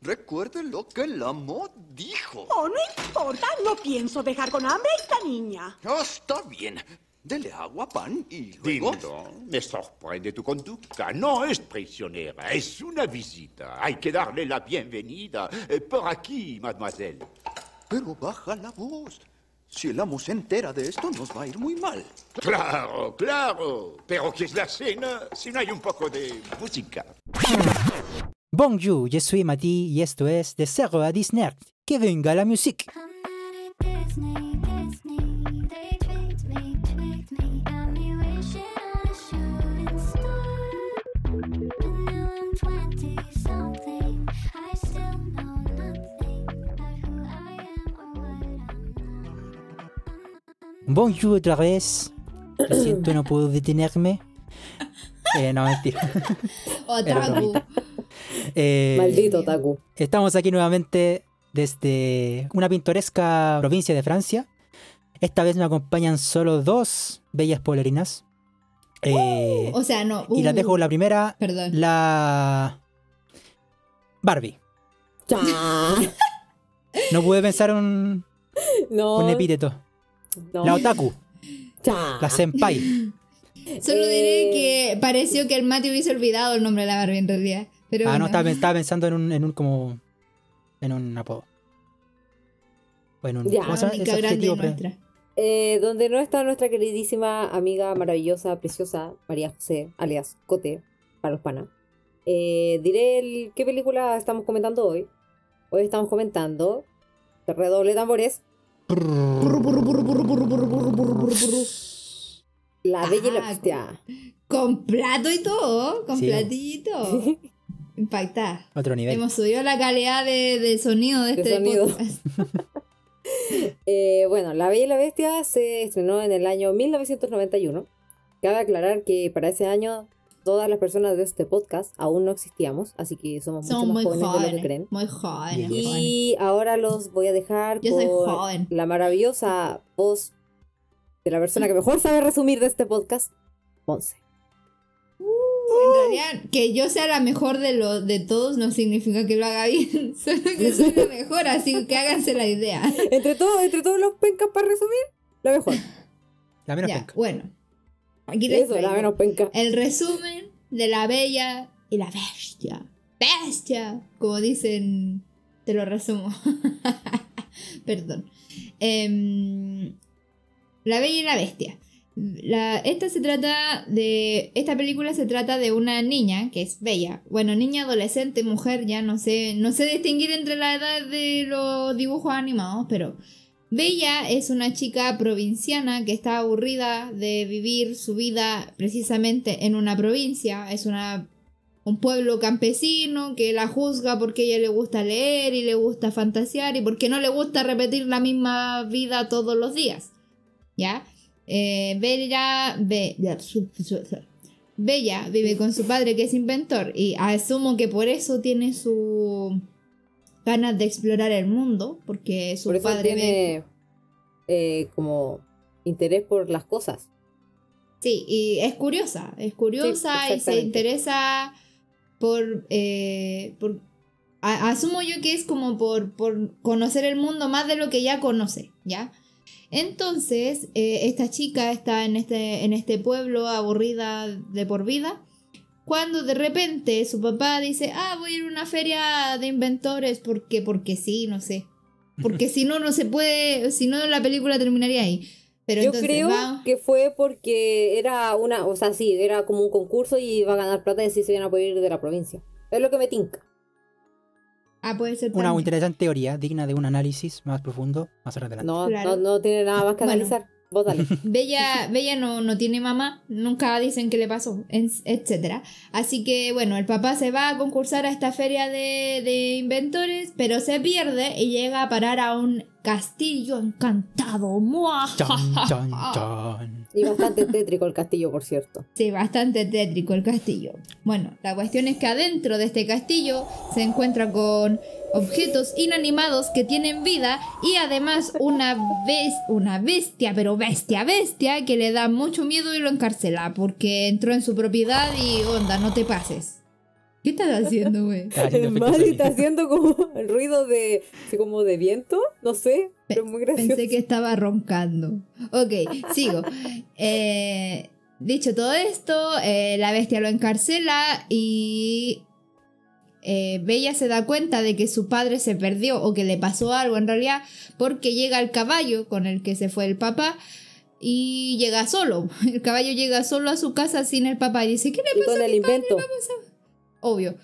Recuerde lo que la mod dijo. Oh, no importa, no pienso dejar con hambre a esta niña. Oh, está bien. Dele agua, pan y luego... Dindo, me sorprende tu conducta. No es prisionera, es una visita. Hay que darle la bienvenida. Eh, Por aquí, mademoiselle. Pero baja la voz. Si el amo se entera de esto, nos va a ir muy mal. Claro, claro. Pero ¿qué es la cena si no hay un poco de música? Bonjour, je suis Mati y esto es De Cerro a Disney. Que venga la I'm Bonjour otra vez. Lo siento, no puedo detenerme. Eh, no, mentira. Otaku. Eh, Maldito Taku. Estamos aquí nuevamente desde una pintoresca provincia de Francia. Esta vez me acompañan solo dos bellas polerinas. Eh, O sea, no. y la uh, dejo la primera, Perdón. la Barbie. No pude pensar un, No. un epíteto. no. La otaku, la senpai. Solo diré que pareció que el Mati hubiese olvidado el nombre de la Barbie en realidad. Pero Ah, no, bueno. estaba, estaba pensando en un, en un como. En un apodo. O en un. Ya. ¿cómo se. Eh, donde no está nuestra queridísima amiga maravillosa, preciosa, María José, alias Cote, para los panas. Eh, diré el- qué película estamos comentando hoy. Hoy estamos comentando. Redoble tambores. La Bella y la Ah, Bestia. Con plato y todo. Con Sí. todo. Impactada. Otro nivel. Hemos subido la calidad de, de sonido de De este sonido. podcast. Eh, bueno, La Bella y la Bestia se estrenó en el año 1991. Cabe aclarar que para ese año todas las personas de este podcast aún no existíamos, así que somos mucho Somos más muy jóvenes de lo que jóvenes. creen. Muy jóvenes. Jóvenes. Y ahora los voy a dejar Yo soy con joven. la maravillosa voz de la persona que mejor sabe resumir de este podcast, Ponce. En realidad, que yo sea la mejor de, lo, de todos no significa que lo haga bien. Solo que soy la mejor, así que háganse la idea. Entre, todo, entre todos los pencas para resumir, la mejor. La menos Ya, penca. bueno. Aquí les Eso, la menos penca. el resumen de la bella y la bestia. Bestia, como dicen, te lo resumo. Perdón. Em, la bella y la bestia. Esta se trata de. Esta película se trata de una niña que es bella. Bueno, niña, adolescente, mujer, ya no sé. No sé distinguir entre la edad de los dibujos animados, pero. Bella es una chica provinciana que está aburrida de vivir su vida precisamente en una provincia. Es una un pueblo campesino que la juzga porque ella le gusta leer y le gusta fantasear y porque no le gusta repetir la misma vida todos los días. ¿Ya? Eh, Bella, Be- Bella vive con su padre que es inventor y asumo que por eso tiene su ganas de explorar el mundo porque su Por eso padre ve- tiene eh, como interés por las cosas. Sí, y es curiosa, es curiosa y se interesa por, eh, por a- asumo yo que es como por, por conocer el mundo más de lo que ya conoce, ¿ya? Entonces, eh, esta chica está en este, en este pueblo aburrida de por vida, cuando de repente su papá dice, ah, voy a ir a una feria de inventores porque, porque sí, no sé. Porque si no, no se puede, si no la película terminaría ahí. Pero Yo entonces creo va- que fue porque era una, o sea, sí, era como un concurso y iba a ganar plata y así se iban a poder ir de la provincia. Es lo que me tinca. Ah, puede ser Una interesante teoría digna de un análisis más profundo más adelante. No, Claro. no, no tiene nada más que Bueno. analizar. Vos dale. Bella, Bella no, no tiene mamá, nunca dicen qué le pasó, etcétera. Así que bueno, el papá se va a concursar a esta feria de, de inventores, pero se pierde y llega a parar a un castillo encantado. ¡Mua! Chan, chan, chan. Y bastante tétrico el castillo, por cierto. Sí, bastante tétrico el castillo. Bueno, la cuestión es que adentro de este castillo se encuentra con objetos inanimados que tienen vida y además una, bes- una bestia, pero bestia, bestia, que le da mucho miedo y lo encarcela porque entró en su propiedad y onda, no te pases. ¿Qué estás haciendo, güey? Sonido. está haciendo como el ruido de, como de viento, no sé, pero es muy gracioso. Pensé que estaba roncando. Ok, sigo. Eh, dicho todo esto, eh, la bestia lo encarcela y eh, Bella se da cuenta de que su padre se perdió o que le pasó algo en realidad porque llega el caballo con el que se fue el papá y llega solo. El caballo llega solo a su casa sin el papá y dice, ¿qué le Y pasó con a el mi padre? invento. A... Obvio.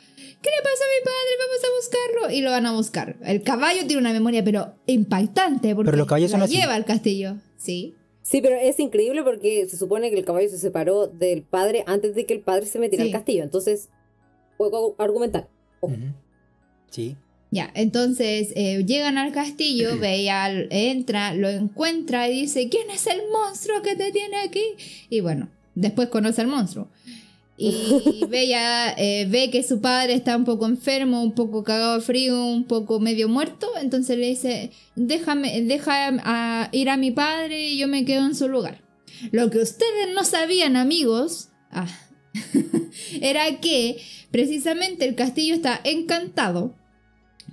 ¿Qué le pasa a mi padre? Vamos a buscarlo. Y lo van a buscar. El caballo tiene una memoria, pero impactante. Porque Pero los caballos la son así. lleva al castillo. Sí. Sí, pero es increíble porque se supone que el caballo se separó del padre antes de que el padre se metiera Sí. al castillo. Entonces, puedo argumentar. Ojo. Ujú. Sí. Ya, entonces eh, llegan al castillo, Bella entra, lo encuentra y dice, ¿quién es el monstruo que te tiene aquí? Y bueno, después conoce al monstruo. Y Bella eh, ve que su padre está un poco enfermo, un poco cagado de frío, un poco medio muerto, entonces le dice, déjame, deja a- ir a mi padre y yo me quedo en su lugar. Lo que ustedes no sabían, amigos, ah, era que precisamente el castillo está encantado.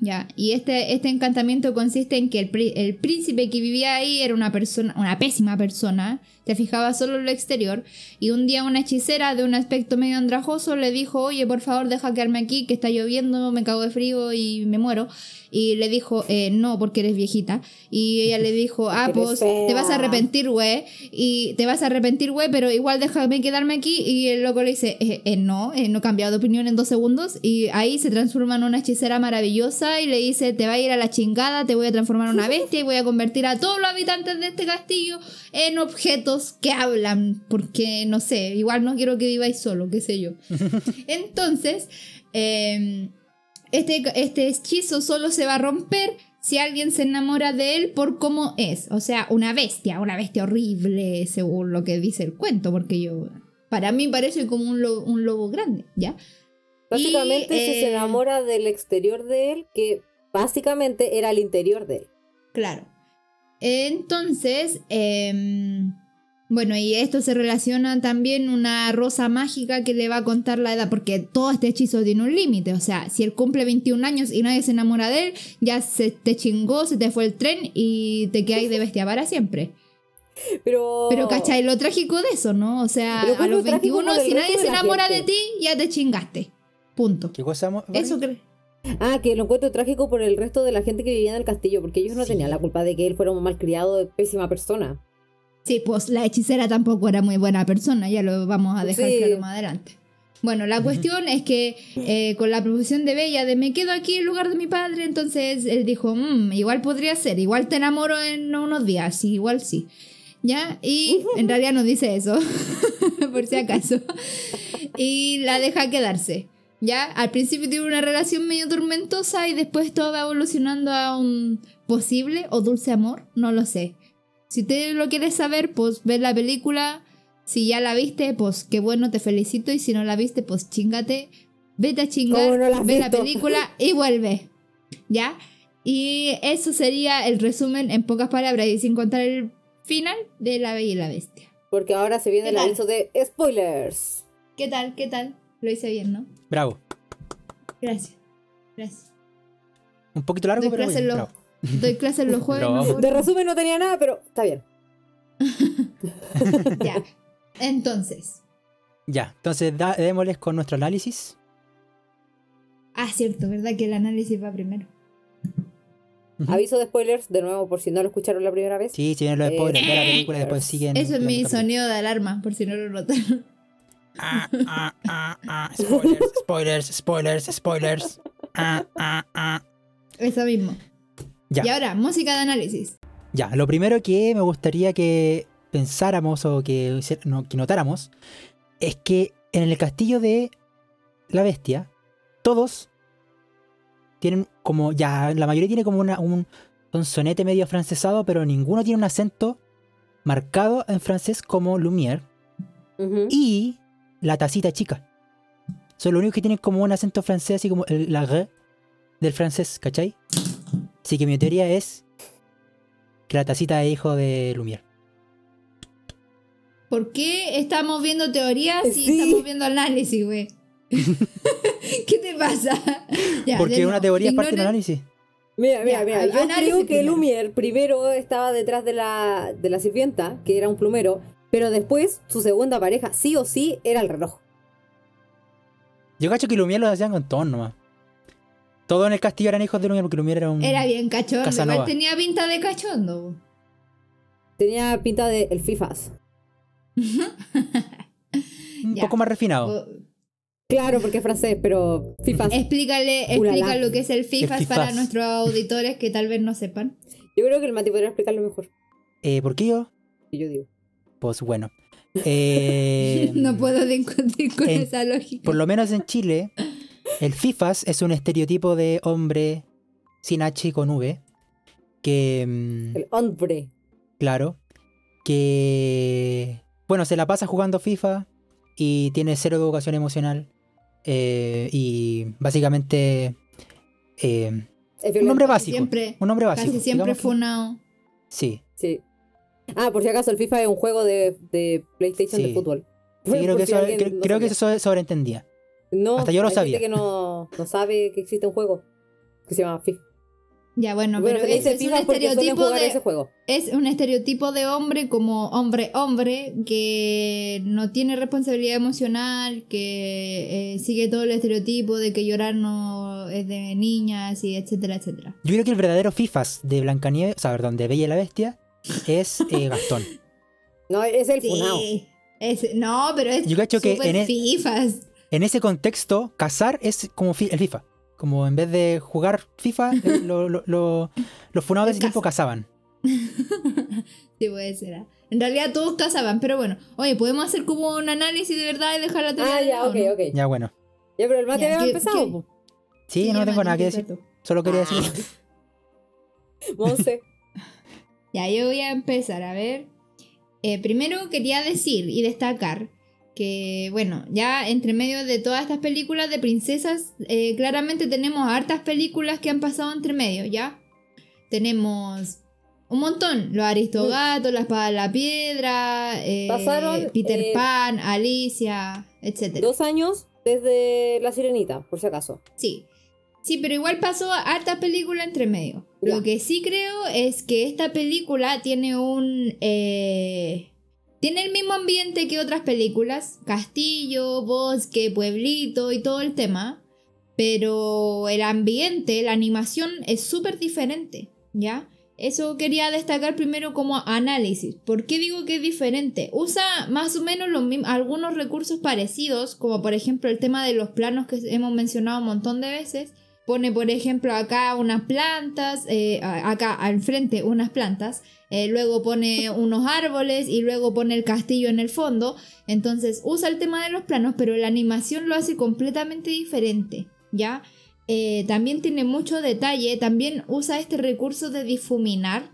Ya, y este, este encantamiento consiste en que el, el príncipe que vivía ahí era una persona, una pésima persona, se fijaba solo en lo exterior, y un día una hechicera de un aspecto medio andrajoso le dijo, oye, por favor, deja quedarme aquí, que está lloviendo, me cago de frío y me muero. Y le dijo, eh, no, porque eres viejita. Y ella le dijo, ah, pues te vas a arrepentir, güey. Y te vas a arrepentir, güey, pero igual déjame quedarme aquí. Y el loco le dice, eh, eh, no, eh, no he cambiado de opinión en dos segundos. Y ahí se transforma en una hechicera maravillosa y le dice, te va a ir a la chingada, te voy a transformar en una bestia y voy a convertir a todos los habitantes de este castillo en objetos que hablan. Porque, no sé, igual no quiero que viváis solo, qué sé yo. Entonces, eh, este, este hechizo solo se va a romper si alguien se enamora de él por cómo es. O sea, una bestia, una bestia horrible, según lo que dice el cuento, porque yo... Para mí parece como un lobo, un lobo grande, ¿ya? Básicamente, Y, si se eh, enamora del exterior de él, que básicamente era el interior de él. Claro. Entonces, em, bueno, y esto se relaciona también una rosa mágica que le va a contar la edad, porque todo este hechizo tiene un límite. O sea, si él cumple 21 años y nadie se enamora de él, ya se te chingó, se te fue el tren y te quedáis de bestia para siempre. Pero. Pero ¿cachai? Lo trágico de eso, ¿no? O sea, a los lo trágico 21, por el si nadie se enamora de ti, ya te chingaste. Punto. ¿Qué cosa, Eso. Ah, que lo encuentro trágico por el resto de la gente que vivía en el castillo, porque ellos no Sí. tenían la culpa de que él fuera un malcriado de pésima persona. Sí, pues la hechicera tampoco era muy buena persona, ya lo vamos a dejar Sí. claro más adelante. Bueno, la cuestión es que eh, con la profesión de Bella de me quedo aquí en lugar de mi padre, entonces él dijo, "Mm, igual podría ser, igual te enamoro en unos días, sí, igual sí. ¿Ya? Y en realidad no dice eso, por si acaso. Y la deja quedarse. ¿Ya? Al principio tiene una relación medio tormentosa y después todo va evolucionando a un posible o dulce amor, no lo sé. Si te lo quieres saber, pues ve la película. Si ya la viste, pues qué bueno, te felicito. Y si no la viste, pues chingate. Vete a chingar, ¿Cómo no la ve la película y vuelve. ¿Ya? Y eso sería el resumen en pocas palabras y sin contar el final de La Bella y la Bestia. Porque ahora se viene ¿Qué el tal? aviso de spoilers. ¿Qué tal? ¿Qué tal? Lo hice bien, ¿no? Bravo. Gracias. Gracias. Un poquito largo, Doy pero bien, bravo. Doy clase en los jueves. No De resumen no tenía nada, pero está bien. Ya. Entonces. Ya, entonces da- démosles con nuestro análisis. Ah, cierto, ¿verdad? Que el análisis va primero. Aviso de spoilers, de nuevo, por si no lo escucharon la primera vez. Sí, si vienen los Eh, spoilers de la película después siguen. Eso es mi sonido de alarma, por si no lo notaron. Ah, ah, ah, ah, spoilers, spoilers, spoilers, spoilers. Ah, ah, ah. Eso mismo. Ya. Y ahora, música de análisis. Ya, lo primero que me gustaría que pensáramos o que, no, que notáramos es que en el castillo de la bestia, todos tienen como, ya, la mayoría tiene como una, un, un sonete medio francesado, pero ninguno tiene un acento marcado en francés como Lumière y la tacita chica. Son los únicos que tienen como un acento francés, así como el, la R del francés, ¿cachai? Así que mi teoría es que la tacita es hijo de Lumière. ¿Por qué estamos viendo teorías y Sí. estamos viendo análisis, güey? ¿Qué te pasa? Ya, Porque una teoría es parte de un ignoren- análisis. Mira, mira, Ya, mira. Yo análisis creo que primero. Lumière primero estaba detrás de la, de la sirvienta, que era un plumero, pero después su segunda pareja, sí o sí, era el reloj. Yo cacho que Lumière lo hacían con todos nomás. Todos en el castillo eran hijos de Lumière porque Lumière era un. Era bien cachondo. Casanova. Igual tenía pinta de cachondo. Tenía pinta de el FIFAs. un Ya. poco más refinado. O- Claro, porque es francés, pero FIFAs. Explícale, explica lo que es el FIFAS FIFAs. para nuestros auditores que tal vez no sepan. Yo creo que el Mati podría explicarlo mejor. Eh, ¿Por qué yo? Yo digo. Pues bueno. Eh, no puedo discutir con en- esa lógica. Por lo menos en Chile, el FIFAS es un estereotipo de hombre sin H y con V. Que. mm, El hombre. Claro. Que. Bueno, se la pasa jugando FIFA y tiene cero educación emocional. eh, y básicamente. eh, un hombre básico. Siempre, un hombre básico. casi siempre que- funado. Sí. Sí. Ah, por si acaso, el FIFA es un juego de, de PlayStation Sí. de fútbol. Sí, creo que si eso, alguien cre- no creo que eso se sobreentendía. No, hasta yo lo hay sabía. gente que no, no sabe que existe un juego que se llama FIFA. Ya, bueno, bueno, pero es un estereotipo de, ese juego. es un estereotipo de hombre como hombre hombre que no tiene responsabilidad emocional que eh, sigue todo el estereotipo de que llorar no es de niñas y etcétera etcétera Yo creo que el verdadero FIFAs de Blancanieves, o sea, perdón, de Bella y la Bestia, es eh, Gastón. No, es el funao. sí es- no pero es Yo cacho que en e- fifas En ese contexto, cazar es como fi- el FIFA. Como en vez de jugar FIFA, eh, lo- lo- lo- los funados de ese tiempo cazaban. sí puede ser ah. en realidad todos cazaban pero bueno oye podemos hacer como un análisis de verdad y dejar la teoría Ah, ya, ok, ¿no? ok. Ya bueno. Ya, pero el Mati Ya, había ¿qué- empezado. qué? Sí, Sí, no tengo nada que decir. tú. Solo quería decir. Monse. Ya, yo voy a empezar a ver. Eh, primero quería decir y destacar que, bueno, ya entre medio de todas estas películas de princesas, eh, claramente tenemos hartas películas que han pasado entre medio, ¿ya? Tenemos un montón, Los Aristogatos, La Espada de la Piedra, eh, Pasaron, Peter eh, Pan, Alicia, etc. Dos años desde La Sirenita, por si acaso. Sí. Sí, pero igual pasó harta película entre medio. Ya. Lo que sí creo es que esta película tiene un... tiene el mismo ambiente que otras películas. Castillo, bosque, pueblito y todo el tema. Pero el ambiente, la animación es súper diferente. ¿Ya? Eso quería destacar primero como análisis. ¿Por qué digo que es diferente? Usa más o menos algunos recursos parecidos, como por ejemplo el tema de los planos que hemos mencionado un montón de veces. Pone, por ejemplo, acá unas plantas, eh, acá al frente unas plantas, eh, luego pone unos árboles y luego pone el castillo en el fondo. Entonces usa el tema de los planos, pero la animación lo hace completamente diferente, ¿ya? Eh, también tiene mucho detalle, también usa este recurso de difuminar,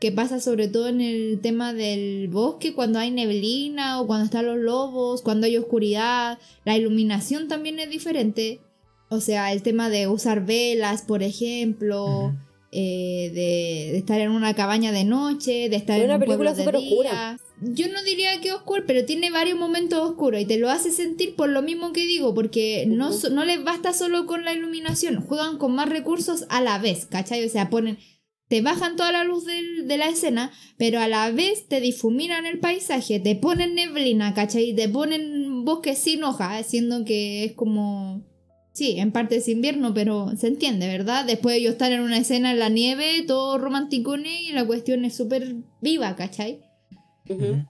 que pasa sobre todo en el tema del bosque, cuando hay neblina o cuando están los lobos, cuando hay oscuridad, la iluminación también es diferente. O sea, el tema de usar velas, por ejemplo, eh, de, de estar en una cabaña de noche, de estar Es en una un película pueblo de súper oscura. Yo no diría que oscuro, pero tiene varios momentos oscuros y te lo hace sentir por lo mismo que digo, porque no, so- no les basta solo con la iluminación, juegan con más recursos a la vez, ¿cachai? O sea, ponen, te bajan toda la luz de la escena, pero a la vez te difuminan el paisaje, te ponen neblina, ¿cachai? Te ponen bosque sin hoja, siendo que es como... Sí, en parte es invierno, pero se entiende, ¿verdad? Después ellos están en una escena en la nieve, todo romanticone y la cuestión es súper viva, ¿cachai?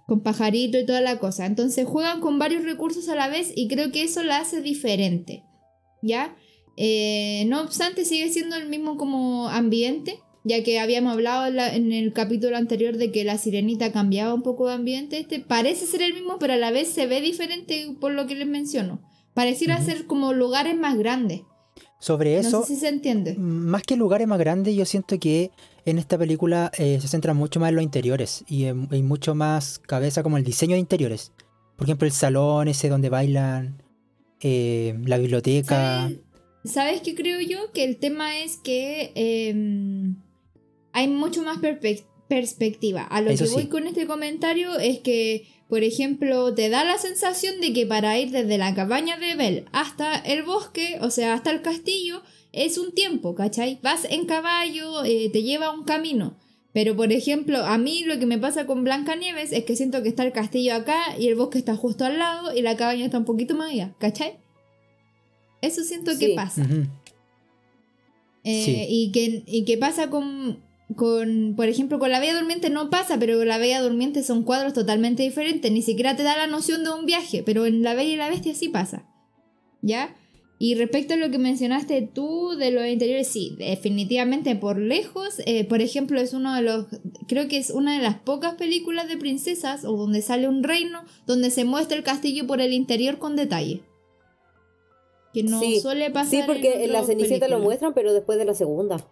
Con pajarito y toda la cosa. Entonces juegan con varios recursos a la vez y creo que eso la hace diferente. ¿Ya? Eh, no obstante, sigue siendo el mismo como ambiente, ya que habíamos hablado en, la- en el capítulo anterior de que la sirenita cambiaba un poco de ambiente. Este parece ser el mismo, pero a la vez se ve diferente por lo que les menciono. Pareciera ser como lugares más grandes. Sobre eso, no sé si se entiende. más que lugares más grandes, yo siento que en esta película eh, se centra mucho más en los interiores y en- hay mucho más cabeza como el diseño de interiores. Por ejemplo, el salón ese donde bailan, eh, la biblioteca. ¿Sabes, ¿Sabes qué creo yo? Que el tema es que em, hay mucho más perspectiva. A lo Eso que voy sí. con este comentario es que, por ejemplo, te da la sensación de que para ir desde la cabaña de Belle hasta el bosque, o sea, hasta el castillo, es un tiempo, ¿cachai? Vas en caballo, eh, te lleva un camino. Pero, por ejemplo, a mí lo que me pasa con Blancanieves es que siento que está el castillo acá y el bosque está justo al lado y la cabaña está un poquito más allá, ¿cachai? Eso siento que pasa. Eh, Sí. y, que, y que pasa con, con, por ejemplo, con la Bella Durmiente no pasa, pero con la Bella Durmiente son cuadros totalmente diferentes. Ni siquiera te da la noción de un viaje, pero en la Bella y la Bestia sí pasa. ¿Ya? Y respecto a lo que mencionaste tú de los interiores, sí, definitivamente por lejos. eh, por ejemplo, es uno de los. Creo que es una de las pocas películas de princesas o donde sale un reino donde se muestra el castillo por el interior con detalle. Que no Sí, suele pasar. Sí, porque en la otras Cenicienta lo muestran, pero después de la segunda.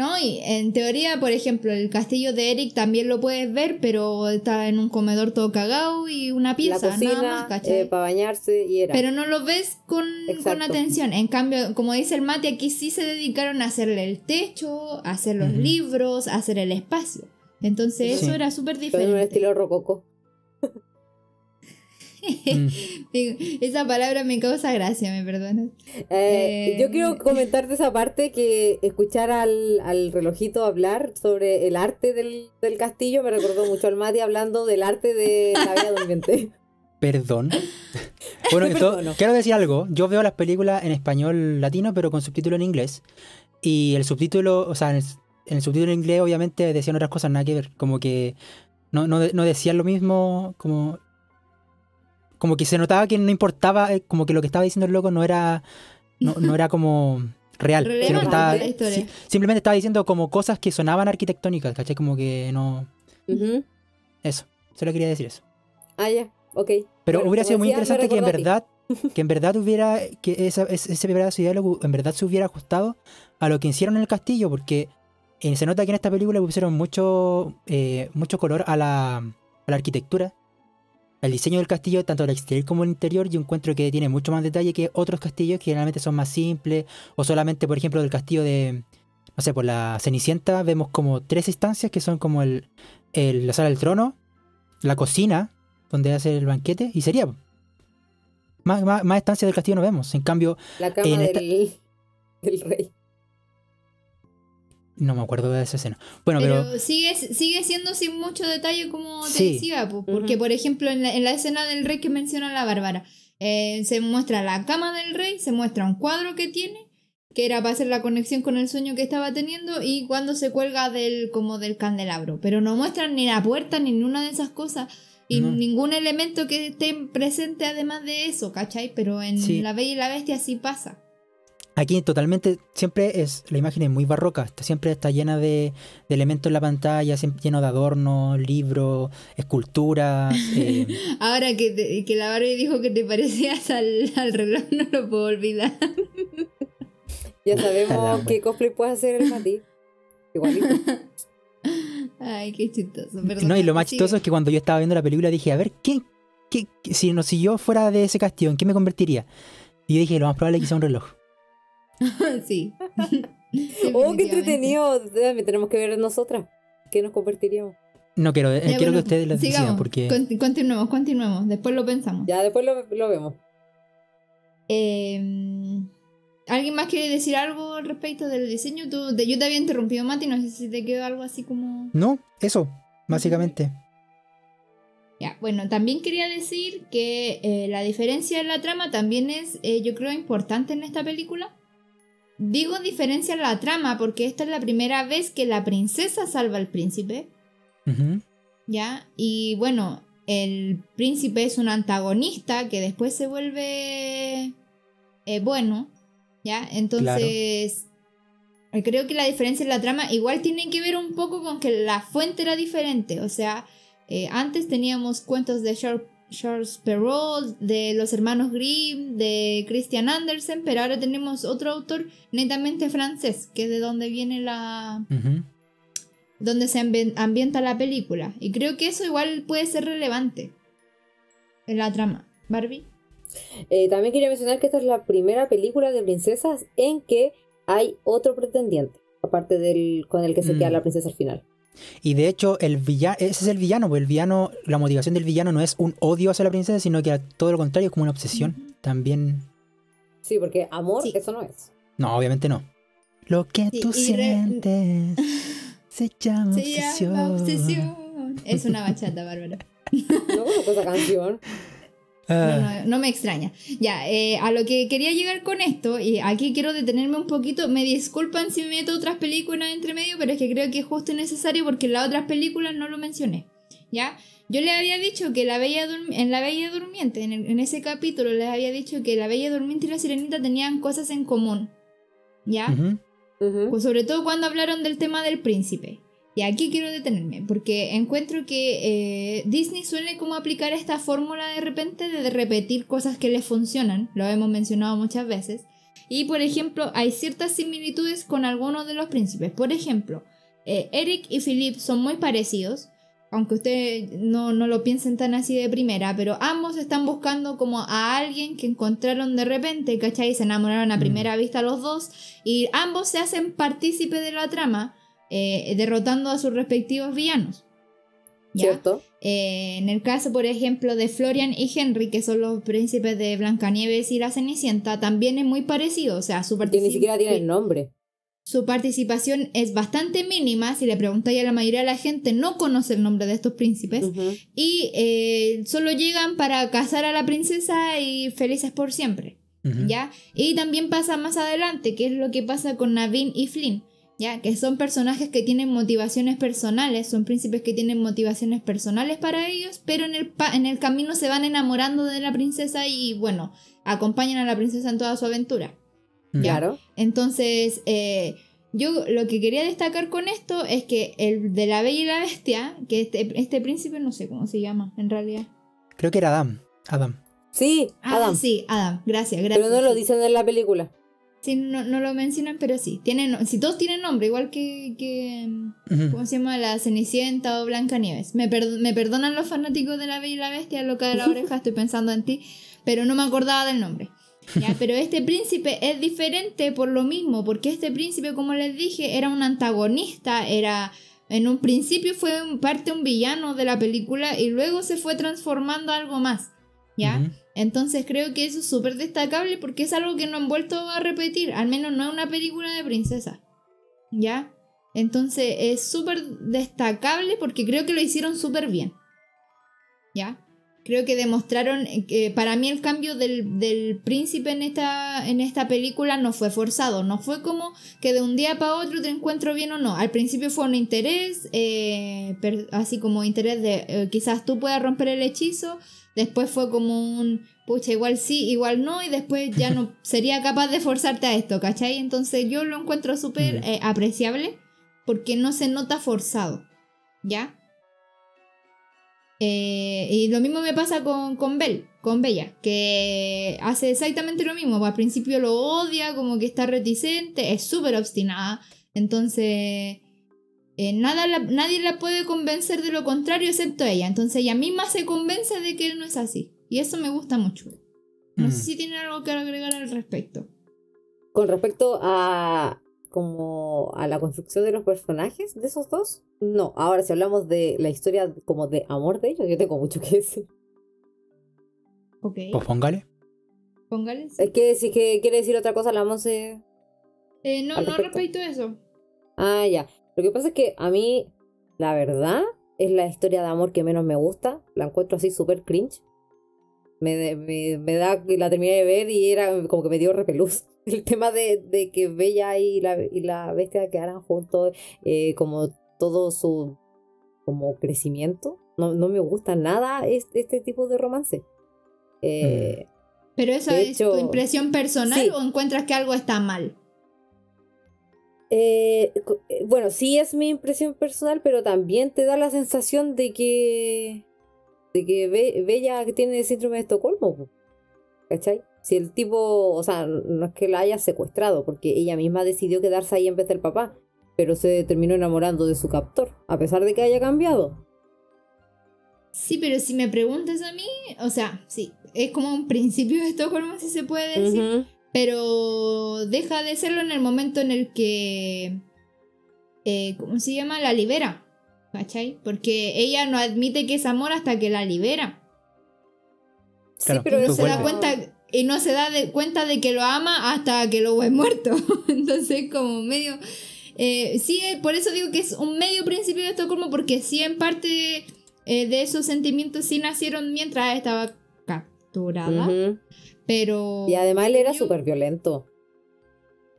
No, y en teoría, por ejemplo, el castillo de Eric también lo puedes ver, pero está en un comedor todo cagado y una pieza, la cocina, nada más, ¿cachai? para bañarse y era. Pero no lo ves con, con atención. En cambio, como dice el Mati, aquí sí se dedicaron a hacerle el techo, a hacer los libros, a hacer el espacio. Entonces Sí. eso era súper Pero en un diferente. estilo rococo. Mm. Esa palabra me causa gracia, me perdonas. Eh, Eh, Yo quiero comentarte esa parte que escuchar al, al relojito hablar sobre el arte del, del castillo me recordó mucho al Mati hablando del arte de la Bella Durmiente. Perdón. Bueno, esto- quiero decir algo. Yo veo las películas en español latino, pero con subtítulo en inglés. Y el subtítulo, o sea, en el, en el subtítulo en inglés obviamente decían otras cosas, nada que ver. Como que no, no, no decían lo mismo, como... Como que se notaba que no importaba, eh, como que lo que estaba diciendo el loco no era, no, no era como real. sino que estaba, sí, simplemente estaba diciendo como cosas que sonaban arquitectónicas, ¿cachai? Como que no... Ujú. Eso, solo quería decir eso. Ah, ya, ok. Pero hubiera sido muy decía, interesante que en verdad, que en verdad hubiera, que esa, ese, ese pedazo de diálogo en verdad se hubiera ajustado a lo que hicieron en el castillo, porque eh, se nota que en esta película pusieron mucho, eh, mucho color a la, a la arquitectura, al diseño del castillo, tanto el exterior como el interior, yo encuentro que tiene mucho más detalle que otros castillos que generalmente son más simples, o solamente, por ejemplo, del castillo de, no sé, por la Cenicienta, vemos como tres instancias que son como el, el- la sala del trono, la cocina, donde hace el banquete, y sería. Más, más, más estancias del castillo no vemos. En cambio, La cama En esta- del, del rey. No me acuerdo de esa escena. Bueno, Pero, pero, sigue, sigue siendo sin mucho detalle como te Sí. decía, po, porque por ejemplo en la, en la escena del rey que menciona la Bárbara, eh, se muestra la cama del rey, se muestra un cuadro que tiene, que era para hacer la conexión con el sueño que estaba teniendo, y cuando se cuelga del, como del candelabro. Pero no muestran ni la puerta ni ninguna de esas cosas. Y No. ningún elemento que esté presente además de eso, ¿cachai? Pero en Sí. La Bella y la Bestia sí pasa. Aquí totalmente, siempre es, la imagen es muy barroca, está- siempre está llena de, de elementos en la pantalla, siempre lleno de adornos, libros, esculturas. eh, Ahora que, te- que la Barbie dijo que te parecías al, al reloj, no lo puedo olvidar. Ya sabemos wea. qué cosplay puede hacer el Mati. Igualito. Ay, qué chistoso. Perdón, no, y lo más sigue. chistoso es que cuando yo estaba viendo la película dije, a ver, ¿qué, qué, qué- si, no, si yo fuera de ese castillo, ¿en qué me convertiría? Y yo dije, lo más probable es que sea un reloj. sí. oh, qué entretenido. También tenemos que ver nosotras. ¿Qué nos convertiríamos? No quiero, eh, Ya, quiero bueno, que ustedes lo decidan sigamos. porque... Conti- continuemos, continuemos. Después lo pensamos. Ya después lo, lo vemos. Eh, ¿Alguien más quiere decir algo al respecto del diseño? Tú, te- yo te había interrumpido, Mati. No sé si te quedó algo así como. No, eso, básicamente. Ya, bueno, también quería decir que eh, la diferencia en la trama también es, eh, yo creo, importante en esta película. Digo diferencia en la trama porque esta es la primera vez que la princesa salva al príncipe. ¿ya? Y bueno, el príncipe es un antagonista que después se vuelve eh, bueno, ¿ya? Entonces, creo que la diferencia en la trama igual tiene que ver un poco con que la fuente era diferente, o sea, eh, antes teníamos cuentos de Char- Charles Perrault, de los hermanos Grimm, de Christian Andersen, pero ahora tenemos otro autor netamente francés, que es de donde viene la, donde se ambi- ambienta la película. Y creo que eso igual puede ser relevante en la trama. Barbie. Eh, también quería mencionar que esta es la primera película de princesas en que hay otro pretendiente, aparte del con el que se queda Mm. la princesa al final. Y de hecho, el villano, ese es el villano, pues el villano, la motivación del villano no es un odio hacia la princesa, sino que a todo lo contrario, es como una obsesión. También. Sí, porque amor, Sí. eso no es. No, obviamente no. Lo que Sí, tú re- sientes se llama Se obsesión. llama obsesión. Es una bachata, Bárbara. No conozco esa canción. Ah, No, no, no me extraña. Ya, eh, a lo que quería llegar con esto, y aquí quiero detenerme un poquito, me disculpan si me meto otras películas entre medio, pero es que creo que es justo y necesario porque en las otras películas no lo mencioné. ¿Ya? Yo les había dicho que la Bella en La Bella Durmiente, en, el- en ese capítulo, les había dicho que la Bella Durmiente y la Sirenita tenían cosas en común. ¿Ya? Pues sobre todo cuando hablaron del tema del príncipe. Y aquí quiero detenerme, porque encuentro que eh, Disney suele como aplicar esta fórmula de repente de repetir cosas que les funcionan, lo hemos mencionado muchas veces. Y por ejemplo, hay ciertas similitudes con algunos de los príncipes. Por ejemplo, eh, Eric y Philip son muy parecidos, aunque ustedes no, no lo piensen tan así de primera, pero ambos están buscando como a alguien que encontraron de repente, ¿cachai? Se enamoraron a Mm. primera vista los dos y ambos se hacen partícipe de la trama, eh, derrotando a sus respectivos villanos. ¿Ya? ¿Cierto? Eh, en el caso, por ejemplo, de Florian y Henry, que son los príncipes de Blancanieves y la Cenicienta, también es muy parecido. O sea, su Que ni participación siquiera tiene el nombre. su participación es bastante mínima. Si le preguntáis a la mayoría de la gente, no conoce el nombre de estos príncipes. Y eh, solo llegan para casar a la princesa y felices por siempre. ¿Ya? Y también pasa más adelante, que es lo que pasa con Navin y Flynn. ¿Ya? Que son personajes que tienen motivaciones personales, son príncipes que tienen motivaciones personales para ellos, pero en el, pa- en el camino se van enamorando de la princesa y, bueno, acompañan a la princesa en toda su aventura. Ujú. Claro. Entonces, eh, yo lo que quería destacar con esto es que el de la Bella y la Bestia, que este, este príncipe no sé cómo se llama en realidad. Creo que era Adam. Adam. Sí, Ah, Adam. sí, Adam, gracias, gracias. Pero no lo dicen en la película. Sí, no, no lo mencionan, pero sí. Tienen, si todos tienen nombre, igual que, que. ¿cómo se llama? La Cenicienta o Blancanieves. Me, perdo- me perdonan los fanáticos de La Bella y la Bestia, loca de la oreja, estoy pensando en ti, pero no me acordaba del nombre. ¿ya? Pero este príncipe es diferente por lo mismo, porque este príncipe, como les dije, era un antagonista, era... En un principio fue un- parte un villano de la película y luego se fue transformando a algo más. ¿Ya? Entonces creo que eso es súper destacable porque es algo que no han vuelto a repetir, al menos no es una película de princesa. ¿Ya? Entonces es súper destacable porque creo que lo hicieron súper bien. ¿Ya? Creo que demostraron que para mí el cambio del, del príncipe en esta, en esta película no fue forzado, no fue como que de un día para otro te encuentro bien o no. Al principio fue un interés, eh, per- así como interés de eh, quizás tú puedas romper el hechizo, después fue como un, pucha, igual sí, igual no, y después ya no sería capaz de forzarte a esto, ¿cachai? Entonces yo lo encuentro súper eh, apreciable porque no se nota forzado, ¿ya? Eh, y lo mismo me pasa con, con Belle, con Bella, que hace exactamente lo mismo. Al principio lo odia, como que está reticente, es súper obstinada. Entonces, eh, nada la- nadie la puede convencer de lo contrario excepto ella. Entonces ella misma se convence de que él no es así. Y eso me gusta mucho. No Mm. sé si tiene algo que agregar al respecto. Con respecto a como a la construcción de los personajes de esos dos, no. Ahora, si hablamos de la historia como de amor de ellos, yo tengo mucho que decir. Ok, Pues póngale. póngale. sí. Es que si es que quiere decir otra cosa, la Monse. Eh, no, no respecto. respecto a eso. Ah, ya. Lo que pasa es que a mí, la verdad, es la historia de amor que menos me gusta. La encuentro así súper cringe. Me, me, me da que la terminé de ver y era como que me dio repelús. El tema de, de que Bella y la, y la bestia quedaran juntos, eh, como todo su como crecimiento. No, no me gusta nada este, este tipo de romance. Eh, Pero esa es tu impresión personal sí. o encuentras que algo está mal. Eh, eh, bueno, sí es mi impresión personal, pero también te da la sensación de que de que Be- Bella que tiene síndrome de Estocolmo, ¿cachai? Si el tipo, o sea, no es que la haya secuestrado, porque ella misma decidió quedarse ahí en vez del papá, pero se terminó enamorando de su captor, a pesar de que haya cambiado. Sí, pero si me preguntas a mí, o sea, sí, es como un principio de Estocolmo, si se puede decir. Pero deja de serlo en el momento en el que. eh, ¿Cómo se llama? La libera. ¿Cachai? Porque ella no admite que es amor hasta que la libera. Claro, sí, pero Y no pues se da cuenta, y no se da de- cuenta de que lo ama hasta que lo ve muerto. Entonces, como medio. eh, sí, eh, por eso digo que es un medio principio de Estocolmo, porque sí, en parte eh, de esos sentimientos sí nacieron mientras estaba capturada. Pero. Y además él era súper violento.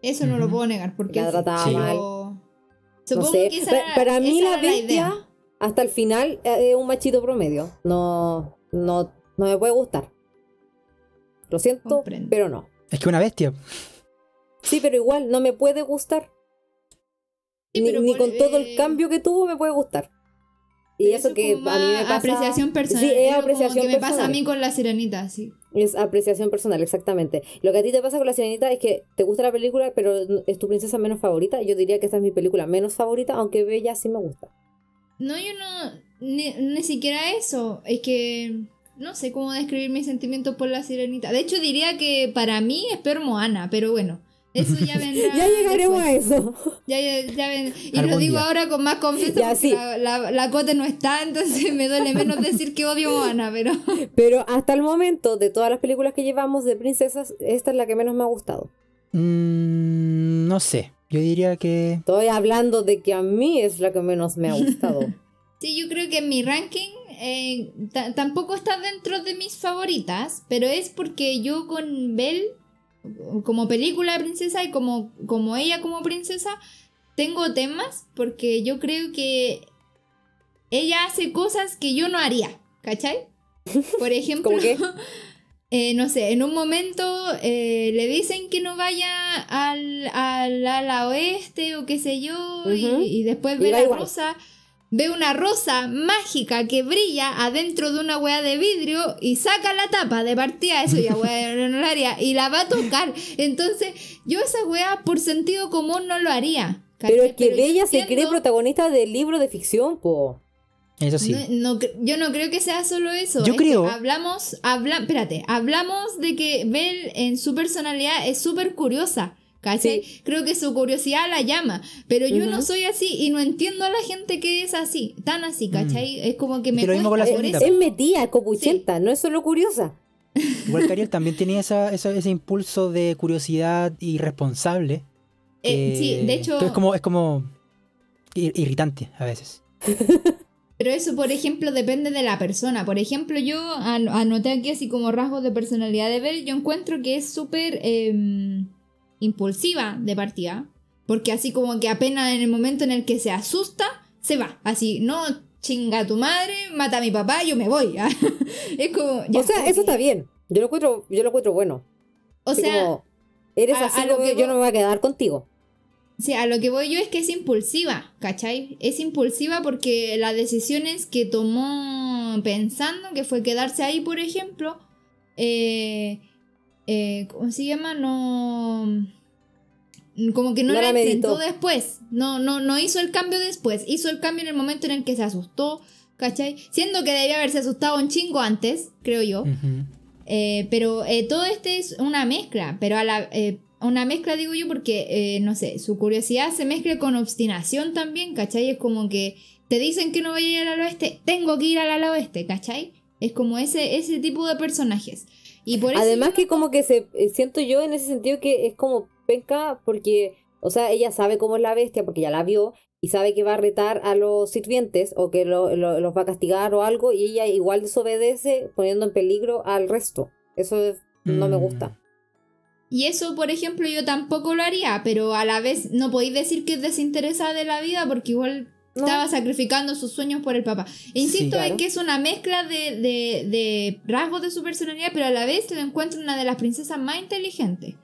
Eso no lo puedo negar, porque. La trataba Sí. mal. Pero- No Supongo sé. que esa era- para mí esa la era idea. bestia, hasta el final, eh, es un machito promedio. No, no, no me puede gustar. Lo siento, Comprendo. pero no. Es que una bestia. Sí, pero igual no me puede gustar. Sí, ni ni con todo el eh, cambio que tuvo me puede gustar. Y Pero eso es que como a mí me pasa. Apreciación personal. Sí, es como apreciación que me pasa a personal. mí con la sirenita, sí. Es apreciación personal, exactamente. Lo que a ti te pasa con la sirenita es que te gusta la película, pero es tu princesa menos favorita. Yo diría que esta es mi película menos favorita, aunque Bella sí me gusta. No, yo no. Ni, ni siquiera eso. Es que. No sé cómo describir mis sentimientos por la sirenita. De hecho, diría que para mí es Moana, pero bueno. Eso ya vendrá. ya llegaremos después. a eso. Ya, ya, ya ven- Y Algún lo digo día. ahora con más confianza Ya, porque sí. la, la, la Cote no está, entonces me duele menos decir que odio Moana, pero. Pero hasta el momento, de todas las películas que llevamos de princesas, esta es la que menos me ha gustado. Mm, no sé. Yo diría que. Estoy hablando de que a mí es la que menos me ha gustado. Sí, yo creo que en mi ranking eh, ta- tampoco está dentro de mis favoritas, pero es porque yo con Belle, como película de princesa y como, como ella como princesa, tengo temas porque yo creo que ella hace cosas que yo no haría, ¿cachai? Por ejemplo, eh, no sé, en un momento eh, le dicen que no vaya al, al ala oeste o qué sé yo, y- después ve la igual. rosa, ve una rosa mágica que brilla adentro de una wea de vidrio y saca la tapa de partida, eso ya wea no lo haría, y la va a tocar. Entonces, yo esa wea por sentido común no lo haría. ¿cachai? Pero es que yo Bella se cree protagonista del libro de ficción, po. Eso sí. no, yo no creo que sea solo eso. Yo es que creo- hablamos, habla, espérate, hablamos de que Belle en su personalidad es súper curiosa. ¿Cachai? Creo que su curiosidad la llama. Pero yo no soy así y no entiendo a la gente que es así, tan así, ¿cachai? Es como que me Que lo mismo con la cuesta por eso. Es metida, es copuchenta, no es solo curiosa. Igual que Ariel también tenía esa, esa- ese impulso de curiosidad irresponsable. Eh, sí, de hecho, es como, es como ir- irritante a veces. pero eso, por ejemplo, depende de la persona. Por ejemplo, yo an- anoté aquí así como rasgos de personalidad de Belle, yo encuentro que es súper em, impulsiva de partida. Porque así como que apenas en el momento en el que se asusta, se va. Así, no chinga a tu madre, mata a mi papá, yo me voy. es como... ya, o sea, eso está bien. Yo lo encuentro, yo lo encuentro bueno. O Así sea, como, eres a- así a lo como que yo voy- no me voy a quedar contigo. Sí, a lo que voy yo es que es impulsiva, ¿cachai? Es impulsiva porque las decisiones que tomó pensando, que fue quedarse ahí, por ejemplo, eh, eh, ¿cómo se llama? No... Como que no, No la meditó. después, no, no, no hizo el cambio después, hizo el cambio en el momento en el que se asustó, ¿cachai? Siendo que debía haberse asustado un chingo antes, creo yo. Eh, pero eh, todo este es una mezcla, pero a la, eh, una mezcla digo yo porque, eh, no sé, su curiosidad se mezcla con obstinación también, ¿cachai? Es como que te dicen que no voy a ir al oeste, tengo que ir al oeste, ¿cachai? Es como ese, ese tipo de personajes. Y por eso Además que como que se eh, siento yo en ese sentido que es como penca porque, o sea, ella sabe cómo es la bestia porque ya la vio y sabe que va a retar a los sirvientes o que lo- lo- los va a castigar o algo y ella igual desobedece poniendo en peligro al resto. Eso es- no me Mm. gusta. Y eso, por ejemplo, yo tampoco lo haría, pero a la vez no podéis decir que es desinteresada de la vida porque igual No. estaba sacrificando sus sueños por el papá. E insisto claro. en que es una mezcla de, de- de rasgos de su personalidad, pero a la vez lo encuentro una de las princesas más inteligentes.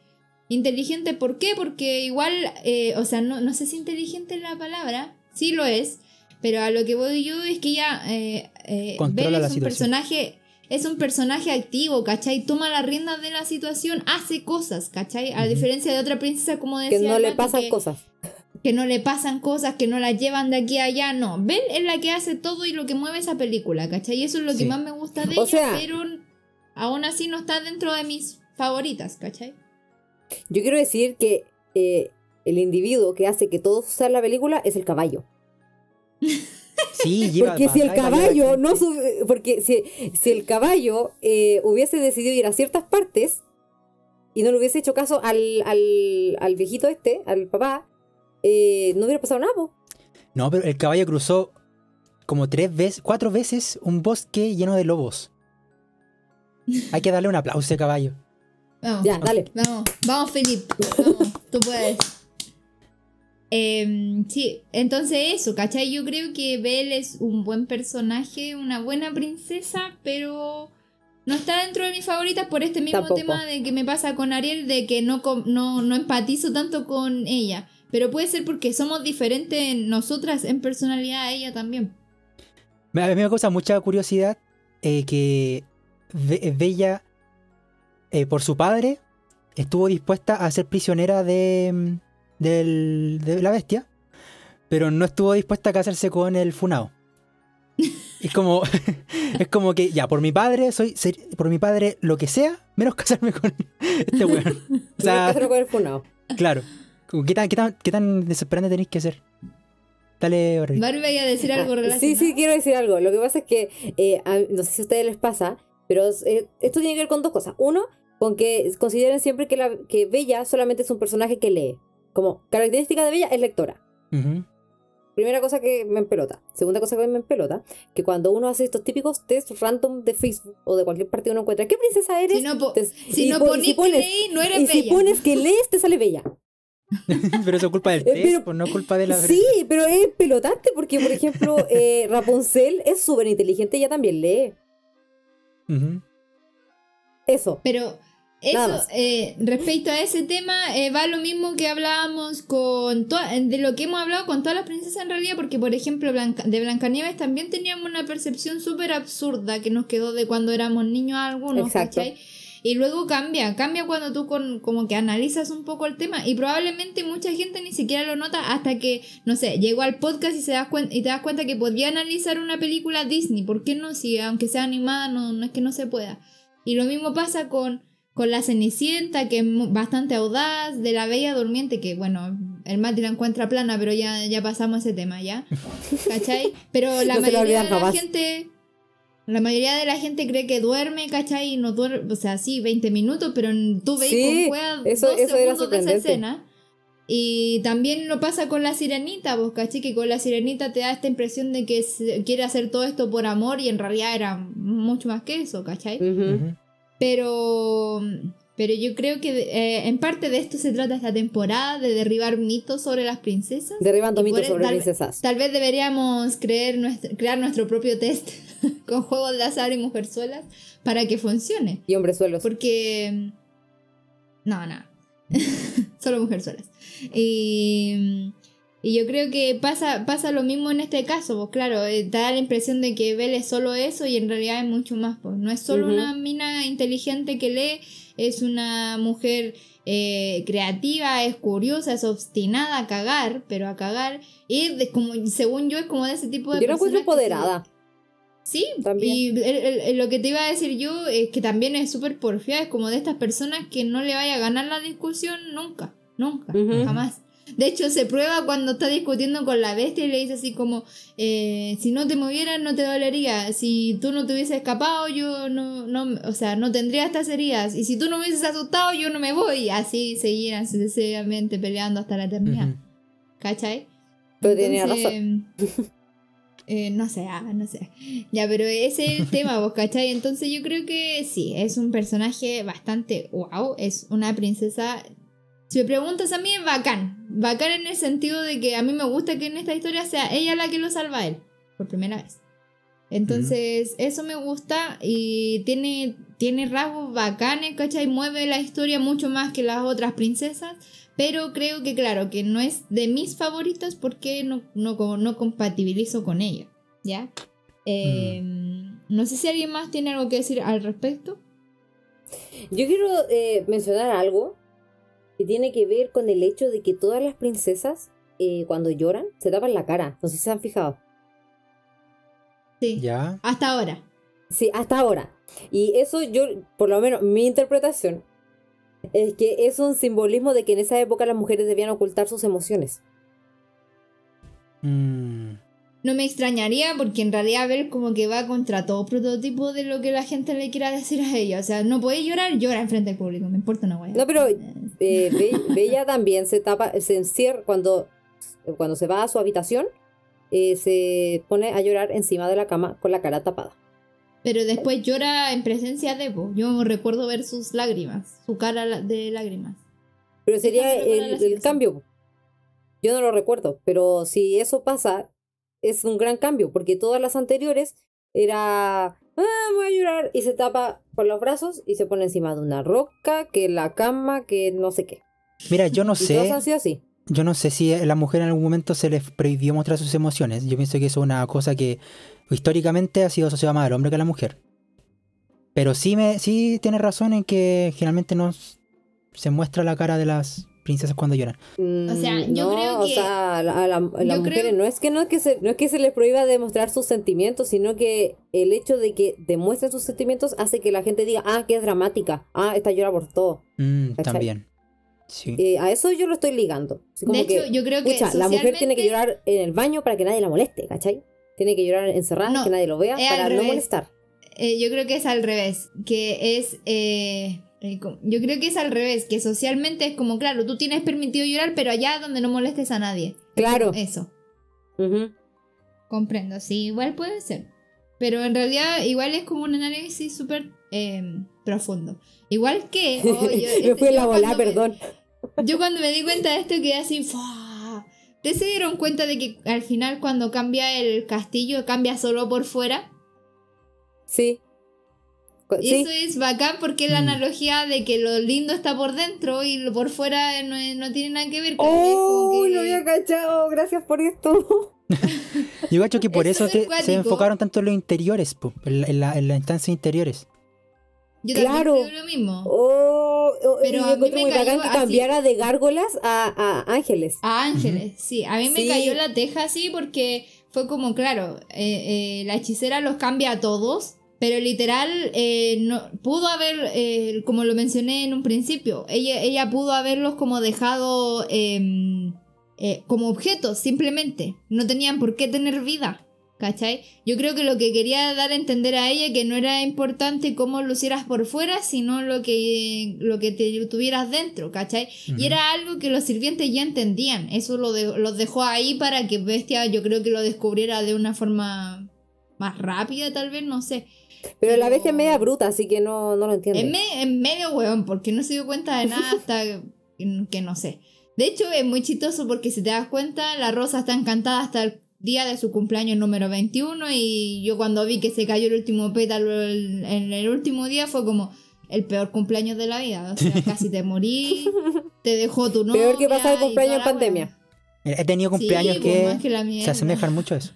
Inteligente, ¿por qué? Porque igual, eh, o sea, no, no sé si inteligente es la palabra, sí lo es, pero a lo que voy yo es que ella, eh, eh, Controla la es un situación. personaje, es un personaje activo, ¿cachai? Toma las riendas de la situación, hace cosas, ¿cachai? A diferencia de otra princesa, como decía Que no le pasan que- cosas. Que no le pasan cosas, que no la llevan de aquí a allá, no. Belle es la que hace todo y lo que mueve esa película, ¿cachai? Y eso es lo que más me gusta de O ella, sea- pero aún así no está dentro de mis favoritas, ¿cachai? Yo quiero decir que eh, el individuo que hace que todo sea la película es el caballo. Sí, lleva Porque si el caballo no porque si, si el caballo eh, hubiese decidido ir a ciertas partes y no le hubiese hecho caso al, al, al viejito este, al papá, eh, no hubiera pasado nada. po. No, pero el caballo cruzó como tres veces, cuatro veces un bosque lleno de lobos. Hay que darle un aplauso a ese caballo. Vamos. Ya, dale. Vamos, vamos, Felipe. Vamos, tú puedes. Em, sí, entonces eso, ¿cachai? Yo creo que Belle es un buen personaje, una buena princesa, pero no está dentro de mis favoritas por este mismo Tampoco. tema de que me pasa con Ariel, de que no, no, no empatizo tanto con ella. Pero puede ser porque somos diferentes nosotras en personalidad, ella también. Me- A mí me causa mucha curiosidad eh, que Be- Bella, eh, por su padre, estuvo dispuesta a ser prisionera de, mm, de la bestia, pero no estuvo dispuesta a casarse con el Funao. Es como, es como que, ya, por mi padre, soy ser- por mi padre lo que sea, menos casarme con este weón. O sea, con el funao. claro. ¿Qué tan, qué, tan, ¿Qué tan desesperante tenéis que ser? Dale, Barbie. Barbie a decir algo Ah, relacionado. Sí, sí, quiero decir algo. Lo que pasa es que, eh, a- no sé si a ustedes les pasa, pero eh, esto tiene que ver con dos cosas. Uno, con que consideren siempre que, la, que Bella solamente es un personaje que lee. Como característica de Bella es lectora. Primera cosa que me empelota. Segunda cosa que me empelota, que cuando uno hace estos típicos test random de Facebook o de cualquier parte uno encuentra, ¿qué princesa eres? Si no, po- Te- si y no po- y ponís que leí, no eres y si bella. pones que lees, te sale bella. pero eso es culpa del Eh, test, pero- pues no es culpa de la Sí, pero es pelotante porque, por ejemplo, eh, Rapunzel es súper inteligente, ella también lee. Eso. Pero eso, eh, respecto a ese tema, eh, va lo mismo que hablábamos con de lo que hemos hablado con todas las princesas en realidad, porque por ejemplo Blanca- de Blancanieves también teníamos una percepción súper absurda que nos quedó de cuando éramos niños algunos, Exacto. ¿cachai? Y luego cambia, cambia cuando tú con, como que analizas un poco el tema y probablemente mucha gente ni siquiera lo nota hasta que, no sé, llegó al podcast y, se das cuen- y te das cuenta que podía analizar una película Disney. ¿Por qué no? Si aunque sea animada, no, no es que no se pueda. Y lo mismo pasa con, con la Cenicienta, que es bastante audaz, de la Bella Durmiente, que bueno, el Mati la encuentra plana, pero ya, ya pasamos ese tema, ¿ya? ¿Cachai? Pero la No mayoría de la gente... La mayoría de la gente cree que duerme, ¿cachai? Y no duerme, o sea, sí, 20 minutos, pero tú veis Sí, con juega eso- dos eso segundos de esa escena. Y también lo pasa con la sirenita, vos, ¿cachai? Que con la sirenita te da esta impresión de que se- quiere hacer todo esto por amor y en realidad era mucho más que eso, ¿cachai? Pero, pero yo creo que eh, en parte de esto se trata esta temporada, de derribar mitos sobre las princesas. Derribando mitos e- sobre tal- princesas. Tal vez deberíamos creer nuestro- crear nuestro propio test con juegos de azar y mujerzuelas para que funcione. Y hombres suelos. Porque... No, no. Solo mujerzuelas. Y, y yo creo que pasa, pasa lo mismo en este caso. Pues claro, eh, da la impresión de que Belle es solo eso y en realidad es mucho más. Pues. No es solo una mina inteligente que lee, es una mujer eh, creativa, es curiosa, es obstinada a cagar, pero a cagar. Y de- como, según yo es como de ese tipo de Yo la encuentro empoderada. Sí, También. y el- el- el- lo que te iba a decir yo es que también es súper porfiada, es como de estas personas que no le vaya a ganar la discusión nunca, nunca, jamás. De hecho, se prueba cuando está discutiendo con la bestia y le dice así como, eh, si no te movieras no te dolería, si tú no te hubieses escapado yo no, no, o sea, no tendría estas heridas, y si tú no me hubieses asustado yo no me voy, así seguirán sucesivamente peleando hasta la eternidad, Ujú. ¿cachai? Pero tenía Entonces, eh, no sé, ah, no sé. Ya, pero ese es el tema, vos, ¿cachai? Entonces yo creo que sí, es un personaje bastante wow, es una princesa. Si me preguntas a mí, es bacán. Bacán en el sentido de que a mí me gusta que en esta historia sea ella la que lo salva a él, por primera vez. Entonces, eso me gusta y tiene, tiene rasgos bacanes, ¿cachai? Mueve la historia mucho más que las otras princesas. Pero creo que, claro, que no es de mis favoritas porque no, no, no compatibilizo con ella. ¿Ya? Eh, No sé si alguien más tiene algo que decir al respecto. Yo quiero eh, mencionar algo que tiene que ver con el hecho de que todas las princesas, eh, cuando lloran, se tapan la cara. No sé si se han fijado. Sí. Ya. Hasta ahora. Sí, hasta ahora. Y eso yo, por lo menos mi interpretación, es que es un simbolismo de que en esa época las mujeres debían ocultar sus emociones. Mm. no me extrañaría porque en realidad Belle como que va contra todo prototipo de lo que la gente le quiera decir a ella. O sea, no puede llorar, llora enfrente del público, me importa una wea. No, pero eh, Be- Bella también se tapa, se encierra cuando, cuando se va a su habitación, eh, se pone a llorar encima de la cama con la cara tapada. Pero después llora en presencia de Bo. Yo recuerdo ver sus lágrimas, su cara de lágrimas. Pero sería el, cambio. Yo no lo recuerdo, pero si eso pasa, es un gran cambio, porque todas las anteriores era, ah, voy a llorar, y se tapa con los brazos y se pone encima de una roca, que la cama, que no sé qué. Mira, yo no Y sé. todas han sido así. Yo no sé si a la mujer en algún momento se les prohibió mostrar sus emociones. Yo pienso que eso es una cosa que históricamente ha sido asociada más al hombre que a la mujer. Pero sí me sí tiene razón en que generalmente no se muestra la cara de las princesas cuando lloran. O sea, Mm, yo no, creo o que- sea, a, la- a la- a las mujeres creo- no es que no es que se no es que se les prohíba demostrar sus sentimientos, sino que el hecho de que demuestren sus sentimientos hace que la gente diga, ah, que es dramática, ah, esta llora por todo. Mm, también. Sí. Eh, a eso yo lo estoy ligando. Así como De hecho, que, yo creo que pucha, la mujer tiene que llorar en el baño para que nadie la moleste, ¿cachai? Tiene que llorar encerrada, No, que nadie lo vea, para no revés. molestar. Eh, yo creo que es al revés, que es... eh, yo creo que es al revés, que socialmente es como, claro, tú tienes permitido llorar, pero allá donde no molestes a nadie. Claro. Eso, comprendo, sí, igual puede ser. Pero en realidad igual es como un análisis súper eh, profundo. Igual que... oh, yo- Me fui en la bola, perdón. Yo cuando me di cuenta de esto quedé así, ¡fua! ¿Ustedes se dieron cuenta de que al final cuando cambia el castillo cambia solo por fuera? Sí. Sí, eso es bacán porque es la Mm. analogía de que lo lindo está por dentro y lo por fuera no, no tiene nada que ver. Es ¡Oh! que- Lo había cachado. Gracias por esto. Yo cacho que por Es eso se, enfocaron tanto en los interiores, po, en, la- en la- en las instancias interiores. Yo también Claro. creo lo mismo. Oh, Pero y a mí me cayó que así. cambiara de gárgolas a, a ángeles. A Ángeles, sí. A mí me Sí. cayó la teja así porque fue como, claro, eh, eh, la hechicera los cambia a todos, pero literal, eh, no, pudo haber, como lo mencioné en un principio, ella, ella pudo haberlos como dejado em, como objetos, simplemente. No tenían por qué tener vida. ¿Cachai? Yo creo que lo que quería dar a entender a ella que no era importante cómo lucieras por fuera, sino lo que, lo que te tuvieras dentro, ¿cachai? Y era algo que los sirvientes ya entendían. Eso lo de- los dejó ahí para que Bestia yo creo que lo descubriera de una forma más rápida, tal vez, no sé. Pero la bestia es media bruta, así que no, no lo entiendo. Es, me- es medio hueón, porque no se dio cuenta de nada hasta que, que no sé. De hecho, es muy chistoso porque si te das cuenta, la rosa está encantada hasta el día de su cumpleaños número 21 y yo cuando vi que se cayó el último pétalo el- en el último día fue como el peor cumpleaños de la vida. O sea, casi te morí, te dejó tu novia. Peor que pasar el cumpleaños en pandemia. He tenido cumpleaños Sí, pues, que, que la se asemejan mucho a eso.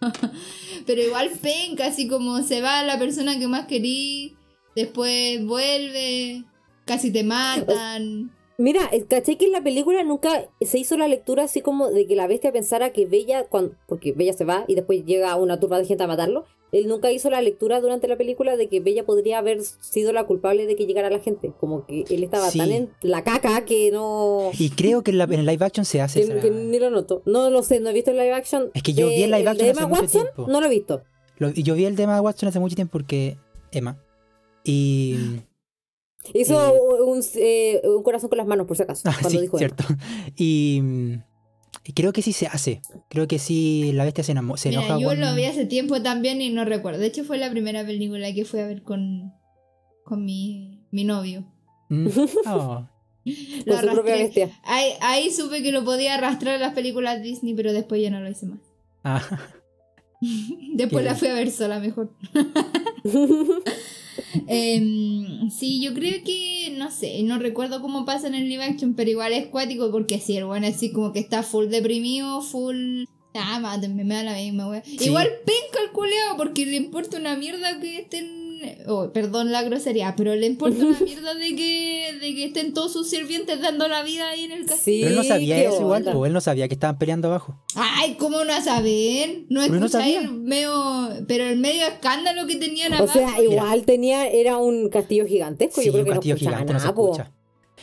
Pero igual penca, así como se va la persona que más querí, después vuelve, casi te matan. Mira, eh, caché que en la película nunca se hizo la lectura así como de que la bestia pensara que Bella, cuando, porque Bella se va y después llega una turba de gente a matarlo, él nunca hizo la lectura durante la película de que Bella podría haber sido la culpable de que llegara la gente. Como que él estaba Sí. tan en la caca que no... Y creo que en, la, en el live action se hace Que, ni lo noto. No lo sé, no he visto el live action. Es que yo vi el live action de hace Emma mucho Watson, tiempo. no lo he visto. Lo- y yo vi el tema de Watson hace mucho tiempo porque Emma. Y. Hizo Eh. un, eh, un corazón con las manos, por si acaso. Ah, cuando sí, dijo cierto. Y, y creo que sí se hace. Creo que sí la bestia se, enamo- se Mira, enoja yo con- lo vi hace tiempo también y no recuerdo. De hecho, fue la primera película que fui a ver con, con mi, mi novio. Mm, oh. Lo Con su propia bestia. Ahí, ahí supe que lo podía arrastrar a las películas Disney, pero después ya no lo hice más. Ah, Después Qué la fui a ver sola mejor. Em, sí, yo creo que, no sé, no recuerdo cómo pasa en el live action, pero igual es cuático porque si el bueno así como que está full deprimido, full... Ah, mátenme, me da la misma wea. Igual penca el culeado porque le importa una mierda que estén... Oh, perdón la grosería, pero le importa una mierda de que, de que estén todos sus sirvientes dando la vida ahí en el castillo. Sí, Pero él no sabía eso igual, él no sabía que estaban peleando abajo. Ay, ¿cómo no saben? No Pero no escucháis sabía. el medio... Pero el medio escándalo que tenían O abajo. sea, igual tenía, era un castillo gigantesco. Sí, yo creo un que castillo no gigante, no se nada, po. escucha.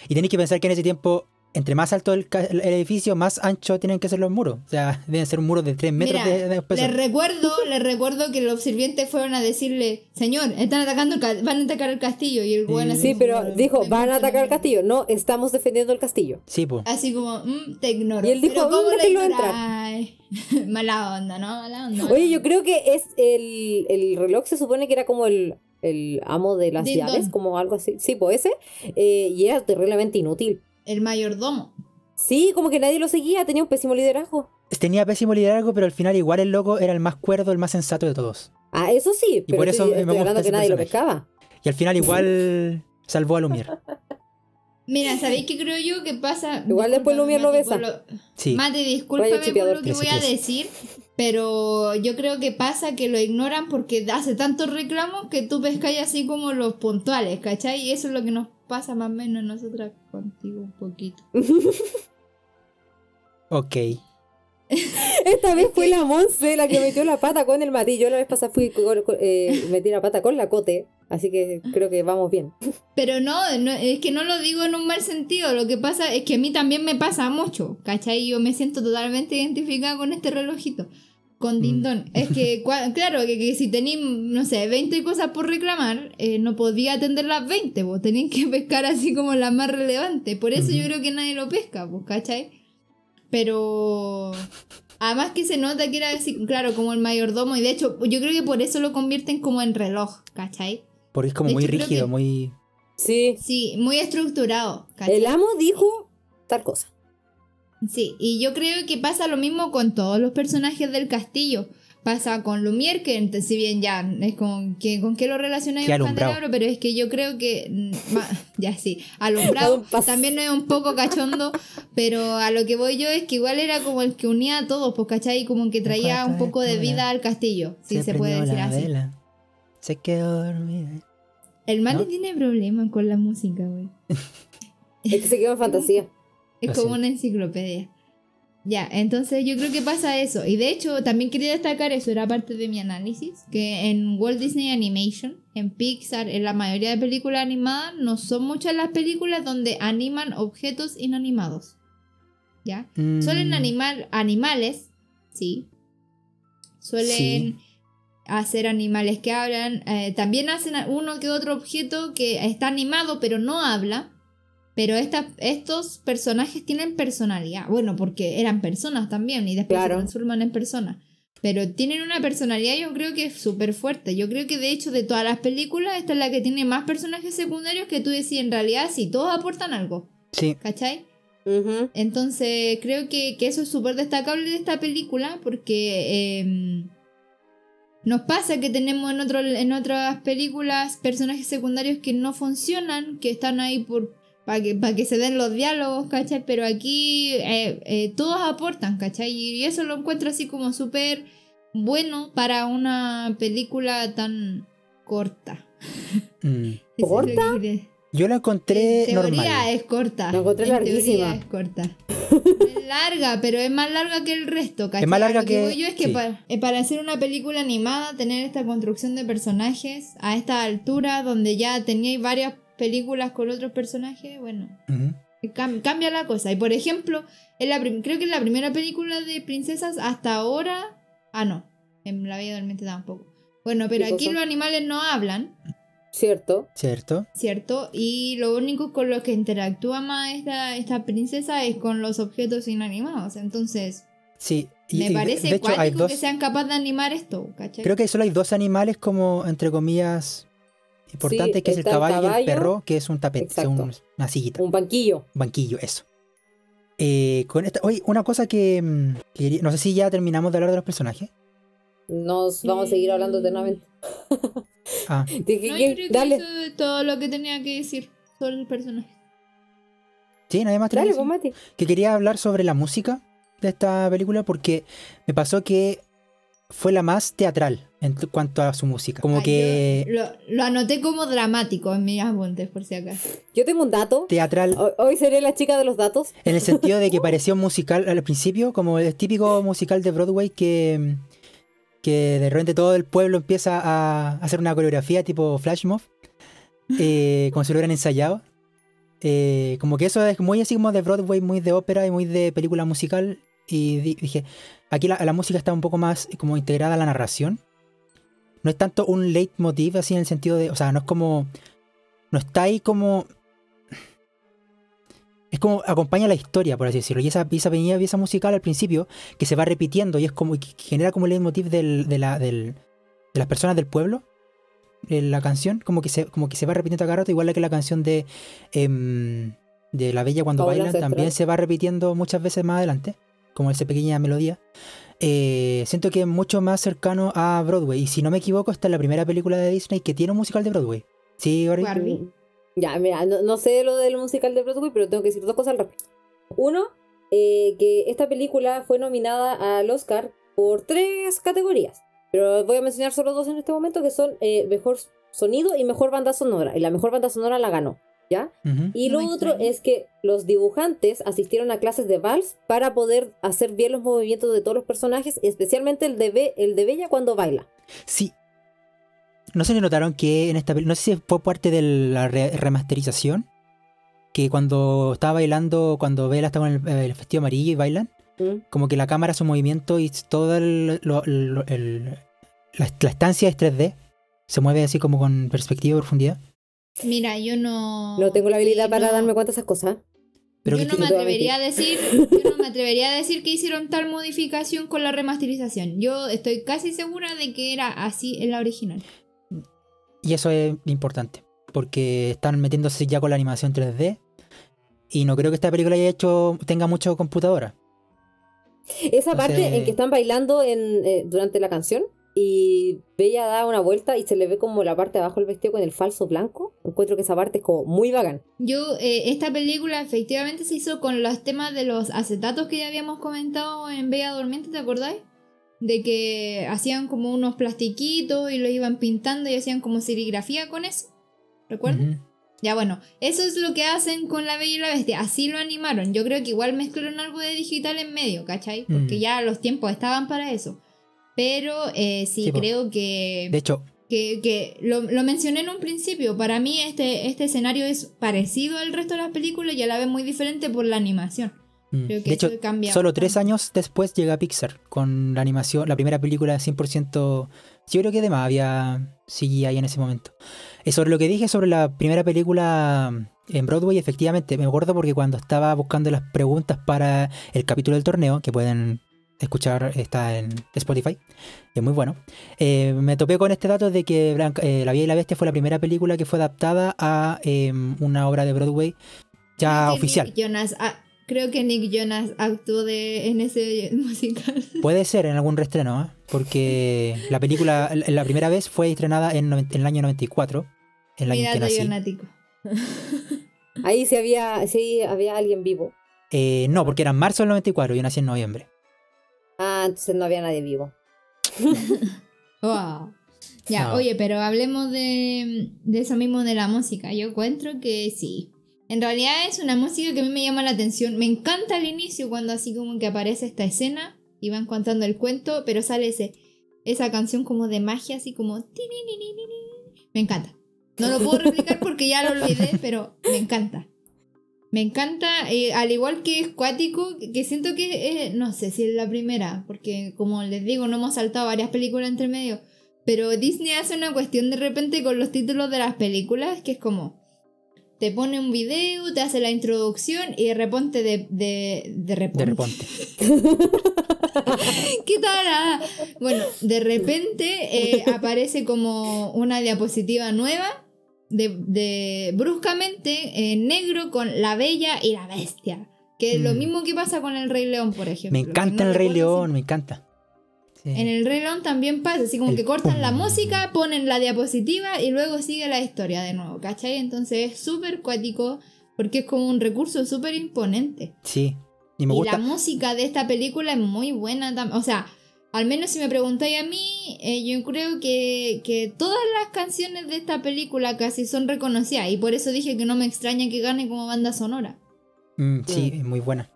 Y tenéis que pensar que en ese tiempo entre más alto el, edificio, más ancho tienen que ser los muros. O sea, deben ser muros de 3 metros Mira, de, de les recuerdo, les recuerdo que los sirvientes fueron a decirle, señor, están atacando el van a atacar el castillo y el güey así Sí, pero como, dijo, "Me van a atacar el castillo. No, estamos defendiendo el castillo. Sí, pues. Así como, "Mm, te ignoro. Y él dijo, Pero ¿cómo "Mm, lo déjenlo ignora?" entrar. Ay, Mala onda, ¿no? Mala onda. Oye, yo creo que es el, el reloj se supone que era como el, el amo de las llaves, como algo así. Sí, pues ese. eh, y era terriblemente inútil. El mayordomo. Sí, como que nadie lo seguía, tenía un pésimo liderazgo. Tenía pésimo liderazgo, pero al final igual el loco era el más cuerdo, el más sensato de todos. Ah, eso sí, pero por eso estoy, me estoy gusta que nadie lo pescaba. Y al final igual salvó a Lumière. Mira, ¿sabéis qué creo yo que pasa? Igual después Lumière lo besa. lo- Sí. Mate, discúlpame por lo que voy a decir, pero yo creo que pasa que lo ignoran porque hace tantos reclamos que tú pescáis así como los puntuales, ¿cachai? Y eso es lo que nos pasa más o menos nosotras contigo un poquito. Ok. Esta vez fue la Monse la que metió la pata con el Mati. Yo la vez pasada fui con- eh, metí la pata con la Cote, así que creo que vamos bien. Pero no, no, es que no lo digo en un mal sentido, lo que pasa es que a mí también me pasa mucho, ¿cachai? Yo me siento totalmente identificada con este relojito, con Dindon. Es que, claro, que, que si tenéis, no sé, 20 cosas por reclamar, eh, no podía atender las 20, vos tenéis que pescar así como las más relevantes. Por eso yo creo que nadie lo pesca, pues, ¿cachai? Pero... Además que se nota que era así, claro, como el mayordomo, y de hecho yo creo que por eso lo convierten como en reloj, ¿cachai? Porque es como De muy hecho, rígido, que- muy. Sí, Sí, muy estructurado, ¿cachai? el amo dijo tal cosa. Sí, y yo creo que pasa lo mismo con todos los personajes del castillo. Pasa con Lumière, que si bien ya es con que con qué lo relacionáis alumbrado. candelabro, pero es que yo creo que mm, ma- ya sí, alumbrado también es un poco cachondo, pero a lo que voy yo es que igual era como el que unía a todos, pues cachai, como que traía un poco de vida al castillo, si se, puede decir la así. vela, Se quedó dormida. El ¿No? tiene problemas con la música, güey. Es que se quedó en fantasía. Es como una enciclopedia. Ya, entonces yo creo que pasa eso. Y de hecho, también quería destacar eso, era parte de mi análisis, que en Walt Disney Animation, en Pixar, en la mayoría de películas animadas, no son muchas las películas donde animan objetos inanimados. ¿Ya? Suelen Mm, animar animales, sí. Suelen Sí. hacer animales que hablan. eh, también hacen uno que otro objeto que está animado pero no habla. Pero esta- estos personajes tienen personalidad. Bueno, porque eran personas también y después Claro. se transforman en personas. Pero tienen una personalidad yo creo que es súper fuerte. Yo creo que de hecho de todas las películas esta es la que tiene más personajes secundarios que tú decís en realidad sí, todos aportan algo. Sí, ¿Cachai? Entonces creo que, que eso es súper destacable de esta película porque eh, nos pasa que tenemos en, otro, en otras películas personajes secundarios que no funcionan, que están ahí por para que, pa' que se den los diálogos, ¿cachai? Pero aquí eh, eh, todos aportan, ¿cachai? Y eso lo encuentro así como súper bueno para una película tan corta. mm. ¿Corta? que yo lo encontré en teoría normal. es corta. La encontré En teoría larguísima. es corta. es larga, pero es más larga que el resto. ¿cachai? Es más larga lo que- voy yo es que sí. para, eh, para hacer una película animada, tener esta construcción de personajes a esta altura, donde ya teníais varias películas con otros personajes, bueno, cam- cambia la cosa. Y por ejemplo, en la prim- creo que en la primera película de princesas hasta ahora. Ah, no. En La Bella Durmiente tampoco. Bueno, pero ¿Qué aquí cosa? los animales no hablan. Cierto. ¿Cierto? ¿cierto? Y lo único con lo que interactúa más esta, esta princesa es con los objetos inanimados. Entonces, Sí. y- me parece de hecho, hay cuático dos. que sean capaces de animar esto, ¿cachai? Creo que solo hay dos animales como, entre comillas, importantes, Sí, que es el caballo, y el perro, que es un tapete, Exacto. un- una sillita, Un banquillo. un banquillo, eso. Eh, con esta, oye, una cosa que, mm, que no sé si ya terminamos de hablar de los personajes. Nos vamos a seguir hablando eternamente. Ah, ¿De qué- No, yo creo que Dale, eso es todo lo que tenía que decir sobre el personaje. sí, nadie más dale, que pues que quería hablar sobre la música de esta película porque me pasó que fue la más teatral en cuanto a su música. Como que lo, lo anoté como dramático en mis apuntes, por si acaso. Yo tengo un dato. teatral Hoy- Hoy seré la chica de los datos. en el sentido de que parecía un musical al principio, como el típico musical de Broadway que, que de repente todo el pueblo empieza a hacer una coreografía tipo flash mob, eh, como si lo hubieran ensayado. Eh, como que eso es muy así como de Broadway, muy de ópera y muy de película musical. Y di- dije, aquí la, la música está un poco más como integrada a la narración. No es tanto un leitmotiv así en el sentido de, o sea, no es como, no está ahí como... Es como acompaña la historia, por así decirlo. Y esa, esa pequeña pieza musical al principio que se va repitiendo y es como que genera como el leitmotiv del, de, la, del- de las personas del pueblo. eh, La canción, como que se, como que se va repitiendo a cada rato, igual que la canción de, em, de La Bella cuando Paola bailan, también se va repitiendo muchas veces más adelante, como esa pequeña melodía. Eh, siento que es mucho más cercano a Broadway. Y si no me equivoco, esta es la primera película de Disney que tiene un musical de Broadway. Sí, Barbie? Barbie. Ya, mira, no, no sé lo del musical de Broadway, pero tengo que decir dos cosas al respecto. Uno, eh, que esta película fue nominada al Oscar por tres categorías, pero voy a mencionar solo dos en este momento, que son eh, mejor sonido y mejor banda sonora. Y la mejor banda sonora la ganó, Y lo otro es que los dibujantes asistieron a clases de vals para poder hacer bien los movimientos de todos los personajes, especialmente el de, Be- el de Bella cuando baila. Sí. No se le notaron que en esta película, no sé si fue parte de la re- remasterización, que cuando estaba bailando, cuando Bella está con el, el vestido amarillo y bailan, ¿Mm? como que la cámara, su movimiento y el, el- la, la estancia es 3D, se mueve así como con perspectiva y profundidad. Mira, yo no. No tengo la habilidad sí, para no- darme cuenta de esas cosas. Pero yo no me atrevería a decir, yo no me atrevería a decir que hicieron tal modificación con la remasterización. Yo estoy casi segura de que era así en la original. Y eso es importante, porque están metiéndose ya con la animación 3D. Y no creo que esta película haya hecho tenga mucho computadora. Esa parte en que están bailando en, eh, durante la canción y Bella da una vuelta y se le ve como la parte de abajo del vestido con el falso blanco. Encuentro que esa parte es como muy bacán. Yo, eh, esta película efectivamente se hizo con los temas de los acetatos que ya habíamos comentado en Bella Durmiente, ¿te acordáis? De que hacían como unos plastiquitos y lo iban pintando y hacían como serigrafía con eso. ¿Recuerdan? Ujú. Ya bueno, eso es lo que hacen con La Bella y la Bestia. Así lo animaron. Yo creo que igual mezclaron algo de digital en medio, ¿cachai? Porque ya los tiempos estaban para eso. Pero eh, sí, creo que, De hecho, que, que lo, lo mencioné en un principio. Para mí este, este escenario es parecido al resto de las películas y a la vez muy diferente por la animación. Mm. Creo que De hecho, cambia solo bastante. tres años después llega Pixar con la animación, la primera película 100%. Yo creo que además había CGI en ese momento. Eh, sobre lo que dije sobre la primera película en Broadway, efectivamente, me acuerdo porque cuando estaba buscando las preguntas para el capítulo del torneo, que pueden escuchar, está en Spotify, es muy bueno, eh, me topé con este dato de que Blanca- eh, La Bella y la Bestia fue la primera película que fue adaptada a eh, una obra de Broadway ya Creo oficial. Nick Jonas, ah, creo que Nick Jonas actuó de, en ese musical. Puede ser en algún reestreno, ¿eh? porque la película, la la primera vez fue estrenada en, el año 94, el año Mira, que nací. Ahí sí había, sí había alguien vivo. Eh, no, porque era en marzo del 94, yo nací en noviembre. Ah, entonces no había nadie vivo. Wow. Ya, No. oye, pero hablemos de, de eso mismo de la música. Yo encuentro que sí. En realidad es una música que a mí me llama la atención. Me encanta al inicio cuando así como que aparece esta escena y van contando el cuento, pero sale ese, esa canción como de magia, así como... Me encanta. No lo puedo replicar porque ya lo olvidé, pero me encanta. Me encanta, eh, al igual que es cuático, que- siento que, eh, no sé si es la primera, porque como les digo, no hemos saltado varias películas entre medio, pero Disney hace una cuestión de repente con los títulos de las películas, que es como, te pone un video, te hace la introducción y de repente de, de, de De repente. repente. ¿Qué tal? Bueno, de repente eh, aparece como una diapositiva nueva, de, de bruscamente en negro con la bella y la bestia. Que es lo Mm. mismo que pasa con el Rey León, por ejemplo. Me encanta no el Rey León, me encanta. Sí. En el Rey León también pasa, así como El que cortan la música, ponen la diapositiva y luego sigue la historia de nuevo, ¿cachai? Entonces es súper cuático porque es como un recurso súper imponente. Sí, y me Y gusta. la música de esta película es muy buena también. O sea, al menos si me preguntáis a mí, eh, yo creo que, que todas las canciones de esta película casi son reconocidas. Y por eso dije que no me extraña que gane como banda sonora. Mm, sí, Mm. es muy buena.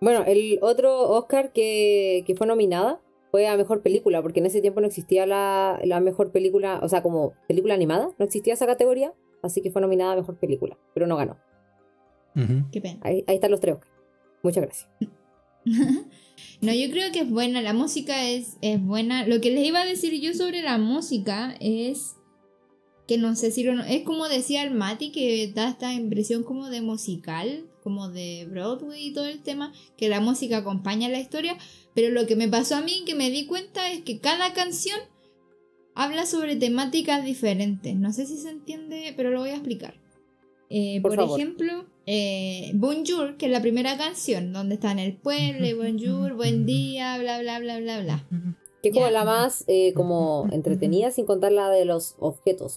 Bueno, el otro Oscar que, que fue nominada fue a Mejor Película, porque en ese tiempo no existía la, la Mejor Película, o sea, como película animada, no existía esa categoría, así que fue nominada a Mejor Película, pero no ganó. Qué pena. Ahí, ahí están los tres Oscar. Muchas gracias. No, yo creo que es buena, la música es, es buena. Lo que les iba a decir yo sobre la música es que no sé si lo... Es como decía el Mati, que da esta impresión como de musical, como de Broadway y todo el tema, que la música acompaña la historia, pero lo que me pasó a mí, que me di cuenta, es que cada canción habla sobre temáticas diferentes. No sé si se entiende, pero lo voy a explicar. Eh, Por ejemplo, eh, Bonjour, que es la primera canción, donde está en el pueblo, Bonjour, buen día, bla, bla, bla, bla, bla. Que es como la más eh, como entretenida sin contar la de los objetos.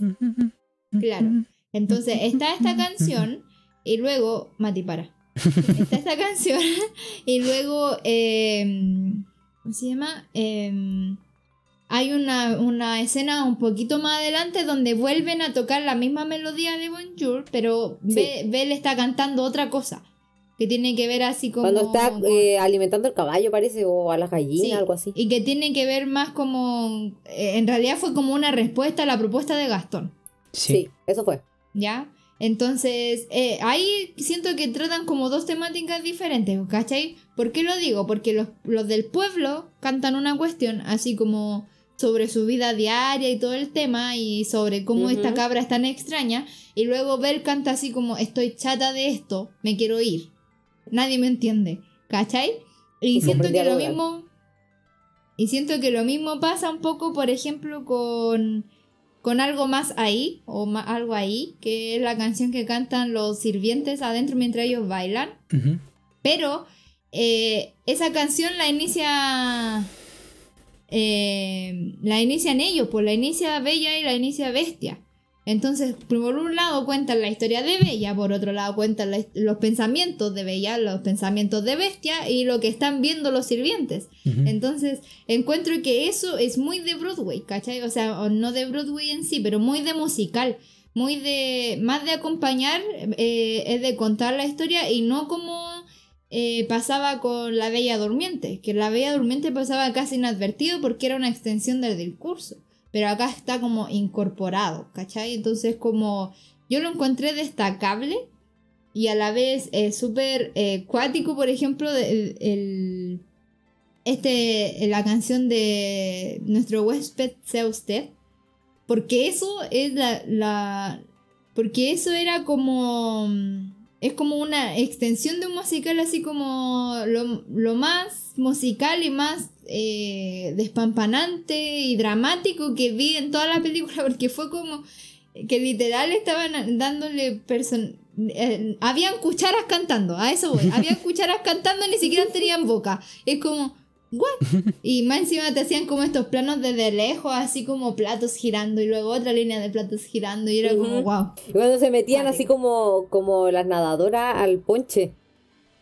Claro. Entonces está esta canción y luego, Mati, para. Está esta canción y luego, eh, ¿cómo se llama? Hay una, una escena un poquito más adelante donde vuelven a tocar la misma melodía de Bonjour, pero Sí. Be- Belle está cantando otra cosa. Que tiene que ver así como... Cuando está eh, alimentando el caballo, parece, o a las gallinas, Sí, algo así. Y que tiene que ver más como... eh, en realidad fue como una respuesta a la propuesta de Gastón. Sí. Sí. eso fue. ¿Ya? Entonces, eh, ahí siento que tratan como dos temáticas diferentes, ¿cachai? ¿Por qué lo digo? Porque los, los del pueblo cantan una cuestión así como sobre su vida diaria y todo el tema y sobre cómo esta cabra es tan extraña y luego Bel canta así como estoy chata de esto, me quiero ir. Nadie me entiende, ¿cachai? Y siento que lo mismo... Y siento que lo mismo pasa un poco, por ejemplo, con con algo más ahí, o ma- algo ahí, que es la canción que cantan los sirvientes adentro mientras ellos bailan. Pero eh, esa canción la inicia. Eh, la inician ellos, pues la inicia Bella y la inicia Bestia. Entonces, por un lado cuentan la historia de Bella, por otro lado cuentan la- los pensamientos de Bella, los pensamientos de Bestia y lo que están viendo los sirvientes. Entonces, encuentro que eso es muy de Broadway, ¿cachai? O sea, o no de Broadway en sí, pero muy de musical. Muy de. Más de acompañar, eh, es de contar la historia y no como eh, pasaba con La Bella Durmiente. Que La Bella Durmiente pasaba casi inadvertido porque era una extensión del discurso. Pero acá está como incorporado, ¿cachai? Entonces, como. Yo lo encontré destacable y a la vez eh, súper eh, cuático, por ejemplo, el, este, la canción de nuestro huésped sea usted. Porque eso es la, la- Porque eso era como... Es como una extensión de un musical así como lo, lo más musical y más eh, despampanante y dramático que vi en toda la película porque fue como que literal estaban dándole person eh, habían cucharas cantando, a eso voy, habían cucharas cantando ni siquiera tenían boca. Es como ¿What? Y más encima te hacían como estos planos desde lejos, así como platos girando, y luego otra línea de platos girando, y era como, wow. Y cuando se metían así como, como las nadadoras al ponche.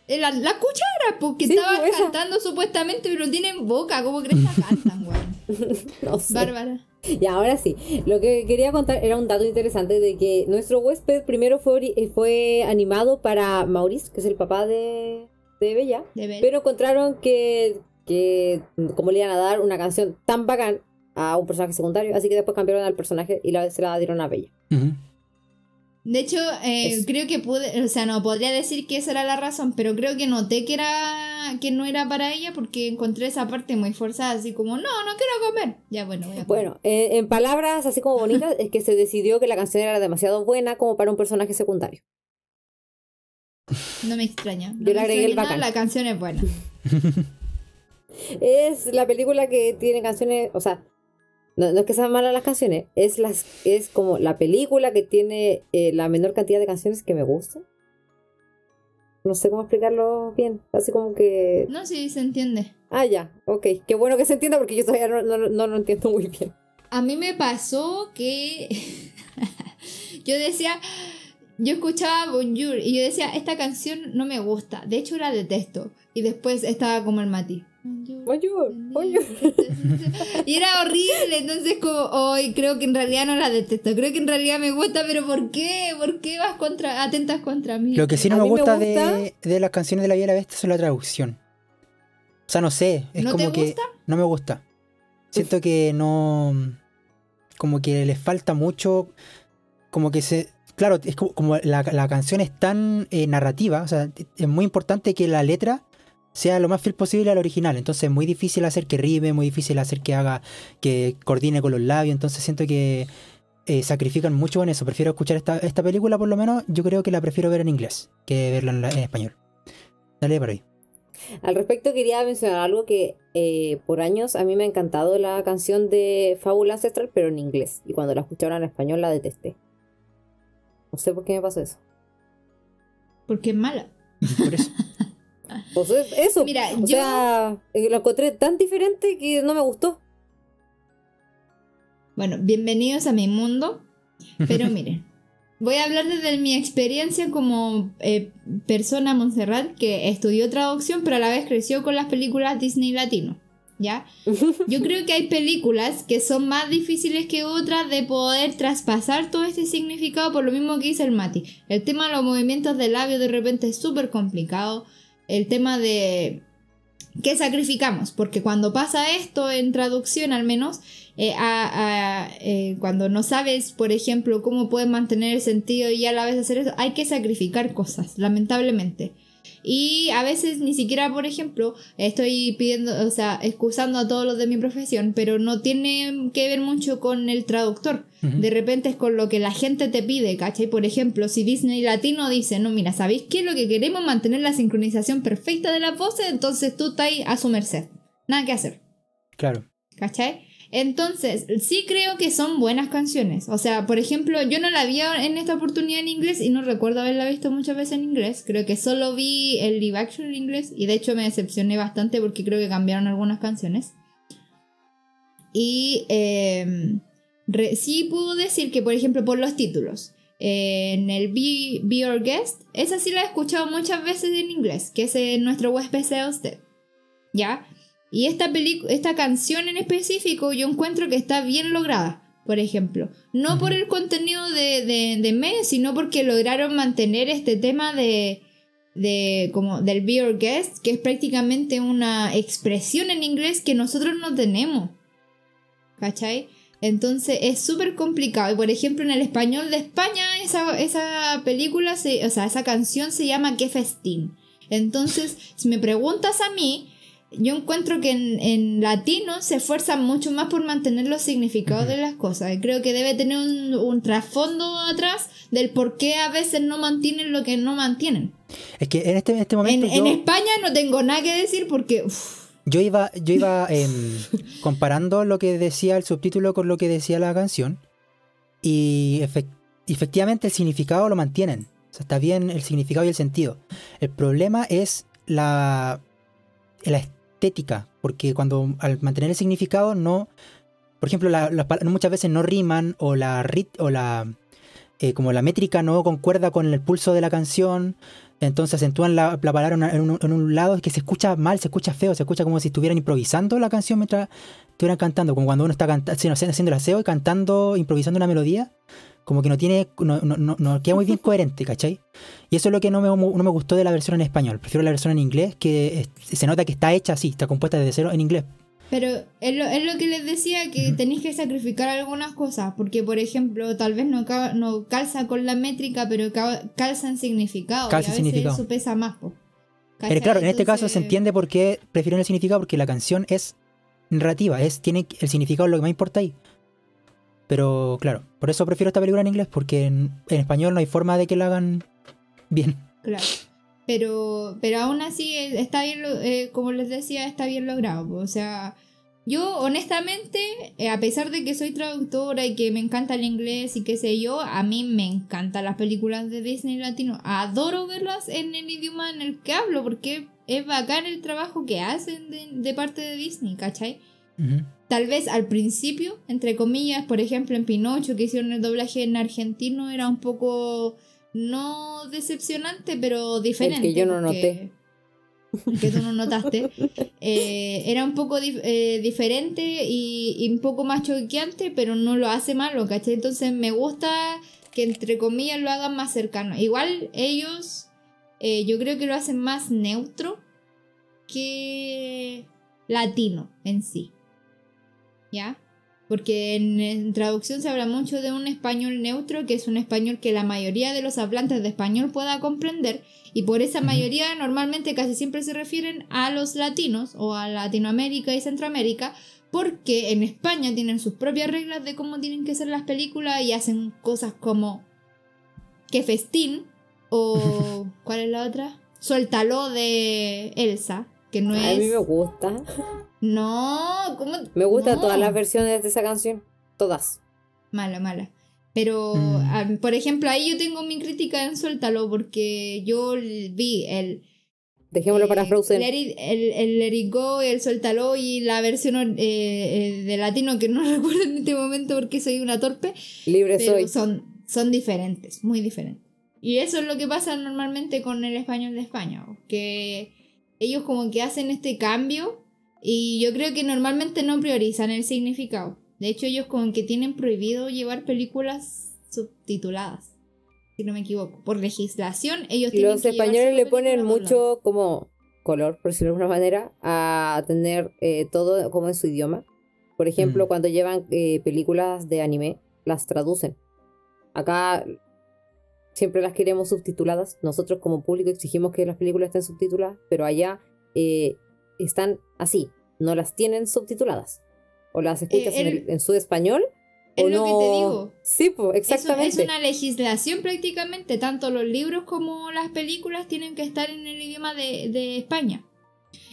Eh, La, la cuchara, porque Sí, estaban pues, esa. cantando supuestamente, pero tienen boca, ¿cómo crees que cantan, weón? No sé. Bárbara. Y ahora sí, lo que quería contar era un dato interesante de que nuestro huésped primero fue, fue animado para Maurice, que es el papá de, de Bella, De pero encontraron que, que como le iban a dar una canción tan bacán a un personaje secundario, así que después cambiaron al personaje y la, se la dieron a Bella. De hecho, eh, creo que pude, o sea, no podría decir que esa era la razón, pero creo que noté que era que no era para ella porque encontré esa parte muy forzada, así como, no, no quiero comer. Ya, bueno, voy a comer. Bueno, eh, en palabras así como bonitas, es que se decidió que la canción era demasiado buena como para un personaje secundario. No me extraña. No Yo le agregué el nada, bacán. la canción es buena. Es la película que tiene canciones, o sea, no, no es que sean malas las canciones, es las es como la película que tiene eh, la menor cantidad de canciones que me gustan. No sé cómo explicarlo bien, así como que... No, sí, se entiende. Ah, ya, ok, qué bueno que se entienda porque yo todavía no, no, no lo entiendo muy bien. A mí me pasó que yo decía, yo escuchaba Bonjour y yo decía, esta canción no me gusta, de hecho la detesto. Y después estaba como el Mati. Bonjour, bonjour. Y era horrible, entonces como, hoy creo que en realidad no la detesto, creo que en realidad me gusta, pero ¿por qué? ¿Por qué vas contra, atentas contra mí? Lo que sí no me gusta, De, de las canciones de la Bella y la Bestia son la traducción. O sea, no sé, es ¿No como te que gusta? no me gusta. Siento que no como que les falta mucho como que se claro, es como, como la, la canción es tan eh, narrativa, o sea, es muy importante que la letra sea lo más fiel posible al original. Entonces es muy difícil hacer que rime, muy difícil hacer que haga, que coordine con los labios. Entonces siento que eh, sacrifican mucho en eso. Prefiero escuchar esta, esta película, por lo menos, yo creo que la prefiero ver en inglés que verla en, la- en español. Dale por ahí. Al respecto quería mencionar algo que eh, por años a mí me ha encantado la canción de Fábula Ancestral, pero en inglés. Y cuando la escucharon en español la detesté. No sé por qué me pasó eso. Porque es mala. Por eso. Pues es- eso. Mira, o yo- sea, eh, lo encontré tan diferente que no me gustó. Bueno, bienvenidos a mi mundo. Pero miren, voy a hablar desde mi experiencia como eh, persona Montserrat que estudió traducción, pero a la vez creció con las películas Disney Latino. ¿Ya? Yo creo que hay películas que son más difíciles que otras de poder traspasar todo este significado por lo mismo que dice el Mati. El tema de los movimientos de labios de repente es súper complicado. El tema de qué sacrificamos, porque cuando pasa esto en traducción al menos, eh, a- a- eh, cuando no sabes, por ejemplo, cómo puedes mantener el sentido y a la vez hacer eso, hay que sacrificar cosas, lamentablemente. Y a veces ni siquiera, por ejemplo, estoy pidiendo, o sea, excusando a todos los de mi profesión, pero no tiene que ver mucho con el traductor. De repente es con lo que la gente te pide, ¿cachai? Por ejemplo, si Disney Latino dice, no, mira, ¿sabéis qué? Lo que queremos es mantener la sincronización perfecta de las voces, entonces tú estás ahí a su merced. Nada que hacer. Claro. ¿Cachai? Entonces, sí creo que son buenas canciones. O sea, por ejemplo, yo no la vi en esta oportunidad en inglés y no recuerdo haberla visto muchas veces en inglés. Creo que solo vi el live action en inglés y de hecho me decepcioné bastante porque creo que cambiaron algunas canciones. Y re- sí puedo decir que, por ejemplo, por los títulos. en el Be, Be Your Guest, esa sí la he escuchado muchas veces en inglés, que es eh, nuestro huésped sea usted. ¿Ya? Y esta, esta canción en específico yo encuentro que está bien lograda, por ejemplo. No por el contenido de, de, de sino porque lograron mantener este tema de, de como del Be Your Guest, que es prácticamente una expresión en inglés que nosotros no tenemos. ¿Cachai? Entonces es súper complicado. Y por ejemplo, en el español de España, esa, esa película, se, o sea, esa canción se llama Qué festín. Entonces, si me preguntas a mí, yo encuentro que en, en latino se esfuerzan mucho más por mantener los significados de las cosas. Creo que debe tener un, un trasfondo atrás del por qué a veces no mantienen lo que no mantienen. Es que en este, en este En, momento en yo, España no tengo nada que decir porque... yo iba, yo iba em, comparando lo que decía el subtítulo con lo que decía la canción. Y efec- efectivamente el significado lo mantienen. O sea, está bien el significado y el sentido. El problema es la, la estética. Porque cuando al mantener el significado no. Por ejemplo, la- pal- muchas veces no riman o la rit o la. eh, como la métrica no concuerda con el pulso de la canción. Entonces acentúan la, la palabra en un, en un lado que se escucha mal, se escucha feo, se escucha como si estuvieran improvisando la canción mientras estuvieran cantando, como cuando uno está haciendo el aseo y cantando, improvisando una melodía, como que no tiene, no, no- no- no queda muy bien coherente, ¿cachai? Y eso es lo que no me, no me gustó de la versión en español. Prefiero la versión en inglés, que se nota que está hecha así, está compuesta desde cero en inglés. Pero es lo, es lo que les decía, que tenéis que sacrificar algunas cosas, porque por ejemplo, tal vez no, ca- no calza con la métrica, pero ca- calza en significado. Calza y a en veces significado. eso pesa más. po. Pero claro, en este caso se entiende por qué prefieren el significado, porque la canción es narrativa, es, tiene el significado es lo que más importa ahí. Pero claro, por eso prefiero esta película en inglés, porque en, español no hay forma de que la hagan bien. Claro. Pero, pero aún así eh, está bien, eh, como les decía, está bien logrado. O sea, yo honestamente, eh, a pesar de que soy traductora y que me encanta el inglés y qué sé yo, a mí me encantan las películas de Disney Latino. Adoro verlas en el idioma en el que hablo porque es bacán el trabajo que hacen de, de parte de Disney, ¿cachai? Tal vez al principio, entre comillas, por ejemplo en Pinocho que hicieron el doblaje en argentino era un poco no decepcionante, pero diferente. yo no porque- Que tú no notaste. Eh, era un poco dif- eh, diferente y, y un poco más choqueante, pero no lo hace malo, ¿cachai? Entonces me gusta que entre comillas lo hagan más cercano. Igual ellos, eh, yo creo que lo hacen más neutro que latino en sí. ¿Ya? Porque en, en traducción se habla mucho de un español neutro, que es un español que la mayoría de los hablantes de español pueda comprender, y por esa mayoría normalmente casi siempre se refieren a los latinos o a Latinoamérica y Centroamérica, porque en España tienen sus propias reglas de cómo tienen que ser las películas y hacen cosas como que festín o ¿cuál es la otra? Suéltalo de Elsa, que no A mí me es gusta. No, ¿cómo? Me gustan No. todas las versiones de esa canción. Todas. Mala, mala. Pero, Mm. ah, por ejemplo, ahí yo tengo mi crítica en Suéltalo porque yo vi el, Dejémoslo para eh, Frozen. Let It- el, el Let It Go, el Suéltalo y la versión eh, eh, de latino que no recuerdo en este momento porque soy una torpe, Libre pero soy. son, son diferentes, muy diferentes. Y eso es lo que pasa normalmente con el español de España, o que ellos como que hacen este cambio y yo creo que normalmente no priorizan el significado. De hecho, ellos como que tienen prohibido llevar películas subtituladas, si no me equivoco. Por legislación, ellos tienen Los que españoles le ponen mucho como color, por decirlo de alguna manera, a tener eh, todo como en su idioma. Por ejemplo, Mm. cuando llevan eh, películas de anime, las traducen. Acá siempre las queremos subtituladas. Nosotros como público exigimos que las películas estén subtituladas, pero allá eh, están así, no las tienen subtituladas. O las escuchas en, el- el- en su español. Es o lo que no... te digo. Sí, pues, Eso exactamente. Es una legislación prácticamente. Tanto los libros como las películas tienen que estar en el idioma de, de España.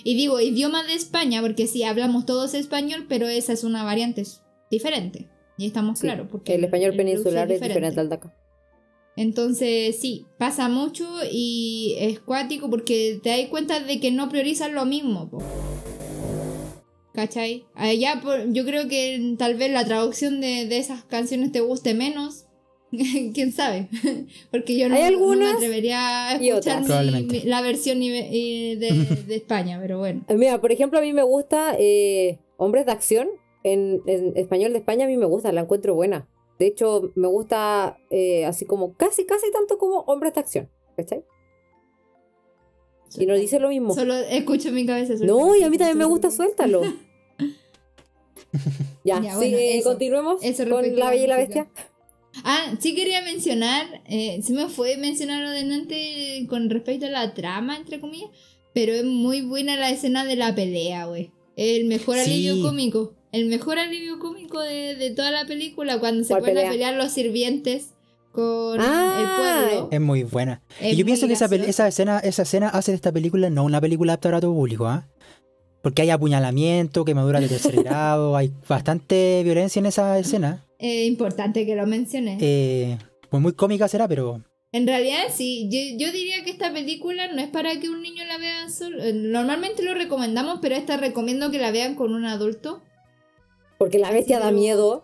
Y digo idioma de España porque sí, hablamos todos español, pero esa es una variante diferente. Y estamos Sí, claros. Porque el español el peninsular es diferente al de acá. Entonces, sí, pasa mucho y es cuático porque te das cuenta de que no priorizan lo mismo. po. ¿Cachai? Allá por- yo creo que tal vez la traducción de, de esas canciones te guste menos. ¿Quién sabe? porque yo no, Hay no me atrevería a escuchar mi- mi- la versión de, de España, pero bueno. Eh, Mira, por ejemplo, a mí me gusta eh, Hombres de Acción. En, en español de España a mí me gusta, la encuentro buena. De hecho, me gusta eh, así como casi, casi tanto como Hombres de Acción. ¿Cachai? Y nos dice lo mismo. Solo escucho en mi cabeza. No, y a mí también me gusta, suéltalo. ya, Ya, sí, bueno, eh, eso. continuemos Eso con La la Bella y la. Bestia. Ah, sí quería mencionar, eh, se me fue mencionar adelante con respecto a la trama, entre comillas, pero es muy buena la escena de la pelea, güey. El mejor Sí. alivio cómico. El mejor alivio cómico de, de toda la película, cuando se ¿Cuál ponen a pelea? pelear los sirvientes con Ah, el pueblo. Es muy buena. Es y yo pienso que esa, esa escena, esa escena hace de esta película no una película apta para todo público, ¿ah? Porque hay apuñalamiento, quemadura de tercer grado, hay bastante violencia en esa escena. Es importante que lo menciones. Eh, pues muy cómica será, pero En realidad, sí, yo, yo diría que esta película no es para que un niño la vea solo. eh, Normalmente lo recomendamos, pero esta recomiendo que la vean con un adulto. Porque la bestia da miedo.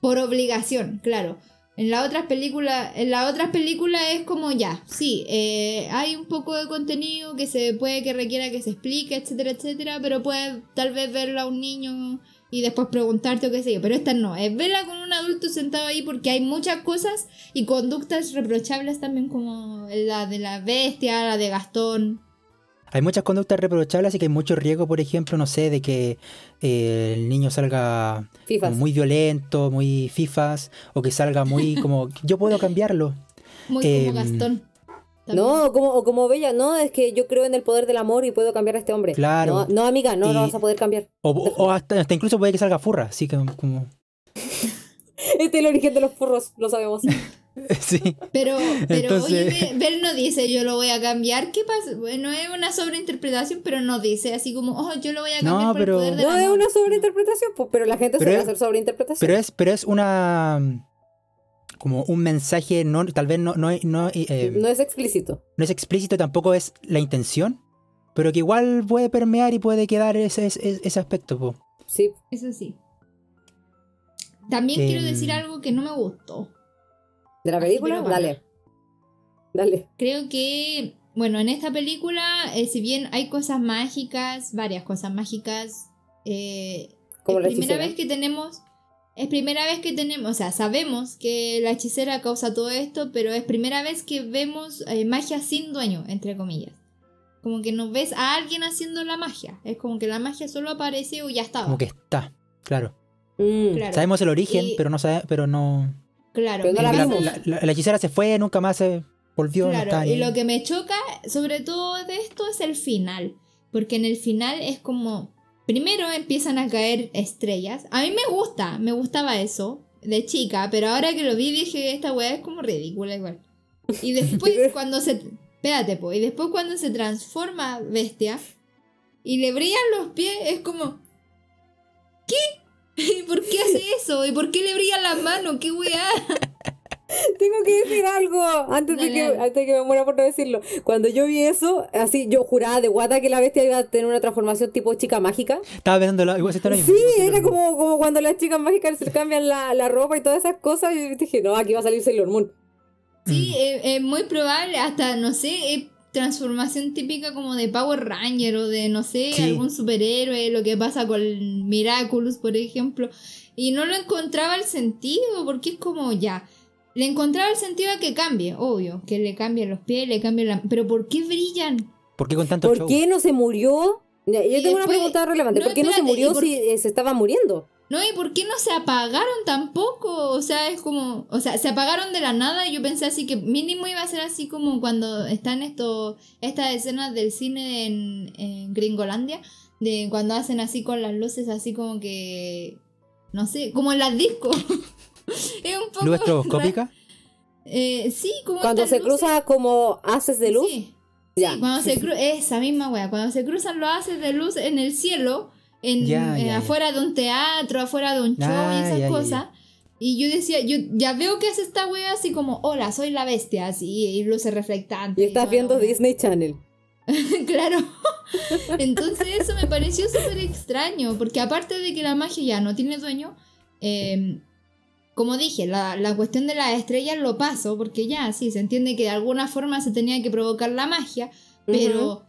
Por obligación, claro. En las otras películas, en las otras es como ya, sí, eh, hay un poco de contenido que se puede que requiera que se explique, etcétera, etcétera, pero puedes tal vez verla a un niño y después preguntarte o qué sé yo. Pero esta no, es verla con un adulto sentado ahí porque hay muchas cosas y conductas reprochables también como la de la bestia, la de Gastón. Hay muchas conductas reprochables, así que hay mucho riesgo, por ejemplo, no sé, de que eh, el niño salga muy violento, muy fifas, o que salga muy como, yo puedo cambiarlo. Muy Em, como Gastón. también. No, como, o como Bella, no, es que yo creo en el poder del amor y puedo cambiar a este hombre. Claro. No, no, amiga, no lo Y- vas a poder cambiar. O, o hasta, hasta incluso puede que salga furra, así que como... Este es el origen de los furros, lo sabemos. sí. Pero, pero Entonces- oye, no dice yo lo voy a cambiar. ¿Qué pasa? Bueno, es una sobreinterpretación, pero no dice así como, oh, yo lo voy a No, cambiar por pero- el poder del No es una sobreinterpretación, pues, pero la gente Pero suele es- hacer sobreinterpretación. Pero es, pero es una... Como un mensaje, no, tal vez no, no, no, eh, no es explícito. no es explícito, tampoco es la intención, pero que igual puede permear y puede quedar ese, ese, ese aspecto. po. Sí. Eso sí. También quiero Em. decir algo que no me gustó. ¿De la película? Dale. Dale. Creo que, bueno, en esta película, eh, si bien hay cosas mágicas, varias cosas mágicas, eh, Como es la primera hechicera. vez que tenemos, es primera vez que tenemos, o sea, sabemos que la hechicera causa todo esto, pero es primera vez que vemos eh, magia sin dueño, entre comillas. Como que no ves a alguien haciendo la magia. Es como que la magia solo aparece o ya estaba. Como que está, claro. Mm. Claro. Sabemos el origen, Y- pero no sabe, pero no. Claro. Pero no la me la, pasa- vimos. la- la- la hechicera se fue, nunca más se volvió. no Claro, ni y lo que me choca, sobre todo de esto, es el final. Porque en el final es como. Primero empiezan a caer estrellas. A mí me gusta, me gustaba eso de chica, pero ahora que lo vi dije, esta weá es como ridícula igual. Y después cuando se... Espérate, po. Y después cuando se transforma bestia y le brillan los pies, es como... ¿Qué? ¿Y por qué hace eso? ¿Y por qué le brillan las manos? ¿Qué weá? Tengo que decir algo antes de, que, antes de que me muera por no decirlo. Cuando yo vi eso, así yo juraba de guata que la bestia iba a tener una transformación tipo chica mágica. Estaba pensando la, igual se estaba ahí. Sí, era como, como cuando las chicas mágicas se cambian la, la ropa y todas esas cosas. Y dije, no, aquí va a salir Sailor Moon. Sí, es, muy probable, hasta, no sé, es transformación típica como de Power Ranger o de, no sé, Sí. algún superhéroe, lo que pasa con Miraculous, por ejemplo. Y no lo encontraba el sentido, porque es como ya. Le encontraba el sentido a que cambie, obvio, que le cambien los pies, le cambien la... Pero ¿por qué brillan? ¿Por qué con tanto ¿Por show? qué no se murió? Yo Y tengo una pregunta relevante. no, ¿Por qué no se murió ¿y por si eh, se estaba muriendo? No, ¿y por qué no se apagaron tampoco? O sea, es como, o sea, se apagaron de la nada y yo pensé así que mínimo iba a ser así como cuando están estos, estas escenas del cine en, en Gringolandia, de cuando hacen así con las luces así como que, no sé, como en las discos. es un poco... ¿Luz estroboscópica? Eh, sí, como Cuando se luces- cruza como haces de luz. Sí. Ya. Sí, cuando se cruzan, esa misma wea, cuando se cruzan los haces de luz en el cielo, en, Ya, eh, afuera de un teatro, afuera de un show Ah, y esas cosas. Y yo decía, yo ya veo que hace esta wea así como, hola, soy la bestia, así, y luces reflectantes. Y estás viendo. Disney Channel. claro. Entonces eso me pareció súper extraño, porque aparte de que la magia ya no tiene dueño, eh, como dije, la, la cuestión de las estrellas lo paso, porque ya, sí, se entiende que de alguna forma se tenía que provocar la magia, pero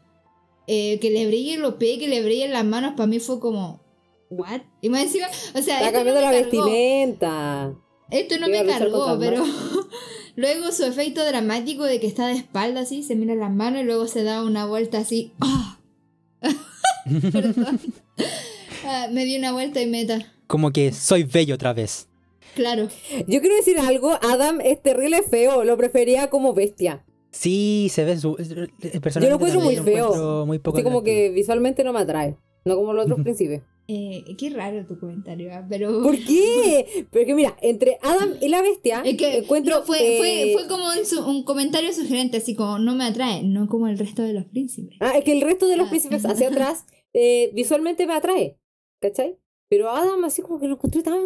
eh, que le brillen los pies, que le brillen las manos, para mí fue como, ¿what? Y más encima, o sea, Está no cambiando me la cargó. vestimenta. Esto no Iba me cargó, pero luego su efecto dramático de que está de espalda así, se mira las manos y luego se da una vuelta así. ¡Ah! Perdón. Ah, me di una vuelta y meta. Como que soy bello otra vez. Claro. Yo quiero decir algo, Adam es terrible feo, lo prefería como bestia. Sí, se ve su. el personaje Yo lo encuentro muy feo. encuentro Muy poco Así como que visualmente no me atrae. No como los otros príncipes. Eh, qué raro tu comentario, ah, pero... ¿Por qué? Porque mira, entre Adam y la bestia Es que encuentro no, fue, eh, fue, fue como un, su- un comentario sugerente, así como no me atrae, no como el resto de los príncipes. Ah, es que el resto de los Ah. príncipes hacia atrás eh, visualmente me atrae. ¿Cachai? Pero Adam así como que lo encontré tan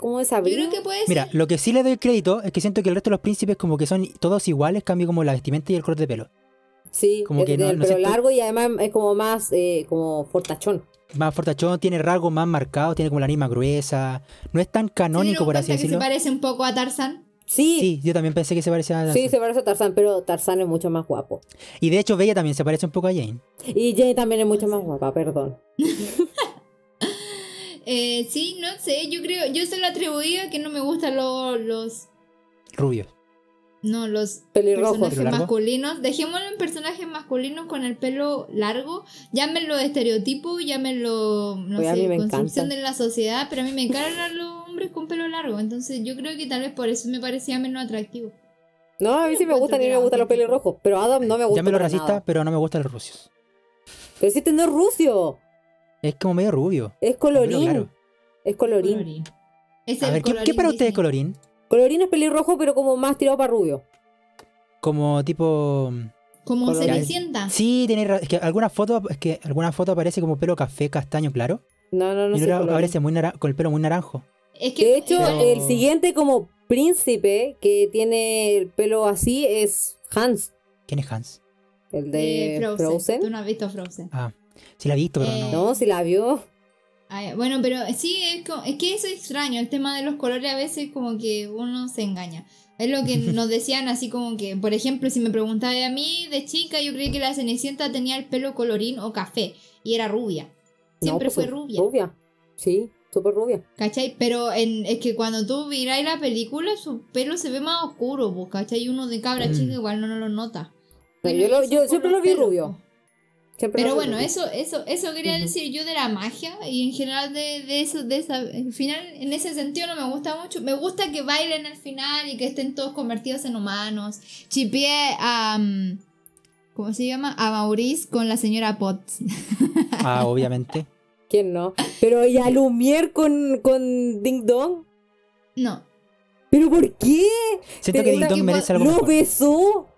como Yo desabrido. creo que puede Mira, ser. lo que sí le doy crédito es que siento que el resto de los príncipes como que son todos iguales, cambio como la vestimenta y el color de pelo. Sí, como es que que no- el no pelo siento- largo y además es como más eh, como fortachón. Más fortachón, tiene rasgos más marcados, tiene como la anima gruesa. No es tan ¿Se canónico, por así que decirlo. se parece un poco a Tarzan? Sí, sí, Sí, yo también pensé que se parecía a... se parece a Tarzán, pero Tarzán es mucho más guapo. Y de hecho, Bella también se parece un poco a Jane. Y Jane también es mucho más guapa, perdón. Eh, sí, no sé, yo creo, yo se lo atribuía que no me gustan lo- los, Rubio. no, los Pelirrojos. personajes masculinos. Dejémoslo en personajes masculinos con el pelo largo. Llámenlo estereotipo, llámenlo, no a sé, construcción encanta. de la sociedad, pero a mí me encargan los hombres con pelo largo. Entonces yo creo que tal vez por eso me parecía menos atractivo. No, a mí sí me gustan y me gustan los pelirrojos, pero Adam no me gusta. Llámelo racista, nada. pero no me gustan los rusios. Pero si este no es rucio, Es como medio rubio. es colorín. claro. Es colorín. Colorín. Es A ver, ¿qué, para ustedes Disney. colorín? Colorín es pelirrojo, pero como más tirado para rubio. Como tipo... Como Colorín. Cenicienta. Sí, tiene es que alguna foto, es que alguna foto aparece como pelo café castaño claro. No, no, no y otra aparece muy con el pelo muy naranjo. Es que De hecho, el siguiente como príncipe que tiene el pelo así es Hans, ¿Quién es Hans? el de eh, Frozen. Frozen. Tú no has visto Frozen. Ah, sí la he visto, pero Eh, no. No, si la vio. Bueno, pero sí, es, que eso es extraño. El tema de los colores a veces como que uno se engaña. Es lo que nos decían así como que, por ejemplo, si me preguntaba a mí de chica, yo creí que la Cenicienta tenía el pelo colorín o café y era rubia. No, Siempre pues fue rubia. Rubia. Sí, súper rubia. ¿Cachai? Pero en, es que cuando tú miráis la película, su pelo se ve más oscuro, pues, ¿cachai? Uno de cabra Mm. chica igual no, no lo nota. No, yo lo- siempre lo vi rubio. Siempre Pero bueno, eso, eso, eso quería decir yo de la magia y en general de, de eso, de esa, al final, en ese sentido no me gusta mucho. Me gusta que bailen al final y que estén todos convertidos en humanos. Chipié a, mm, ¿cómo se llama? A Maurice con la señora Potts. Ah, obviamente. ¿Quién no? Pero y a Lumière con, con Ding Dong. No. ¿Pero por qué? Siento que Ding Dong merece algo Lo mejor. besó.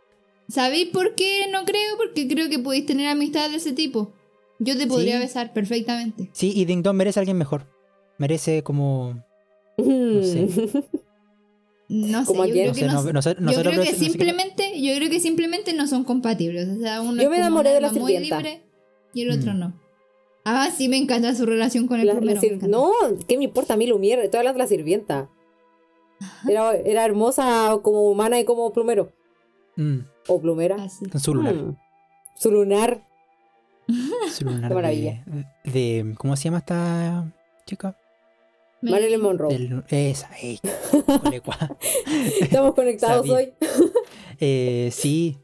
¿Sabéis por qué no creo? Porque creo que podéis tener amistad de ese tipo. Yo te podría Sí. besar perfectamente. Sí, y Ding Dong merece a alguien mejor. Merece como. Mm. sé. No sé, ¿Como a yo creo No que sé, no, no- no yo creo no que no simplemente, yo creo que simplemente no son compatibles. O sea, uno Yo me enamoré de la muy sirvienta. libre y el otro Mm. no. Ah, sí me encanta su relación con el La- no, ¿qué me importa a mí Lumière? Estoy hablando de la sirvienta. Era, era hermosa como humana y como plumero. Mm, O plumera. Ah, sí. con su lunar. Mm. Su lunar. Su lunar Qué maravilla. de, de- ¿Cómo se llama esta chica? Marilyn Monroe. Del- esa. Estamos conectados hoy. Eh, sí,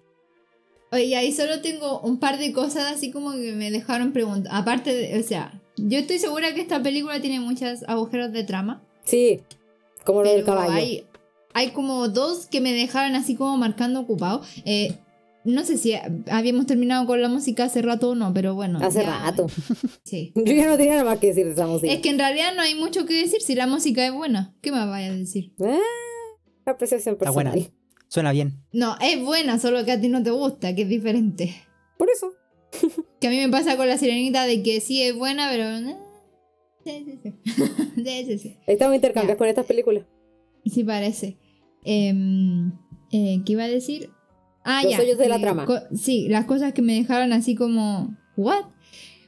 Oye, ahí solo tengo un par de cosas así como que me dejaron preguntar. Aparte, de, o sea, yo estoy segura que esta película tiene muchos agujeros de trama. Sí. Como lo del caballo. hay, hay como dos que me dejaron así como marcando ocupado. Eh, no sé si habíamos terminado con la música hace rato o no, pero bueno. Hace ya- rato. Sí. Yo ya no tenía nada más que decir de esa música. Es que en realidad no hay mucho que decir si la música es buena. ¿Qué más vaya a decir? Eh, apreciación Está buena. personal. suena bien. No, es buena, solo que a ti no te gusta, que es diferente. Por eso. Que a mí me pasa con la sirenita de que sí es buena, pero. eh, Sí, sí, sí. sí, sí, sí. Estamos intercambiados con estas películas. Sí parece. Em, eh, ¿Qué iba a decir? Ah, Los ya. hoyos de la eh, trama. sí, las cosas que me dejaron así como... ¿What?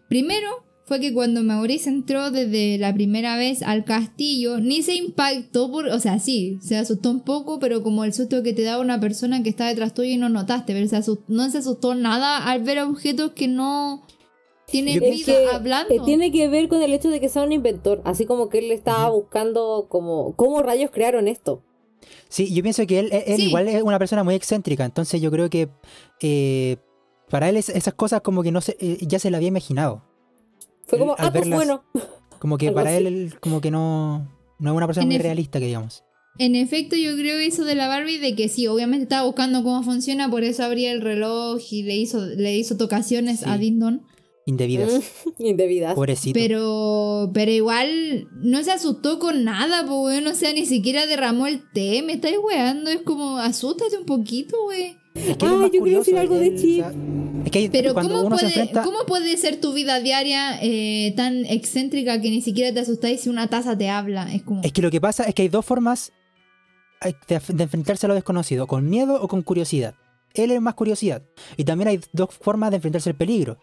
Primero fue que cuando Maurice entró desde la primera vez al castillo, ni se impactó por... O sea, sí, se asustó un poco, pero como el susto que te da una persona que está detrás tuyo y no notaste, pero se asus- no se asustó nada al ver objetos que no tienen Yo vida hablando. eh, tiene que ver con el hecho de que sea un inventor. Así como que él estaba buscando como... ¿Cómo rayos crearon esto? Sí, yo pienso que él, él Sí. igual es una persona muy excéntrica, entonces yo creo que eh, para él es- esas cosas como que no se, eh, ya se la había imaginado. Fue Él, como, al ah, pues bueno. Como que para así. él, él como que no, no es una persona En muy realista, que digamos. En efecto, yo creo eso de la Barbie de que sí, obviamente estaba buscando cómo funciona, por eso abría el reloj y le hizo, le hizo tocaciones Sí. a Dindon. Indebidas. Mm, Indebidas. Pobrecito. Pero, pero igual no se asustó con nada, pues weón, o sea, ni siquiera derramó el té, me estáis weando, es como, asústate un poquito, wey. Es que Ah, yo quería decir algo de Chip. es que hay- Pero cuando ¿cómo uno se puede, enfrenta... ¿cómo puede ser tu vida diaria eh, tan excéntrica que ni siquiera te asustáis si una taza te habla? Es como... Es que lo que pasa es que hay dos formas de, de enfrentarse a lo desconocido, con miedo o con curiosidad. Él es más curiosidad. Y también hay dos formas de enfrentarse al peligro.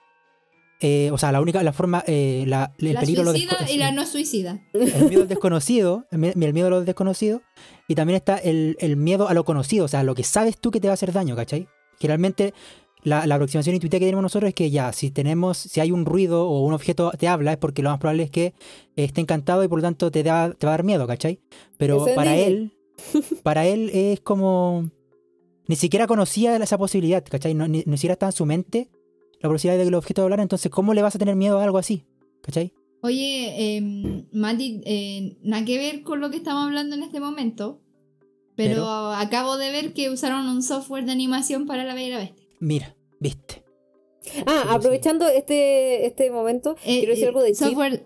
Eh, o sea, la única, la forma, eh, la, el la peligro lo suicida desco- y la no suicida. el miedo al desconocido, el, mi- el miedo a lo desconocido, y también está el, el miedo a lo conocido, o sea, lo que sabes tú que te va a hacer daño, ¿cachai? Generalmente la, la aproximación intuitiva que tenemos nosotros es que ya, si tenemos, si hay un ruido o un objeto te habla, es porque lo más probable es que esté encantado y por lo tanto te, da, te va a dar miedo, ¿cachai? Pero Ese para él, para él es como... Ni siquiera conocía esa posibilidad, ¿cachai? No, ni, ni siquiera estaba en su mente la posibilidad de que los objetos hablaran, entonces ¿cómo le vas a tener miedo a algo así? ¿Cachai? Oye, eh, Mati, eh, nada que ver con lo que estamos hablando en este momento, pero, Pero- acabo de ver que usaron un software de animación para la Bella y la Bestia. Mira, viste. Ah, Sí, aprovechando este, este momento, Eh, quiero decir eh, algo de Chip. software,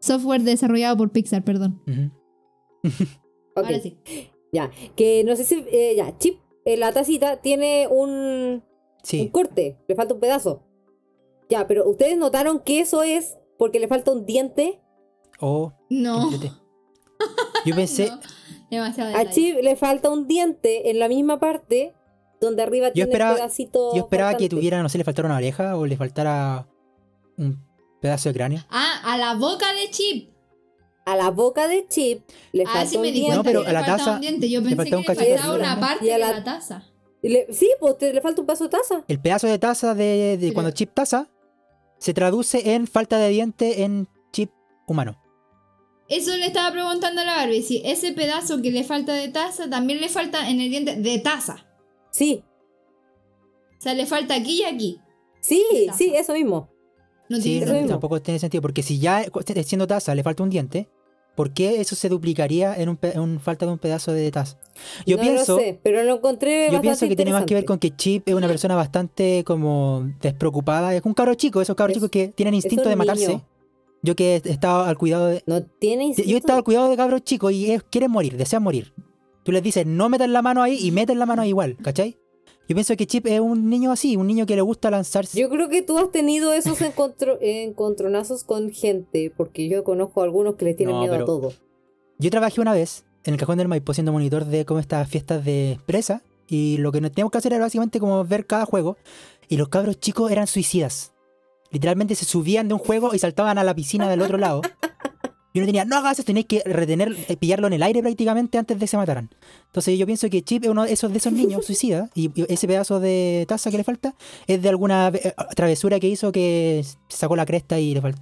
software desarrollado por Pixar, perdón. Ahora sí. Ya, que no sé si... eh, ya, Chip, la tacita tiene un, un Sí. corte, le falta un pedazo. Ya, pero ustedes notaron que eso es porque le falta un diente. Oh, No. Yo pensé, no, demasiado A. Chip le falta un diente en la misma parte donde arriba tiene esperaba- el pedacito. yo esperaba que tuviera, no sé, le faltara una oreja o le faltara un pedazo de cráneo. Ah, a la boca de Chip. A la boca de Chip le Ah, falta sí un me di diente. No, pero que a le la taza un diente. Yo le pensé faltaba que un le faltaba una parte Y a de la- taza. Le- sí, pues te- le falta un pedazo de taza. El pedazo de taza de, de cuando chip taza se traduce en falta de diente en chip humano. Eso le estaba preguntando a la Barbie. Si ese pedazo que le falta de taza también le falta en el diente de taza. Sí, O sea, le falta aquí y aquí. Sí, sí, eso mismo. No Sí, tiene no, tampoco tiene sentido, porque si ya eh, siendo taza le falta un diente, ¿por qué eso se duplicaría en, un pe- en un- falta de un pedazo de taza? Yo no pienso, lo sé, pero lo encontré yo pienso que tiene más que ver con que Chip es una persona bastante como despreocupada, es un cabro chico, esos cabros Es- chicos que tienen instinto de matarse. niño. Yo que he estado al cuidado de, No tiene yo he instinto estado al cuidado de cabros chicos y ellos quieren morir, desean morir. Tú les dices, no metan la mano ahí y meten la mano ahí igual, ¿cachai? Yo pienso que Chip es un niño así, un niño que le gusta lanzarse. Yo creo que tú has tenido esos encontro- encontronazos con gente, porque yo conozco a algunos que les tienen No, miedo a todo. Yo trabajé una vez en el cajón del Maipo siendo monitor de como estas fiestas de presa y lo que nos teníamos que hacer era básicamente como ver cada juego y los cabros chicos eran suicidas. Literalmente se subían de un juego y saltaban a la piscina del otro lado. Y uno tenía, no hagas eso, tenéis que retener, eh, pillarlo en el aire prácticamente antes de que se mataran. Entonces yo pienso que Chip es uno de esos, de esos niños suicidas y y ese pedazo de taza que le falta es de alguna eh, travesura que hizo que sacó la cresta y le falta.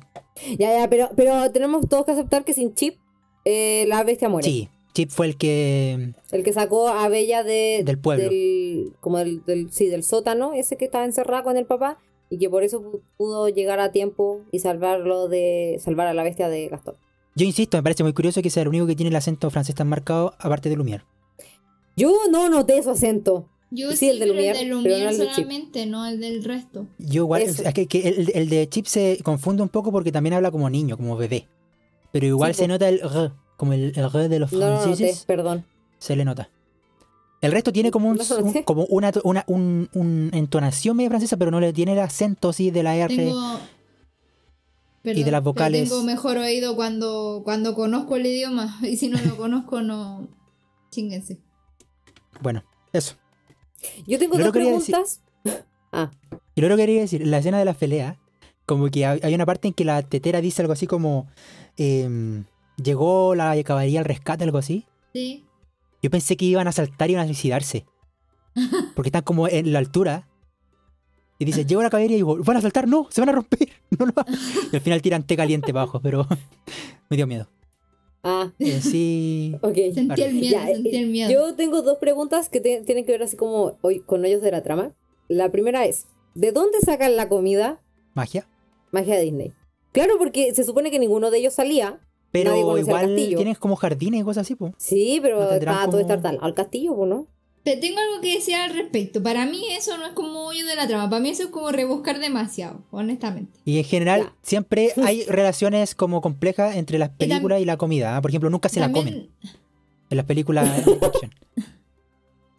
Ya, ya, pero, pero tenemos todos que aceptar que sin chip eh, la bestia muere. Sí, Chip fue el que... El que sacó a Bella de, Del pueblo. del- como del, del- sí, del sótano, ese que estaba encerrado con el papá, y que por eso pu- pudo llegar a tiempo y salvarlo de. salvar a la bestia de Gastón. Yo insisto, me parece muy curioso que sea el único que tiene el acento francés tan marcado, aparte de Lumière. Yo no noté su acento. Yo Sí, sí, el de pero Lumière, el de pero no Lumière el de Chip. solamente, no el del resto. Yo igual, Eso. es que, que el, el de Chip se confunde un poco porque también habla como niño, como bebé. Pero igual Sí, se nota el r, como el, el r de los No lo noté, franceses, perdón. se le nota. El resto tiene como, un, No un- como una, una un- un entonación medio francesa, pero no le tiene el acento así de la R. Tengo... Y de Perdón, las vocales. Tengo mejor oído cuando, cuando conozco el idioma. Y si no lo conozco, no. Chinguense. Bueno, eso. Yo tengo dos quería decir- preguntas. Ah, Y luego quería decir, la escena de la pelea, como que hay hay una parte en que la tetera dice algo así como, em, llegó la caballería al rescate, algo así. Sí. Yo pensé que iban a saltar y iban a suicidarse. Porque están como en la altura. Y dice, llegó la caballería y digo, ¿van a saltar? No, se van a romper. No. Y al final tiran té caliente para abajo, pero me dio miedo. ah, Eh, sí. ok. Sentí el miedo, Ya, sentí eh, el miedo. Yo tengo dos preguntas que te- tienen que ver así como hoy con hoyos de la trama. La primera es, ¿de dónde sacan la comida? Magia. Magia de Disney. Claro, porque se supone que ninguno de ellos salía. Pero igual tienes como jardines y cosas así, pues. Sí, pero No tendrán estaba todo estar tal al castillo, pues, ¿no? Pero tengo algo que decir al respecto. Para mí eso no es como hoyo de la trama. Para mí eso es como rebuscar demasiado, honestamente. Y en general Ya. siempre hay relaciones como complejas entre las películas y la comida. ¿ah? Por ejemplo, nunca se la comen en las películas de action.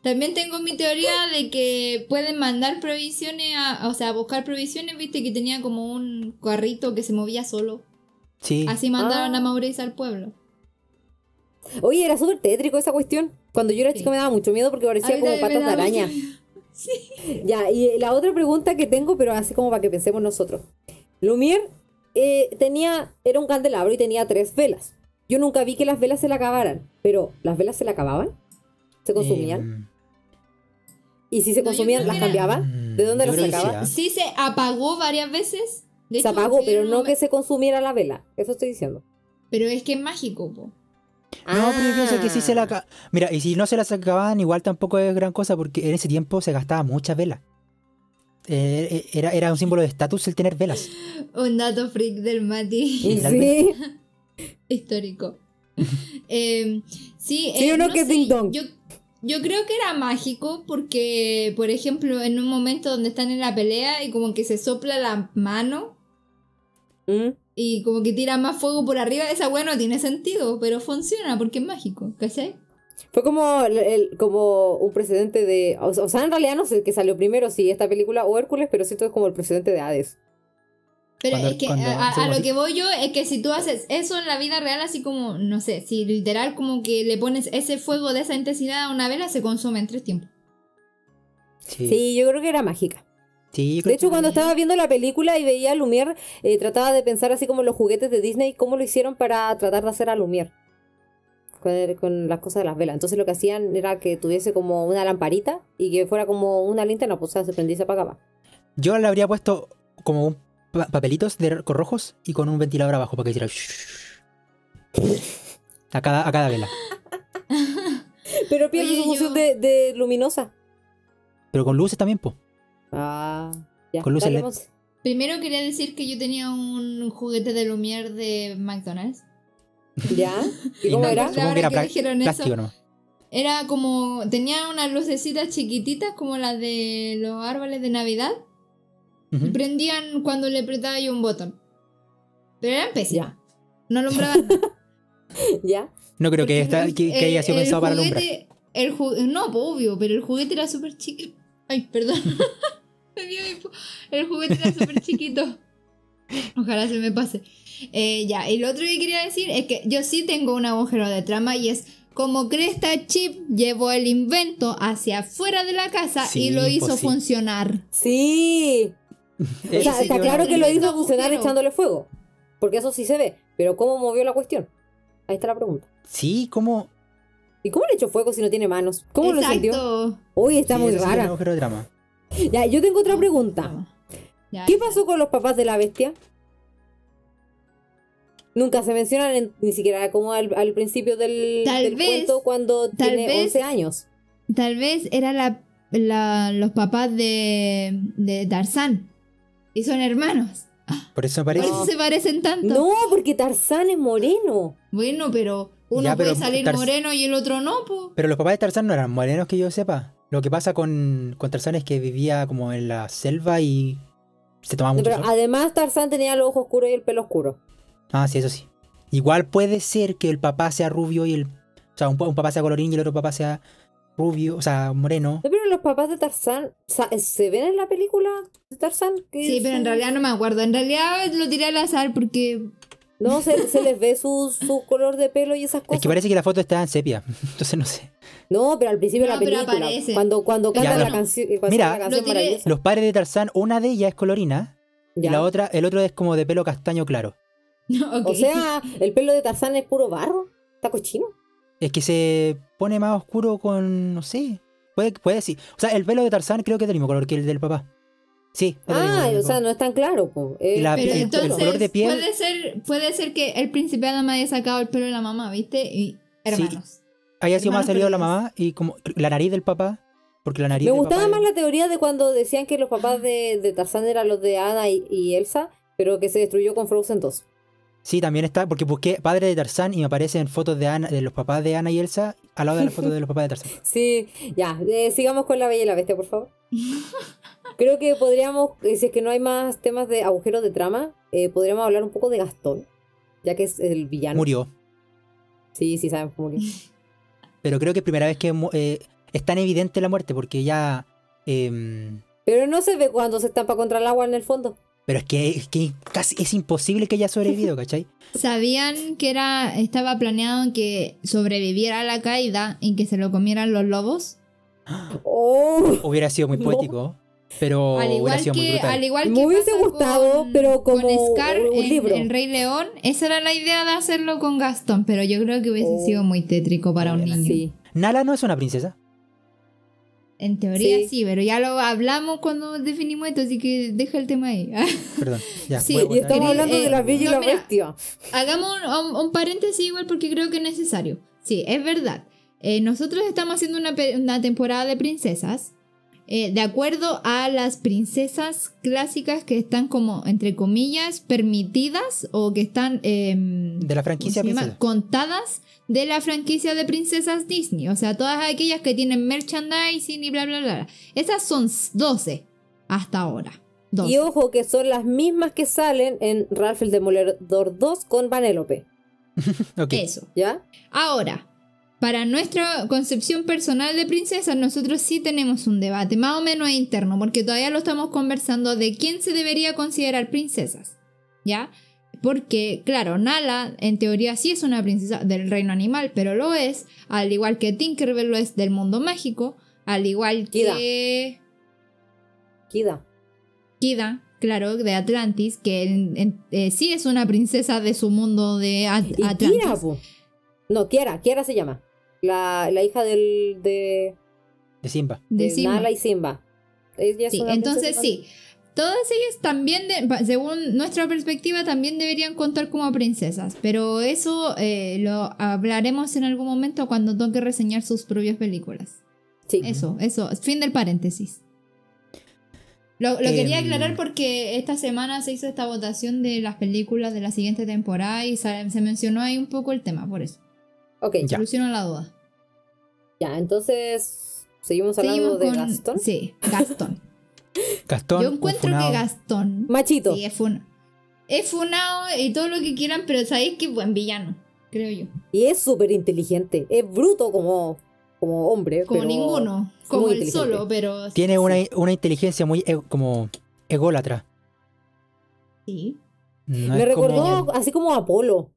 también tengo mi teoría de que pueden mandar provisiones, a, o sea, buscar provisiones, viste que tenía como un carrito que se movía solo. Sí. Así mandaron Ah. a Mauricio al pueblo. Oye, era súper tétrico esa cuestión. Cuando yo era Sí. chica me daba mucho miedo porque parecía como patas de araña. mucho Ya, y la otra pregunta que tengo, pero así como para que pensemos nosotros. Lumière eh, tenía, era un candelabro y tenía tres velas. Yo nunca vi que las velas se le acabaran, pero ¿las velas se le acababan? ¿Se consumían? Em, ¿Y si se no, consumían, las que era- cambiaba? mm, ¿De dónde yo las sacaba? sí, ¿ah? Sí se apagó varias veces. De se hecho, apagó, sí, pero no que se consumiera la vela. Eso estoy diciendo. Pero es que es mágico, po. No, pero yo pienso que sí se la Ah. Mira, y si no se las acababan, igual tampoco es gran cosa porque en ese tiempo se gastaba muchas velas. Eh, eh, era, era un símbolo de estatus el tener velas. Un dato freak del Mati Sí. histórico. Eh, sí, ¿Sí eh, o no que sé, ding dong? Yo, yo creo que era mágico porque, por ejemplo, en un momento donde están en la pelea y como que se sopla la mano Mm. Y como que tira más fuego por arriba, esa weá no tiene sentido, pero funciona porque es mágico, ¿cachai? Fue como, el- como un precedente de... O, o sea, en realidad no sé qué salió primero, si esta película o Hércules, pero siento que es como el precedente de Hades. Pero Cuando- es que cuando a, lo que voy yo es que si tú haces eso en la vida real, así como, no sé, si literal como que le pones ese fuego de esa intensidad a una vela, se consume en tres tiempos. Sí. Sí, yo creo que era mágica. Sí, De hecho, cuando estaba viendo la película y veía a Lumière, eh, trataba de pensar así como los juguetes de Disney, cómo lo hicieron para tratar de hacer a Lumière. Con, las cosas de las velas. Entonces lo que hacían era que tuviese como una lamparita y que fuera como una linterna, pues o sea, se prendía y se apagaba. Yo le habría puesto como un pa- papelitos de con rojos y con un ventilador abajo para que hiciera a cada, a cada vela. Pero pierde su función yo- de, de luminosa. Pero con luces también, po. Ah. Ya, Con luces LED. Primero quería decir que yo tenía un juguete de Lumière de McDonald's. ¿Ya? ¿Y Y cómo no, era? Supongo que era que dijeron eso. nomás. Era como. Tenía unas lucecitas chiquititas como las de los árboles de Navidad. Y prendían cuando le apretaba yo un botón. Pero eran pésimas. Ya. No alumbraban. ¿Ya? No creo que, esta- haya sido el pensado para alumbrar. El ju- no, pues, obvio, pero el juguete era súper chiquito. Ay, perdón. Me dio hipo. el juguete era súper chiquito. Ojalá se me pase. Eh, ya, y lo otro que quería decir es que yo sí tengo un agujero de trama y es como Cresta Chip llevó el invento hacia afuera de la casa Sí, y lo hizo pues sí. funcionar. Sí. O sea, está claro que lo hizo funcionar agujero. echándole fuego. Porque eso sí se ve. Pero ¿cómo movió la cuestión? Ahí está la pregunta. Sí, como. ¿Y cómo le echó fuego si no tiene manos? ¿Cómo lo sintió? Uy, está sí, muy es un rara. agujero de trama. Ya, yo tengo otra pregunta. Ya, ¿Qué ya. pasó con los papás de la bestia? Nunca se mencionan en- ni siquiera como al, al principio del, Tal del vez- cuento cuando tal tiene vez- 11 años. Tal vez era la, la- los papás de, de Tarzán. Y son hermanos. Por eso me Por eso se parecen tanto. No, porque Tarzán es moreno. Bueno, pero uno Ya, pero puede salir Tarz- moreno y el otro no, po. Pero los papás de Tarzán no eran morenos que yo sepa. Lo que pasa con, con Tarzán es que vivía como en la selva y se tomaba No, mucho pero sol. además Tarzán tenía los ojos oscuros y el pelo oscuro. Ah, sí, eso sí. Igual puede ser que el papá sea rubio y el. O sea, un papá sea colorín y el otro papá sea rubio, o sea, moreno. No, pero los papás de Tarzán, ¿se ven en la película de Tarzán? Que Sí, pero en realidad no me acuerdo. En realidad lo tiré al azar porque. No, se, se les ve su, su color de pelo y esas cosas. Es que parece que la foto está en sepia. Entonces no sé. No, pero al principio de No, la pero película, aparece. cuando, cuando canta Ya, la no. canción, cuando Mira, la canción Lo tiré- maravillosa. Los padres de Tarzán, una de ellas es colorina Ya. y la otra, el otro es como de pelo castaño claro. Ok. O sea, el pelo de Tarzán es puro barro. Está cochino. Es que se pone más oscuro con. no sé. Puede, puede sí. O sea, el pelo de Tarzán creo que es del mismo color que el del papá. Sí, Ah, o sea, no es tan claro. po. Eh, Y la- Pero el- el entonces color de piel- puede ser puede ser que el príncipe Adam haya sacado el pelo de la mamá, ¿viste? Y hermanos. Haya sido más salido la mamá y como la nariz del papá. Porque la nariz Me del gustaba papá más la teoría de cuando decían que los papás de, de Tarzán eran los de Anna y, y Elsa, pero que se destruyó con Frozen 2. Sí, también está, porque busqué padre de Tarzán y me aparecen fotos de Ana, de los papás de Ana y Elsa al lado de las fotos de los papás de Tarzán. Sí, ya, eh, sigamos con la Bella y la Bestia, por favor. Creo que podríamos, eh, si es que no hay más temas de agujeros de trama, eh, podríamos hablar un poco de Gastón, ya que es el villano. Murió. Sí, sí, sabemos que murió. Pero creo que es primera vez que eh, es tan evidente la muerte, porque ya. em, Pero no se ve cuando se estampa contra el agua en el fondo. Pero es que, es que casi es imposible que haya sobrevivido, ¿cachai? ¿Sabían que era estaba planeado que sobreviviera a la caída y que se lo comieran los lobos? ¡Oh! Hubiera sido muy No. poético, pero al hubiera igual sido muy brutal. al igual Me hubiese gustado, con- pero como con Scar un en libro. Rey León, esa era la idea de hacerlo con Gastón, pero yo creo que hubiese Oh. sido muy tétrico para un niño. Sí. Nala no es una princesa. En teoría Sí. sí. pero ya lo hablamos cuando definimos esto, así que deja el tema ahí. Perdón, ya. Sí, Y estamos hablando eh, de la Bella y no, la mira. Bestia. Hagamos un, un- un paréntesis igual porque creo que es necesario. Sí, es verdad. Eh, nosotros estamos haciendo una, temporada de princesas. eh, de acuerdo a las princesas clásicas que están como, entre comillas, permitidas o que están em, De la franquicia contadas de la franquicia de princesas Disney. O sea, todas aquellas que tienen merchandising y bla, bla, bla. Esas son 12 hasta ahora. 12. Y ojo que son las mismas que salen en Ralph el Demoledor 2 con Vanellope. Ok. Eso. ¿Ya? Ahora, para nuestra concepción personal de princesas, nosotros sí tenemos un debate, más o menos interno, porque todavía lo estamos conversando de quién se debería considerar princesas. ¿Ya? Porque, claro, Nala en teoría sí es una princesa del reino animal, pero lo es, al igual que Tinkerbell lo es del mundo mágico, al igual Kida. que Kida. Kida, claro, de Atlantis, que en- en- eh, sí es una princesa de su mundo de At- Y Atlantis. Kira, po. No, Kiara, Kiara se llama. La, la hija del, de, De Simba. de de Simba. Nala y Simba. Ella es Sí, una entonces princesa sí. Todas ellas también, de- según nuestra perspectiva, también deberían contar como princesas. Pero eso eh, lo hablaremos en algún momento cuando toque reseñar sus propias películas. Sí. Eso, eso. Fin del paréntesis. Lo, lo quería Em. aclarar porque esta semana se hizo esta votación de las películas de la siguiente temporada y se, se mencionó ahí un poco el tema, por eso. Ok, Ya. Solucionó la duda. ya, entonces seguimos hablando Seguimos de con- Gastón. Sí, Gastón. Gastón. Yo encuentro funado. que Gastón Machito. sí, es, fun es funado y todo lo que quieran, pero sabéis que es buen villano, creo yo. Y es súper inteligente. Es bruto como, como hombre. Como pero ninguno, como él solo, pero... Tiene una, una inteligencia muy e- como ególatra. Sí. No Me como- recordó así como Apolo.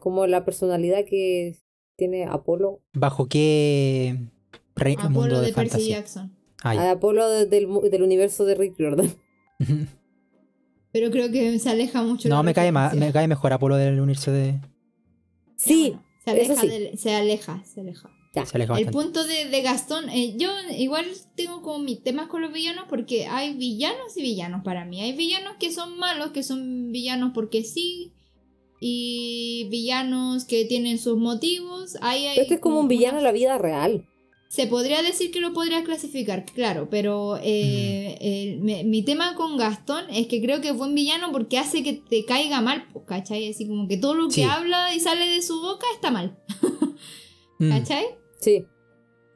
Como la personalidad que tiene Apolo. bajo qué rey- Apolo mundo de, de Percy fantasía. Jackson. Ah, ya. A Apolo de- del, universo de Rick Jordan. Pero creo que se aleja mucho. no, me cae, más, me cae mejor Apolo del universo de. Sí, Se aleja, eso sí. del- se aleja, se aleja. Ya. Se aleja El punto de, de Gastón, eh, yo igual tengo como mis temas con los villanos porque hay villanos y villanos para mí. Hay villanos que son malos, que son villanos porque sí, y villanos que tienen sus motivos. Hay Este es como un villano una- en la vida real. Se podría decir que lo podría clasificar, claro, pero eh, el- me- mi tema con Gastón es que creo que es buen villano porque hace que te caiga mal, pues, ¿cachai? Así como que todo lo que Sí. habla y sale de su boca está mal, Mm. ¿cachai? Sí.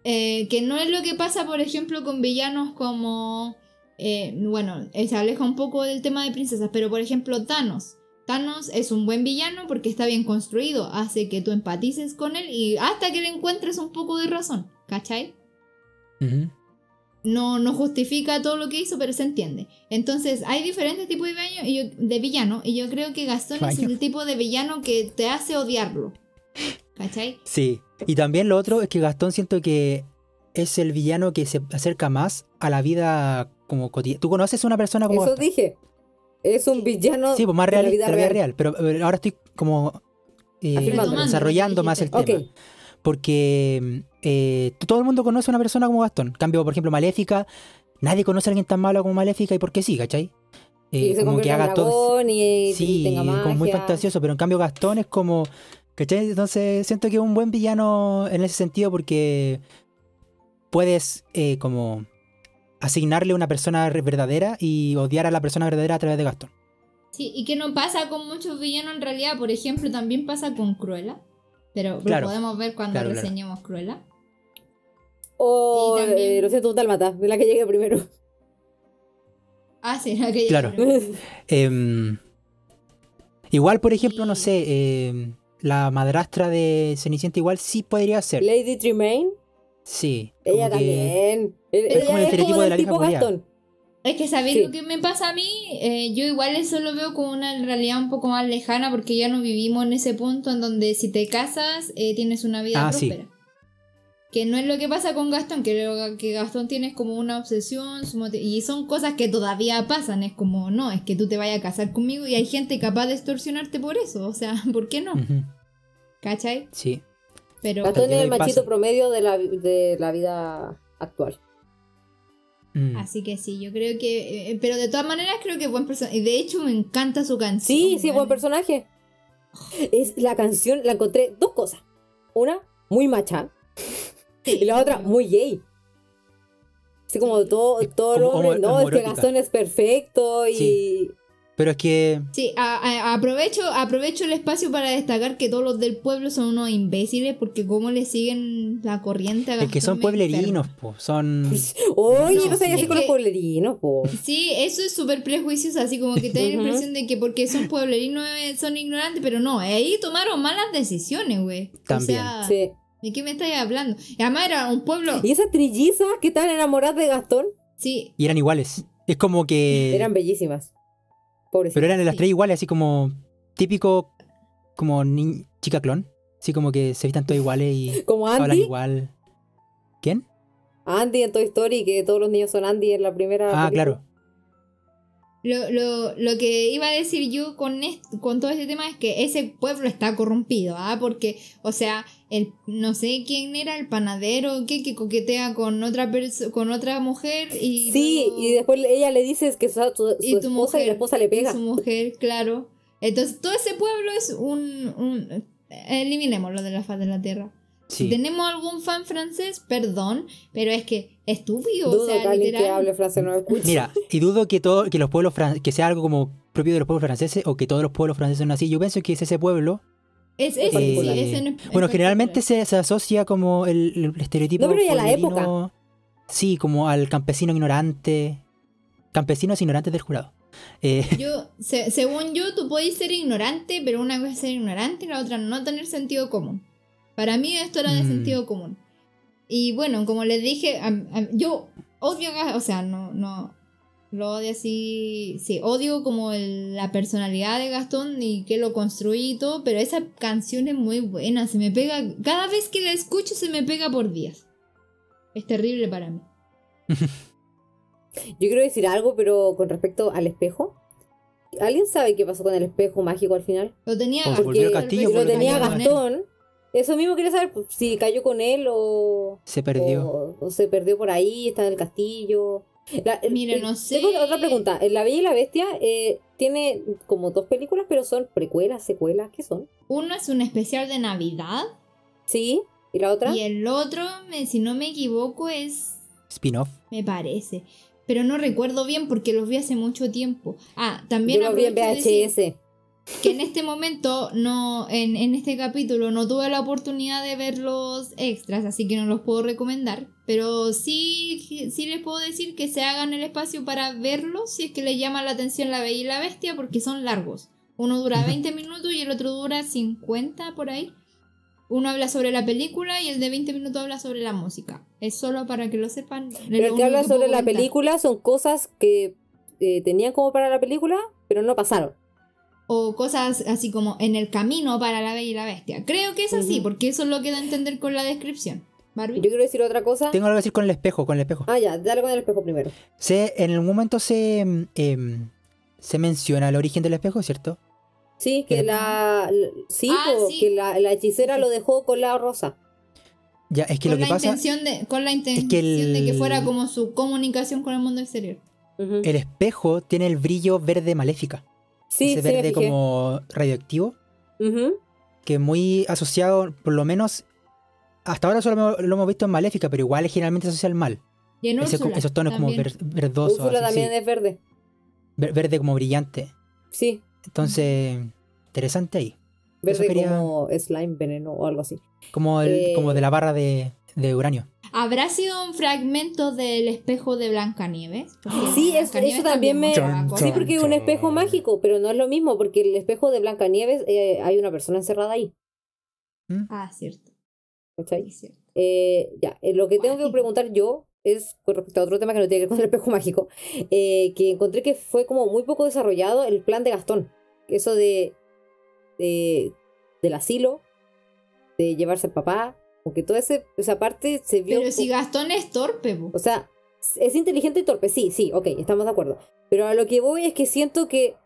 Eh, que no es lo que pasa, por ejemplo, con villanos como. eh, bueno, se aleja un poco del tema de princesas, pero por ejemplo, Thanos. Thanos es un buen villano porque está bien construido, hace que tú empatices con él y hasta que le encuentres un poco de razón, ¿cachai? No, no justifica todo lo que hizo, pero se entiende. Entonces, hay diferentes tipos de villano y yo, de villano, y yo creo que Gastón es el tipo de villano que te hace odiarlo. ¿Cachai? Sí. Y también lo otro es que Gastón siento que es el villano que se acerca más a la vida como cotidiana. ¿Tú conoces a una persona como Eso Gastón? dije. Es un villano Sí, pues más de real la de vida la vida real. real. Pero, pero ahora estoy como eh, desarrollando más el Ok. tema. Porque eh, todo el mundo conoce a una persona como Gastón. Cambio, por ejemplo, Maléfica, nadie conoce a alguien tan malo como Maléfica y porque sí, ¿cachai? Y Eh, se como que haga todo. y, y Sí, tenga magia. como muy fantasioso, pero en cambio Gastón es como. ¿Cachai? Entonces siento que es un buen villano en ese sentido porque puedes eh, como asignarle una persona verdadera y odiar a la persona verdadera a través de Gastón. Sí, y que no pasa con muchos villanos en realidad. Por ejemplo, también pasa con Cruella. Pero Claro. lo podemos ver cuando Claro, claro. reseñemos Cruella. O Y también- eh, lo siento, un dálmata, de la que llegué primero. Ah, sí, la que Claro. Em, igual, por ejemplo, no sé, em, la madrastra de Cenicienta igual sí podría ser. Lady Tremaine, Sí. ella que- también. Eh, Es como el es estereotipo de la tipo. Gastón. Es que sabéis Sí. lo que me pasa a mí, Eh, yo igual eso lo veo como una realidad un poco más lejana porque ya no vivimos en ese punto en donde si te casas eh, tienes una vida Ah, sí. próspera. Que no es lo que pasa con Gastón, que lo que Gastón tiene como una obsesión y son cosas que todavía pasan, es como, no, es que tú te vayas a casar conmigo y hay gente capaz de extorsionarte por eso, o sea, ¿por qué no? Ujú, ¿Cachai? Sí. Pero... Gastón es el machito pasa. promedio de la, de la vida actual. Mm. Así que sí, yo creo que... eh, pero de todas maneras creo que es buen personaje. Y de hecho me encanta su canción. Sí, sí, buen personaje. Es la canción, la encontré dos cosas. Una, muy macha. Y la otra, muy gay. Así como todo, todo el Como- hombre, como no, es que. Gastón es perfecto y... Sí. Pero es que Sí, a- a- aprovecho, aprovecho el espacio para destacar que todos los del pueblo son unos imbéciles porque cómo le siguen la corriente a es que Gastón son pueblerinos, po, son Oye, no, No, sabía así con los pueblerinos, po. Sí, eso es súper prejuicioso, así como que te da la impresión de que porque son pueblerinos son ignorantes, pero no, ahí tomaron malas decisiones, güey. O También. sea, Sí. ¿de qué me estáis hablando? Y además era un pueblo, Y esas trillizas que estaban enamoradas de Gastón sí, y eran iguales. Es como que eran bellísimas. Pero eran las tres iguales, así como típico como ni- chica clon, así como que se vistan todas iguales y Como hablan igual. ¿Quién? Andy en Toy Story, que todos los niños son Andy en la primera. Ah, película. claro. Lo, lo, lo que iba a decir yo con, con todo este tema es que ese pueblo está corrompido, ¿ah? Porque, o sea, el, no sé quién era el panadero que, que coquetea con otra con otra mujer y Sí, luego- y después ella le dice que su, su- su y tu esposa mujer y la esposa le y pega. su mujer, claro. Entonces todo ese pueblo es un, un eliminémoslo de la faz de la tierra. Si Sí. tenemos algún fan francés, perdón, pero es que estúpido, Dudo o sea, que alguien que literal. hable francés no lo escuche. Mira, y dudo que todo, que los pueblos fran- que sea algo como propio de los pueblos franceses o que todos los pueblos franceses son así. Yo pienso que es ese pueblo. Es, es, particular. sí, es en- en Bueno, particular. generalmente se, se asocia como el, el estereotipo. No, pero ya la pueblerino, Sí, como al campesino ignorante. Campesinos ignorantes del jurado. Eh, Yo, se- según yo, tú puedes ser ignorante, pero una cosa es ser ignorante y la otra no tener sentido común. Para mí esto era de Mm. sentido común. Y bueno, como les dije, am- am- yo odio, a o sea, no, no, lo odio así, sí, odio como el- la personalidad de Gastón y que lo construí y todo, pero esa canción es muy buena, se me pega, cada vez que la escucho se me pega por días. Es terrible para mí. Yo quiero decir algo, pero con respecto al espejo. ¿Alguien sabe qué pasó con el espejo mágico al final? Lo tenía volvió castillo, lo tenía. Gastón. Eso mismo quería saber pues, si cayó con él o, se perdió. o, o se perdió por ahí, está en el castillo. La- Mira, eh, no sé. Tengo otra pregunta. La Bella y la Bestia eh, tiene como dos películas, pero son precuelas, secuelas, ¿qué son? Uno es un especial de Navidad Sí. ¿Y la otra? y el otro, me- si no me equivoco, es... Spin-off. Me parece. Pero no recuerdo bien porque los vi hace mucho tiempo. Ah, también Yo lo vi en decir VHS. Que en este momento, no, en, en este capítulo, no tuve la oportunidad de ver los extras, así que no los puedo recomendar. Pero sí, sí les puedo decir que se hagan el espacio para verlos si es que les llama la atención la Bella y la Bestia, porque son largos. Uno dura 20 minutos y el otro dura 50 por ahí. Uno habla sobre la película y el de 20 minutos habla sobre la música. Es solo para que lo sepan. Pero el que habla sobre la película son cosas que eh, tenían como para la película, pero no pasaron. O cosas así como en el camino para la Bella y la Bestia. Creo que es así, porque eso lo queda a entender con la descripción. Barbie. Yo quiero decir otra cosa. Tengo algo que decir con el espejo, con el espejo. Ah, ya, dale con el espejo primero. Se, en algún momento se, em, se menciona el origen del espejo, ¿cierto? Sí, que ¿Qué? la. la- sí, Ah, po, sí. que la, la hechicera Sí. lo dejó con la rosa. Ya, es que con lo que la pasa, intención de, con la intención el- de que fuera como su comunicación con el mundo exterior. El espejo tiene el brillo verde maléfica. Sí, ese verde como radioactivo, que es muy asociado, por lo menos, hasta ahora solo lo- hemos visto en maléfica, pero igual es generalmente asocia al mal. Y en Ese- Úrsula esos tonos como ver- verdosos, Úrsula así, también sí. es verde. Ver- verde como brillante. Sí, Entonces, interesante ahí. Verde quería- como slime, veneno o algo así. Como, el, Eh, como de la barra de, de uranio. ¿Habrá sido un fragmento del espejo de Blancanieves? Porque Sí, es- Blancanieves eso también me-. Sí, porque es un espejo mágico, pero no es lo mismo, porque el espejo de Blancanieves eh, hay una persona encerrada ahí. Ah, cierto. ¿Cachai? sí, cierto. Eh, ya, eh, lo que tengo que preguntar yo es con respecto a otro tema que no tiene que ver con el espejo mágico, eh, que encontré que fue como muy poco desarrollado el plan de Gastón. Eso de, de del asilo, de llevarse al papá, porque toda ese, esa parte se vio... Pero si Gastón es torpe, po. O sea, es inteligente y torpe, sí, sí, ok, estamos de acuerdo. Pero a lo que voy es que siento que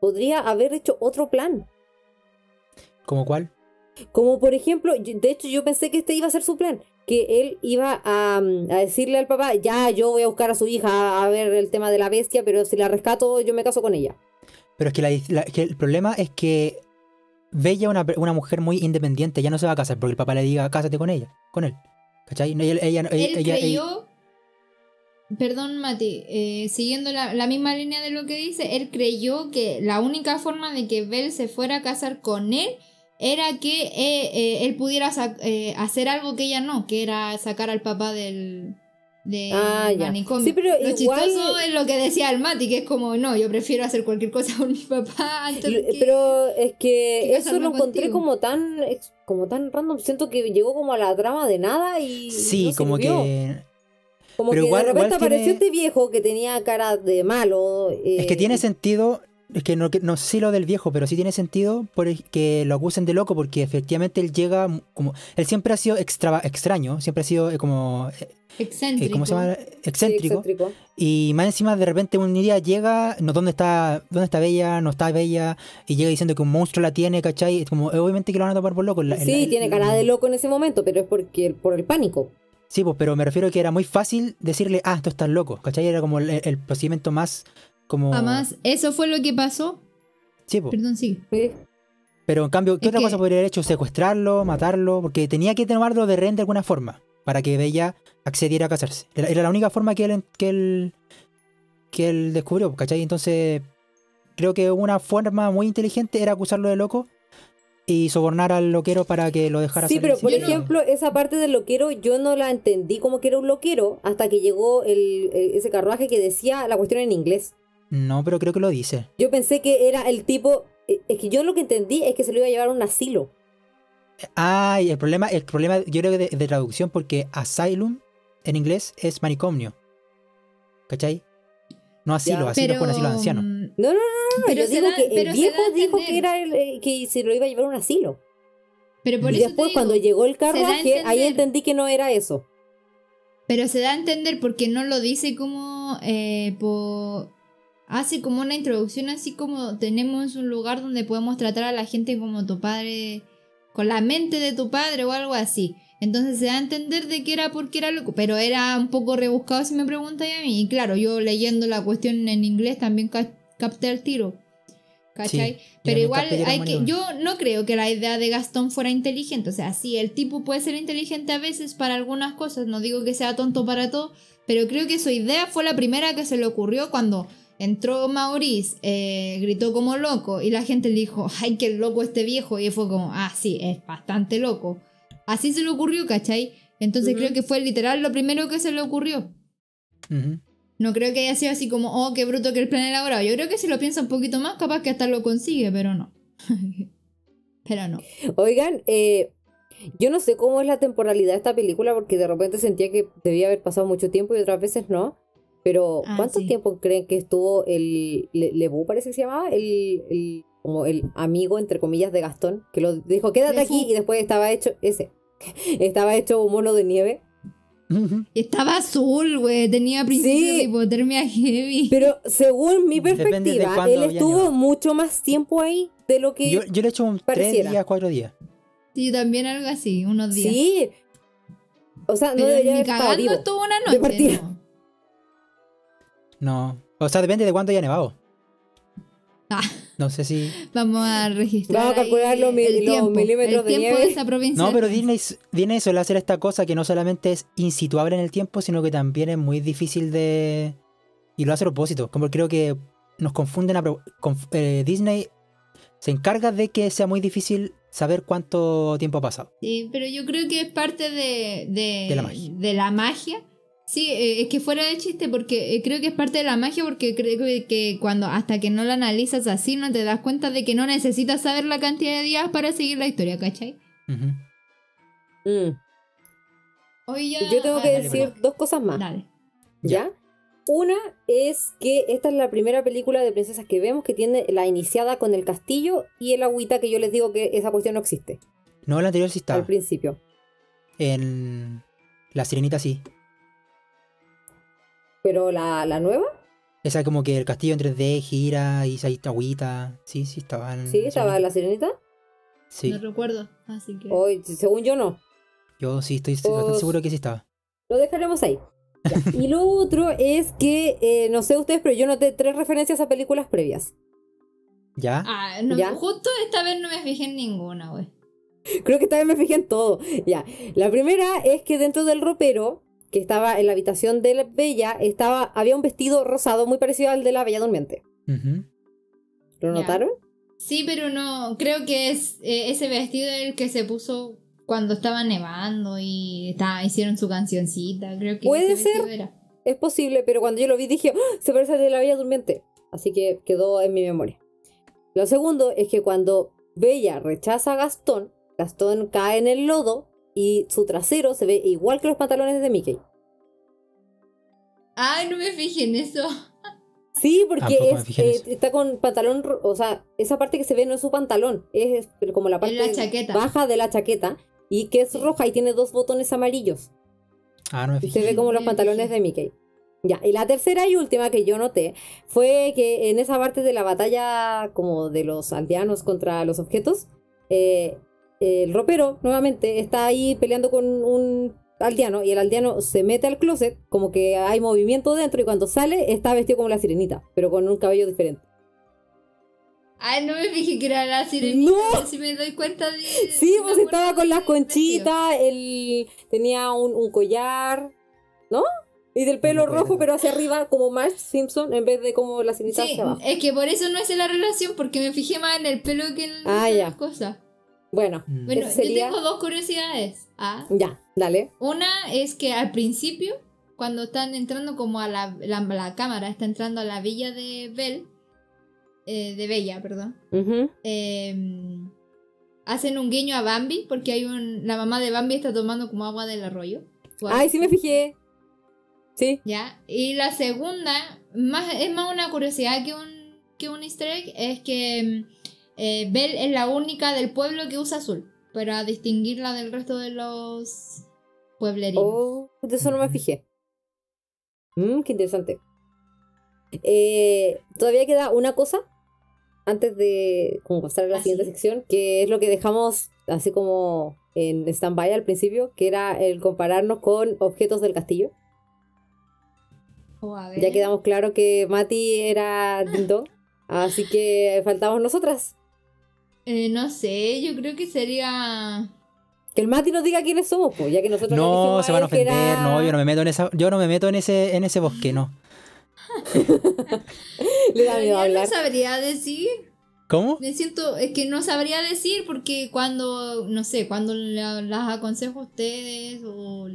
podría haber hecho otro plan. ¿Como cuál? Como por ejemplo, de hecho yo pensé que este iba a ser su plan, que él iba a, mm, a decirle al papá, ya yo voy a buscar a su hija a ver el tema de la bestia, pero si la rescato yo me caso con ella. Pero es que, la- la- que el problema es que Bella es una, una mujer muy independiente, ya no se va a casar porque el papá le diga, cásate con ella, con él. ¿Cachai? Ella, ella, Él ella- creyó. Perdón, Mati, eh, siguiendo la, la misma línea de lo que dice, él creyó que la única forma de que Belle se fuera a casar con él era que eh, eh, él pudiera hacer algo que ella no, que era sacar al papá del, del Ah, ya. manicomio. Sí, pero lo igual- chistoso es lo que decía el Mati, que es como, no, yo prefiero hacer cualquier cosa con mi papá antes Lo- de que... Pero es que que eso lo encontré contigo. como tan como tan random, siento que llegó como a la trama de nada y Sí, no como sirvió. que... como pero que igual- de repente tiene- apareció este viejo que tenía cara de malo. Es que eh, tiene sentido, es que no, que no sé lo del viejo, pero sí tiene sentido por el- que lo acusen de loco porque efectivamente él llega como... Él siempre ha sido extra, extraño, siempre ha sido eh, como... eh, excéntrico. ¿Cómo se llama? sí, Excéntrico. excéntrico. Y más encima de repente un día llega, no, ¿dónde está, dónde está Bella? No está Bella. Y llega diciendo que un monstruo la tiene, ¿cachai? Es como, obviamente que lo van a tomar por loco. la- Sí, la- tiene cara de loco en ese momento, pero es porque por el pánico. Sí, pues, pero me refiero a que era muy fácil decirle, ah, tú estás loco, ¿cachai? Era como el, el procedimiento más como... Además, eso fue lo que pasó. Sí, pues. Perdón, sí. Pero en cambio, ¿qué Es otra que- cosa podría haber hecho? Secuestrarlo, matarlo, porque tenía que tomarlo de rehén de alguna forma para que Bella accediera a casarse. Era, era la única forma que él, que él que él descubrió, ¿cachai? Entonces, creo que una forma muy inteligente era acusarlo de loco y sobornar al loquero para que lo dejara Sí, salir pero por no- ejemplo, esa parte del loquero yo no la entendí como que era un loquero hasta que llegó el, el- ese carruaje que decía la cuestión en inglés. No, pero creo que lo dice. Yo pensé que era el tipo... eh, Es que yo lo que entendí es que se lo iba a llevar a un asilo. Ah, y el problema, el problema yo creo que de, de traducción, porque asylum en inglés es manicomio. ¿Cachai? No asilo, Ya. asilo es con asilo de anciano. mm, No, no, no, no, no. Pero Yo digo da- que el pero viejo dijo que era el, eh, que se lo iba a llevar a un asilo. Pero por y eso después digo, cuando llegó el carruaje, ahí entendí que no era eso. Pero se da a entender porque no lo dice como eh, po- hace como una introducción así como tenemos un lugar donde podemos tratar a la gente como tu padre con la mente de tu padre o algo así. Entonces se da a entender de que era porque era loco, pero era un poco rebuscado si me preguntáis a mí. Y claro, yo leyendo la cuestión en inglés también ca- capté el tiro. ¿Cachai? Sí, pero igual hay que, yo no creo que la idea de Gastón fuera inteligente. O sea, sí, el tipo puede ser inteligente a veces para algunas cosas. No digo que sea tonto para todo, pero creo que su idea fue la primera que se le ocurrió cuando entró Maurice, eh, gritó como loco y la gente le dijo, ay, qué loco este viejo. Y él fue como, ah, sí, es bastante loco. Así se le ocurrió, ¿cachai? Entonces creo que fue literal lo primero que se le ocurrió. No creo que haya sido así como, oh, qué bruto que el plan elaborado. Yo creo que si lo piensa un poquito más, capaz que hasta lo consigue, pero no. pero no. Oigan, eh, yo no sé cómo es la temporalidad de esta película porque de repente sentía que debía haber pasado mucho tiempo y otras veces no. Pero, Ah, ¿cuánto sí. tiempo creen que estuvo el Le- Lebu, parece que se llamaba? El, el- como el amigo, entre comillas, de Gastón, que lo dijo, quédate aquí, y después estaba hecho, ese, estaba hecho un mono de nieve. Estaba azul, güey. Tenía principio Sí. de hipotermia heavy. Pero según mi de perspectiva, él estuvo mucho más tiempo ahí de lo que... Yo, yo le he hecho un tres Pareciera. días, cuatro días. Sí, también algo así, unos días. Sí. O sea, no Pero debería ni haber estado vivo. estuvo una de noche. partida. no. No. O sea, depende de cuánto haya nevado. Ah. No sé si. Vamos a registrar. Vamos a calcular los el milímetros el de tiempo nieve. esa provincia. No, de pero. Disney, Disney suele hacer esta cosa que no solamente es insituable en el tiempo, sino que también es muy difícil de. Y lo hace a propósito. Como creo que nos confunden a. pro- conf- eh, Disney se encarga de que sea muy difícil saber cuánto tiempo ha pasado. Sí, pero yo creo que es parte de, de, De la magia. de la magia. Sí, eh, es que fuera de chiste, porque eh, creo que es parte de la magia, porque creo que, que cuando hasta que no la analizas así, no te das cuenta de que no necesitas saber la cantidad de días para seguir la historia, ¿cachai? Ujú. Mm. Hoy ya... Yo tengo que ah, dale, decir dos cosas más. Dale. ¿Ya? Una es que esta es la primera película de princesas que vemos que tiene la iniciada con el castillo y el agüita que yo les digo que esa cuestión no existe No, el anterior sí al estaba. principio. En. La sirenita sí. Pero la, la nueva, Esa como que el castillo en 3D gira y hay agüita. Sí, sí, estaba en. ¿sí? ¿Estaba la sirenita? Sí. No recuerdo, así que... Hoy, según yo no. Yo sí estoy Oh, bastante seguro que sí estaba. Lo dejaremos ahí. Ya. Y lo otro es que, eh, no sé ustedes, pero yo noté tres referencias a películas previas. ¿Ya? Ah, no, ¿Ya? justo esta vez no me fijé en ninguna, güey. Creo que esta vez me fijé en todo. Ya. La primera es que dentro del ropero, que estaba en la habitación de la Bella, estaba, había un vestido rosado muy parecido al de la Bella Durmiente. Ujú. ¿Lo Ya. notaron? Sí, pero no, creo que es eh, ese vestido el que se puso cuando estaba nevando y estaba, hicieron su cancioncita, creo que Puede ese ser. era. Es posible, pero cuando yo lo vi dije, ¡Ah! se parece al de la Bella Durmiente. Así que quedó en mi memoria. Lo segundo es que cuando Bella rechaza a Gastón, Gastón cae en el lodo y su trasero se ve igual que los pantalones de Mickey. Ay, no me fijé en eso. Sí, porque es, eh, está con pantalón, o sea, esa parte que se ve no es su pantalón, es como la parte la baja de la chaqueta y que es roja y tiene dos botones amarillos. Ah, no me Y fijé. se ve como los pantalones de Mickey. Ya, y la tercera y última que yo noté fue que en esa parte de la batalla como de los aldeanos contra los objetos, eh, el ropero nuevamente está ahí peleando con un aldeano y el aldeano se mete al closet como que hay movimiento dentro y cuando sale está vestido como la sirenita, pero con un cabello diferente. Ay, no me fijé que era la sirenita. No. Si me doy cuenta de. Sí, pues estaba con las conchitas, él tenía un, un collar, ¿no? Y del pelo No rojo, pero hacia arriba, como Marge Simpson, en vez de como la cinita Sí, hacia abajo. es que por eso no es la relación, porque me fijé más en el pelo que en Ah, las ya. cosas. Bueno, Mm. Bueno, sería- yo tengo dos curiosidades. Ah, ya, dale. Una es que al principio, cuando están entrando como a la, la, la cámara, está entrando a la villa de Belle, eh, de Bella, perdón, eh, hacen un guiño a Bambi, porque hay un, la mamá de Bambi está tomando como agua del arroyo. Ay, sí me fijé. Sí. ¿Ya? Y la segunda, más, es más una curiosidad que un, que un easter egg, es que eh, Belle es la única del pueblo que usa azul, para distinguirla del resto de los pueblerinos. Oh, de eso no me fijé. Mm, qué interesante. Eh, todavía queda una cosa antes de como pasar a la ¿Ah, siguiente sección, que es lo que dejamos así como en stand-by al principio, que era el compararnos con objetos del castillo. Oh, a ver. Ya quedamos claro que Mati era Ding así que faltamos nosotras. Eh, no sé, yo creo que sería... Que el Mati nos diga quiénes somos, pues, ya que nosotros No, dijimos se van a ofender. era- No, yo no me meto en esa, yo no me meto en ese, en ese bosque, no. Le da miedo hablar. no sabría decir. ¿Cómo? Me siento, es que no sabría decir porque cuando, no sé, cuando la- las aconsejo a ustedes o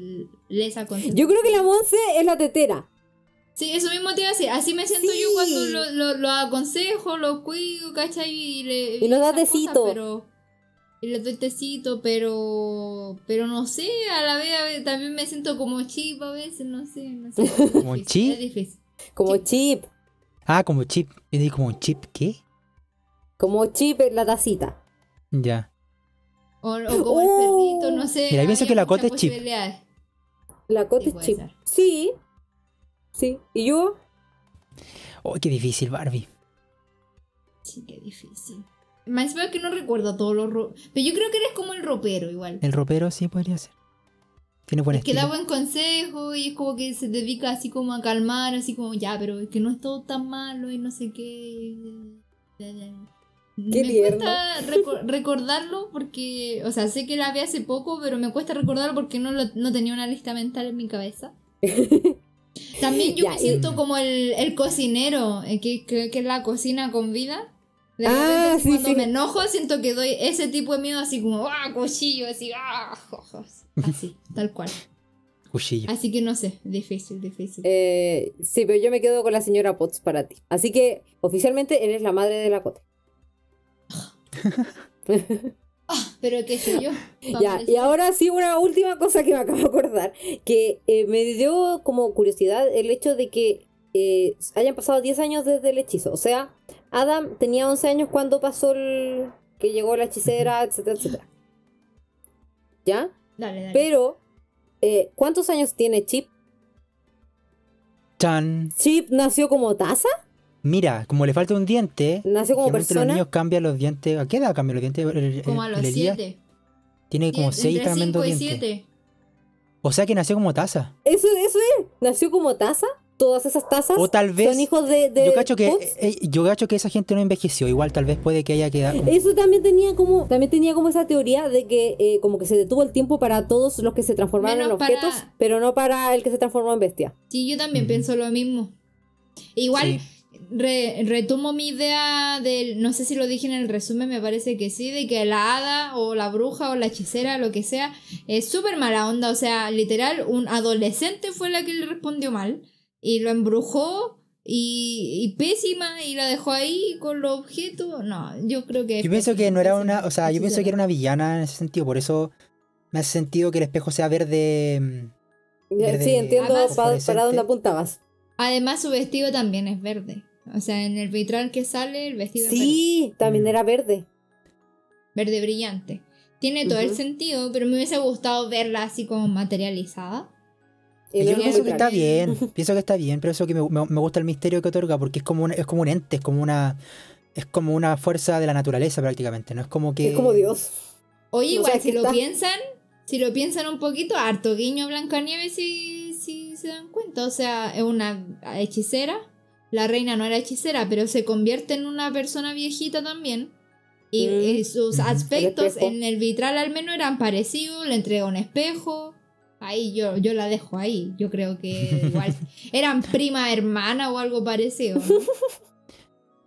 les aconsejo. Yo creo que la Monse es la tetera. Sí, eso mismo te iba a decir. Así me siento Sí. yo cuando lo, lo, lo aconsejo, lo cuido, ¿cachai? Y, le, Y nos da cosas, tecito. pero, y les doy tecito, pero. Pero no sé, a la vez, a vez también me siento como chip a veces, no sé. No sé. ¿Como chip? Es difícil. Como chip. Ah, como chip. Yo dije como chip, ¿qué? Como chip en la tacita. Ya. O, o como el Oh. perrito, no sé. Mira, yo pienso que la Cote es chip. La cota Sí, es chip. ser. Sí. Sí. ¿Y yo? Oh, qué difícil, Barbie. Sí, qué difícil. Más veo que no recuerdo todos los ro- Pero yo creo que eres como el ropero igual. El ropero sí podría ser. Tiene buen Es que da buen consejo y es como que se dedica así como a calmar, así como ya, pero es que no es todo tan malo y no sé qué. Qué me tierno. cuesta reco- recordarlo porque, o sea, sé que la vi hace poco, pero me cuesta recordarlo porque no, lo- no tenía una lista mental en mi cabeza. También yo Ya, me y- siento como el, el cocinero, eh, que, que, que es la cocina con vida. De Ah, repente, sí, cuando sí. me enojo, siento que doy ese tipo de miedo, así como, ¡ah, cuchillo! Así, ¡ah! ojos", Así, tal cual. Cuchillo. Así que no sé, difícil, difícil. Eh, sí, pero yo me quedo con la señora Potts para ti. Así que, oficialmente, eres la madre de la Cote. Pero qué sé yo. Ya, y ahora sí, una última cosa que me acabo de acordar, que eh, me dio como curiosidad el hecho de que eh, hayan pasado 10 años desde el hechizo. O sea, Adam tenía 11 años cuando pasó el... que llegó la hechicera, etcétera, etcétera. ¿Ya? Dale, dale. Pero, eh, ¿cuántos años tiene Chip? Chan. ¿Chip nació como taza? Mira, como le falta un diente. ¿Nació como generalmente los persona? niños cambian los dientes. ¿A qué edad cambian los dientes? El- el- como a los Elías 7. Tiene como seis tremendos 5 y dientes. 7. O sea que nació como taza. Eso, eso es. ¿Nació como taza? ¿Todas esas tazas O tal vez. son hijos de, de yo cacho que Potts? eh, yo cacho que esa gente no envejeció. Igual tal vez puede que haya quedado. Eso también tenía como también tenía como esa teoría de que eh, como que se detuvo el tiempo para todos los que se transformaron Menos en objetos, para- pero no para el que se transformó en bestia. Sí, yo también pienso lo mismo. Igual, Sí. Re- retomo mi idea del, no sé si lo dije en el resumen, me parece que sí, de que la hada o la bruja o la hechicera, lo que sea, es súper mala onda. O sea, literal, un adolescente fue la que le respondió mal y lo embrujó y, y pésima y la dejó ahí con los objetos. No, yo creo que... Yo pienso que no era una. O sea, yo pienso que era una villana en ese sentido. Por eso me hace sentido que el espejo sea verde. mm, Verde sí, entiendo para fluorescente. dónde apuntabas. Además, su vestido también es verde. O sea, en el vitral que sale, el vestido es verde. Sí, también Mm. era verde. verde brillante. Tiene todo el Ujú. sentido, pero me hubiese gustado verla así como materializada. Y yo pienso que claro. está bien. pienso que está bien. Pero eso que me, me- me gusta el misterio que otorga. Porque es como, un, es como un ente. Es como una. Es como una fuerza de la naturaleza prácticamente. No es como que. Es como Dios. Oye, O igual, sea, si que lo está- piensan, si lo piensan un poquito, harto guiño a Blancanieves si, si se dan cuenta. O sea, es una hechicera la reina no era hechicera, pero se convierte en una persona viejita también. Y, Mm. y sus aspectos El en el vitral al menos eran parecidos, le entrega un espejo. Ahí yo, yo la dejo ahí. Yo creo que igual eran prima hermana o algo parecido. ¿no?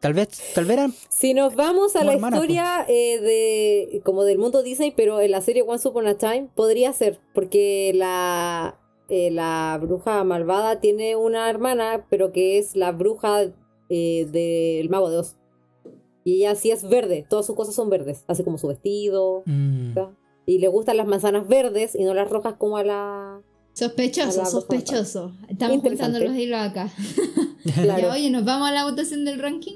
Tal vez, tal vez eran Si nos vamos a la hermana, historia eh, de como del mundo Disney, pero en la serie Once Upon a Time, podría ser, porque la, eh, la bruja malvada tiene una hermana, pero que es la bruja eh, del mago de Oz. Y ella sí es verde, todas sus cosas son verdes, así como su vestido. mm, Y le gustan las manzanas verdes y no las rojas como a la... Sospechoso, A la sospechoso. Estamos Interesante. juntando los hilos acá. Claro. Ya, oye, ¿nos vamos a la votación del ranking?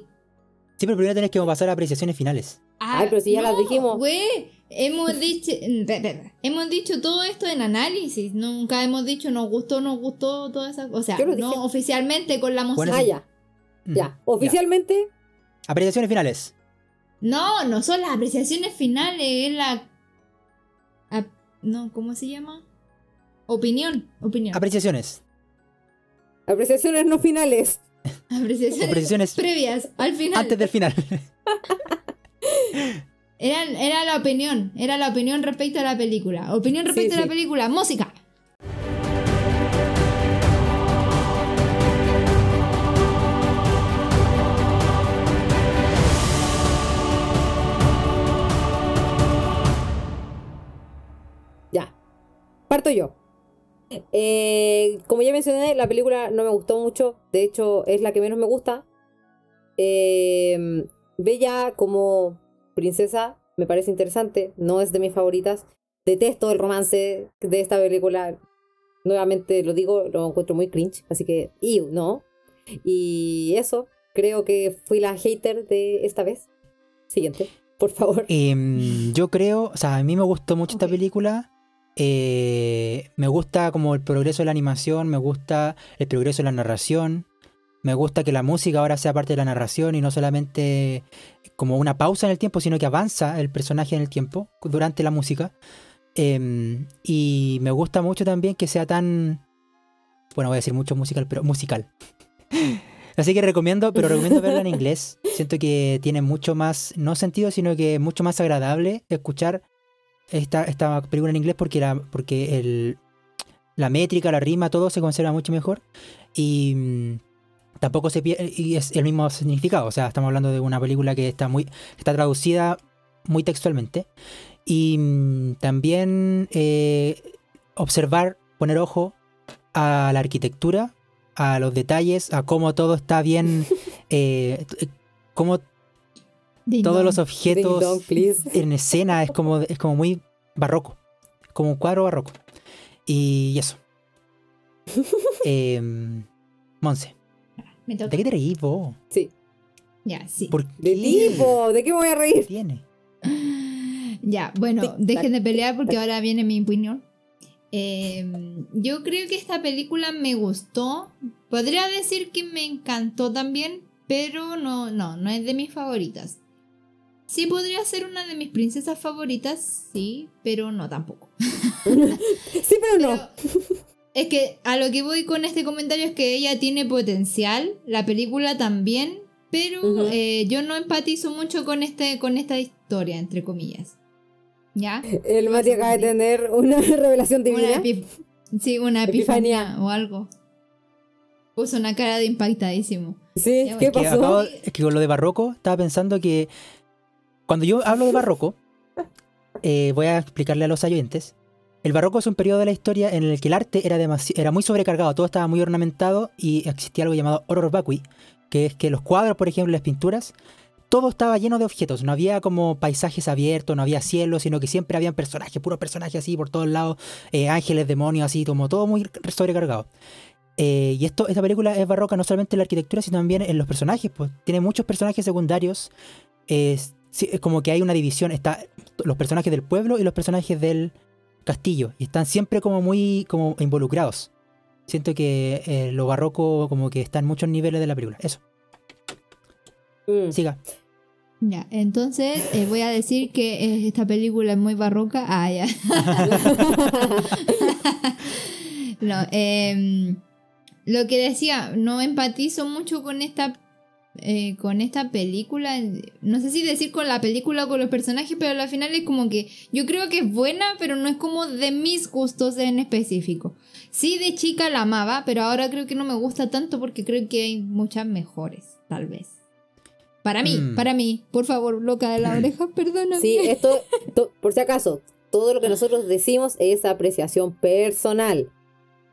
Sí, pero primero tenés que pasar a apreciaciones finales. Ay, pero si ya las dijimos. Güey, hemos dicho, hemos dicho todo esto en análisis. Nunca hemos dicho nos gustó, nos gustó, todas esas cosas. O sea, no oficialmente con la música. Bueno, Ah, ya. Mm, Ya. Oficialmente, Apreciaciones finales. No, no son las apreciaciones finales, es la. no, ¿cómo se llama? Opinión, opinión. Apreciaciones. apreciaciones no finales. apreciaciones Apreciaciones previas, al final. antes del final. Era, era la opinión, era la opinión respecto a la película. Opinión Sí, respecto a sí. la película, música. Ya. Parto yo. Eh, como ya mencioné, la película no me gustó mucho. De hecho, es la que menos me gusta. Eh, Bella como princesa me parece interesante. No es de mis favoritas. Detesto el romance de esta película. Nuevamente lo digo, lo encuentro muy cringe. Así que, ew, no. Y eso, creo que fui la hater de esta vez. Siguiente, por favor. Em, yo creo, o sea, a mí me gustó mucho esta película. Eh, me gusta como el progreso de la animación, me gusta el progreso de la narración. Me gusta que la música ahora sea parte de la narración y no solamente como una pausa en el tiempo, sino que avanza el personaje en el tiempo durante la música. Em, y me gusta mucho también que sea tan, bueno, voy a decir mucho musical, pero musical. Así que recomiendo, pero recomiendo verla en inglés. Siento que tiene mucho más, no sentido, sino que mucho más agradable escuchar esta, esta película en inglés porque, la, porque el, la métrica, la rima, todo se conserva mucho mejor. Y mm, tampoco se pierde, y es el mismo significado. O sea, estamos hablando de una película que está muy, está traducida muy textualmente. Y mm, también eh, observar, poner ojo a la arquitectura, a los detalles, a cómo todo está bien, eh, cómo Ding todos dong. los objetos dong, en escena es como, es como muy barroco, como un cuadro barroco. Y eso. Em, Monse, Me toca. ¿de qué te reís vos? Sí. Ya, sí. ¿Por De qué? tipo, ¿de qué me voy a ¿Qué reír? tiene? Ya, bueno, Tic, dejen de pelear porque ahora viene mi opinión. Eh, yo creo que esta película me gustó. Podría decir que me encantó también, pero no, no, no es de mis favoritas. Sí podría ser una de mis princesas favoritas, sí, pero no tampoco. Sí, pero no. Pero es que a lo que voy con este comentario es que ella tiene potencial, la película también, pero eh, yo no empatizo mucho con, este, con esta historia, entre comillas. ¿Ya? El Mati acaba de tener una revelación Una divina. epif- sí, una Epifanía. epifanía o algo. Puso una cara de impactadísimo. Sí, Ya, ¿qué bueno. Pasó? acabo- es que con lo de barroco estaba pensando que cuando yo hablo de barroco, eh, voy a explicarle a los oyentes. El barroco es un periodo de la historia en el que el arte era, era muy sobrecargado, todo estaba muy ornamentado y existía algo llamado horror vacui, que es que los cuadros, por ejemplo, las pinturas, todo estaba lleno de objetos, no había como paisajes abiertos, no había cielo, sino que siempre habían personajes, puros personajes así por todos lados, eh, ángeles, demonios, así, como todo muy sobrecargado. Eh, y esto, esta película es barroca no solamente en la arquitectura, sino también en los personajes. Pues tiene muchos personajes secundarios. Es como que hay una división. Está los personajes del pueblo y los personajes del castillo. Y están siempre como muy como involucrados. Siento que eh, lo barroco como que está en muchos niveles de la película. Eso, Mm. siga. Ya, entonces eh, voy a decir que eh, esta película es muy barroca. Ah, ya. no, em, lo que decía, no empatizo mucho con esta eh, con esta película. No sé si decir con la película o con los personajes, pero al final es como que yo creo que es buena, pero no es como de mis gustos en específico. Sí, de chica la amaba, pero ahora creo que no me gusta tanto porque creo que hay muchas mejores, tal vez. Para mí, Mm. para mí, por favor, loca de la oreja, perdóname. Sí, esto, to- por si acaso, todo lo que nosotros decimos es apreciación personal.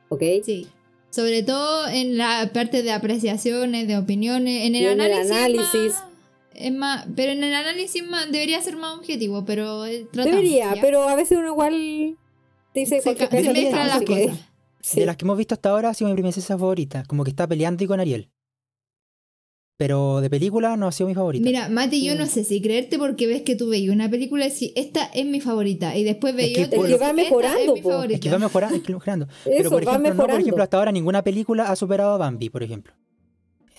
¿Ok? Sí. Sobre todo en la parte de apreciaciones, de opiniones, en el Y en el análisis. es análisis. más- Es más, pero en el análisis más, debería ser más objetivo, pero eh, tratamos, Debería, ¿ya? pero a veces uno igual dice se, cualquier se cosa. mezclan las cosas. sí. De las que hemos visto hasta ahora ha sido mi princesa favorita. Como que está peleando y con Ariel. Pero de película no ha sido mi favorita. Mira, Mati, yo Mm. no sé si creerte porque ves que tú veis una película y decís, esta es mi favorita, y después veis que otra Es que va mejorando, es mi es que va mejorando. es que va mejorando. Eso, Pero por ejemplo, no, por mejorando. ejemplo, hasta ahora ninguna película ha superado a Bambi, por ejemplo.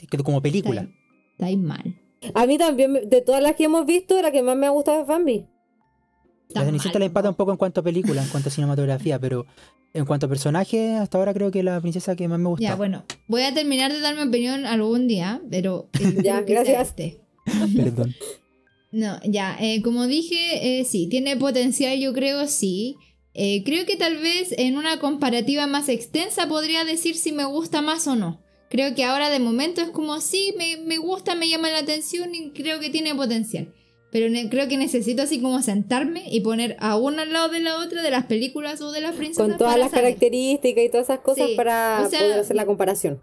Es como película. Estáis- estáis mal. A mí también, de todas las que hemos visto, la que más me ha gustado es Bambi. La Cenicienta le empata un poco en cuanto a película, en cuanto a cinematografía, pero en cuanto a personaje, hasta ahora creo que la princesa que más me gusta. Ya, bueno, voy a terminar de dar mi opinión algún día, pero... Ya, gracias. este. Perdón. No, ya, eh, como dije, eh, sí, tiene potencial, yo creo, sí. Eh, creo que tal vez en una comparativa más extensa podría decir si me gusta más o no. Creo que ahora de momento es como, sí, me, me gusta, me llama la atención y creo que tiene potencial. Pero creo que necesito así como sentarme y poner a una al lado de la otra de las películas o de las princesas. Con todas las saber. características y todas esas cosas Sí, para o sea- poder hacer la comparación.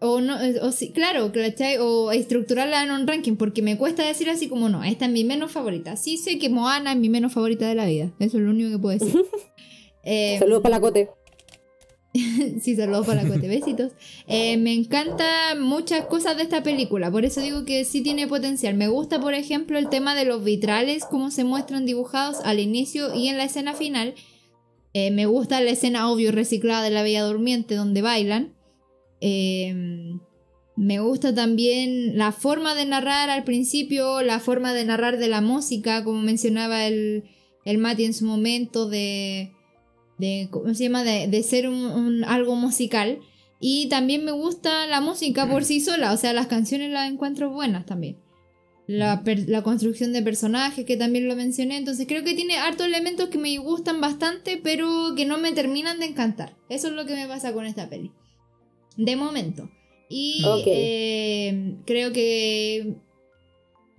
O no, o sí, claro, ¿cachai? O estructurarla en un ranking, porque me cuesta decir así como no, esta es mi menos favorita. Sí sé que Moana es mi menos favorita de la vida, eso es lo único que puedo decir. Eh, Saludos para la Cote. sí, saludos para. Eh, me encantan muchas cosas de esta película, por eso digo que sí tiene potencial. Me gusta, por ejemplo, el tema de los vitrales, cómo se muestran dibujados al inicio y en la escena final. Eh, me gusta la escena obvio reciclada de la Bella Durmiente donde bailan. Eh, me gusta también la forma de narrar al principio, la forma de narrar de la música, como mencionaba el, el Mati en su momento, de, de ¿cómo se llama? De, de ser un, un- algo musical. Y también me gusta la música por sí sola, o sea, las canciones las encuentro buenas también. La, la construcción de personajes, que también lo mencioné. Entonces creo que tiene hartos elementos que me gustan bastante, pero que no me terminan de encantar. Eso es lo que me pasa con esta peli. De momento. Y eh, creo que...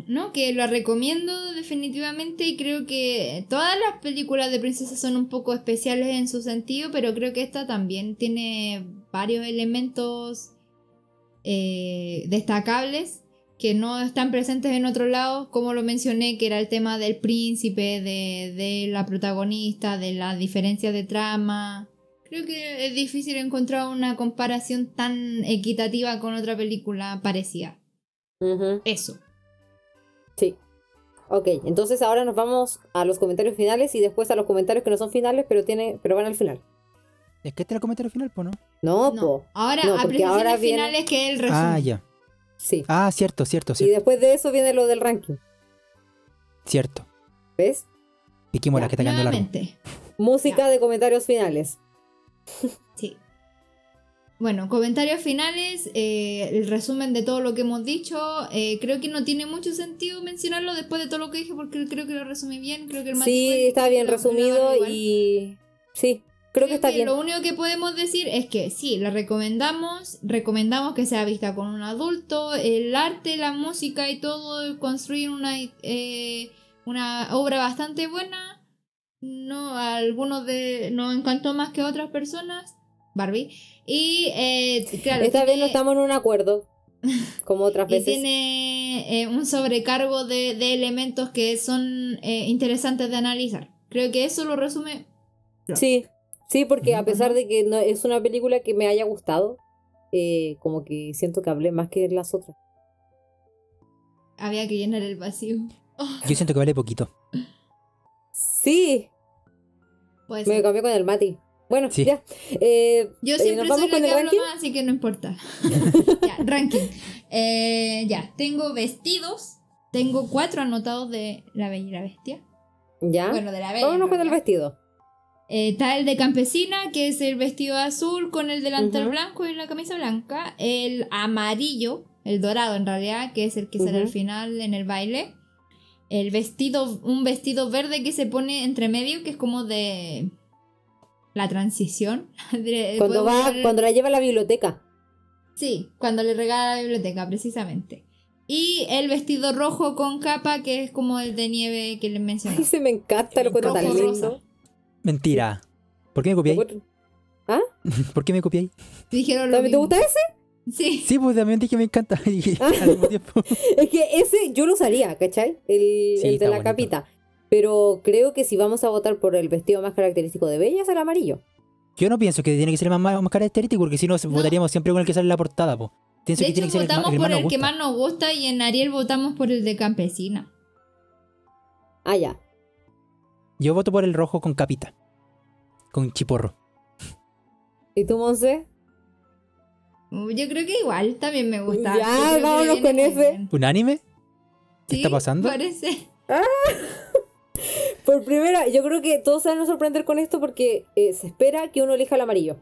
No, que la recomiendo definitivamente y creo que todas las películas de princesas son un poco especiales en su sentido, pero creo que esta también tiene varios elementos eh, destacables que no están presentes en otro lado, como lo mencioné, que era el tema del príncipe, de, de la protagonista, de las diferencias de trama. Creo que es difícil encontrar una comparación tan equitativa con otra película parecida. Eso. Sí. Ok, entonces ahora nos vamos a los comentarios finales y después a los comentarios que no son finales, pero tiene, pero van al final. Es que este era el comentario final, pues, ¿no? No, No. po. Ahora, No, porque ahora viene- finales que el resumen. Ah, ya. Sí. Ah, cierto, cierto, Y cierto. después de eso viene lo del ranking. Cierto. ¿Ves? Piquemos la Ya, que está quedando. Música Ya. de comentarios finales. Sí. Bueno, comentarios finales, eh, el resumen de todo lo que hemos dicho. eh, creo que no tiene mucho sentido mencionarlo después de todo lo que dije porque creo que lo resumí bien. Creo que el Sí, está bien resumido y... Sí, creo que está bien. Lo único que podemos decir es que sí, la recomendamos. Recomendamos que sea vista con un adulto. El arte, la música y todo construyen una, eh, una obra bastante buena. No, a algunos de nos encantó más que a otras personas. Barbie. Y eh, claro, Esta vez no tiene- estamos en un acuerdo, como otras y veces. tiene eh, un sobrecargo de, de elementos que son eh, interesantes de analizar. Creo que eso lo resume. Sí, sí, porque a pesar de que no es una película que me haya gustado, eh, como que siento que hablé más que las otras. Había que llenar el vacío. Yo siento que vale poquito. Sí, Puede me cambié con el Mati. Bueno, Sí. ya. Eh, Yo eh, siempre ¿Nos vamos soy la con que el hablo ranking? más, así que no importa. ya, ranking. Eh, ya, tengo vestidos. Tengo cuatro anotados de La Bella y la Bestia. Ya. Bueno, de la Bella. Vámonos con el vestido. Eh, está el de campesina, que es el vestido azul con el delantal blanco y la camisa blanca. El amarillo, el dorado en realidad, que es el que sale al final en el baile. El vestido, un vestido verde que se pone entre medio, que es como de la transición. De- Cuando va, cuando la lleva a la biblioteca. Sí, cuando le regala la biblioteca, precisamente. Y el vestido rojo con capa, que es como el de nieve que les mencioné. Ay, se me encanta, lo encuentro tan Rojo, lindo. rosa. Mentira. ¿Por qué me copiáis? ¿Ah? ¿Por qué me copiáis? Dijeron lo ¿También te gusta ese? Sí. Sí, pues también dije que me encanta. Y al mismo tiempo. Es que ese yo lo usaría, ¿cachai? El, Sí, el de la bonito. capita. Pero creo que si vamos a votar por el vestido más característico de Bella es el amarillo. Yo no pienso que tiene que ser el más, más característico, porque si no, votaríamos siempre con el que sale en la portada, po. Pienso De que hecho, tiene que ser el, más- votamos el por el que más nos gusta y en Ariel votamos por el de campesina. Ah, ya. Yo voto por el rojo con capita. Con chiporro. ¿Y tú, Monse? Uh, Yo creo que igual también me gusta. Ya, vámonos con ese. ¿Unánime? ¿Qué Sí, está pasando? Parece. Por primera, yo creo que todos se van a sorprender con esto porque eh, se espera que uno elija el amarillo.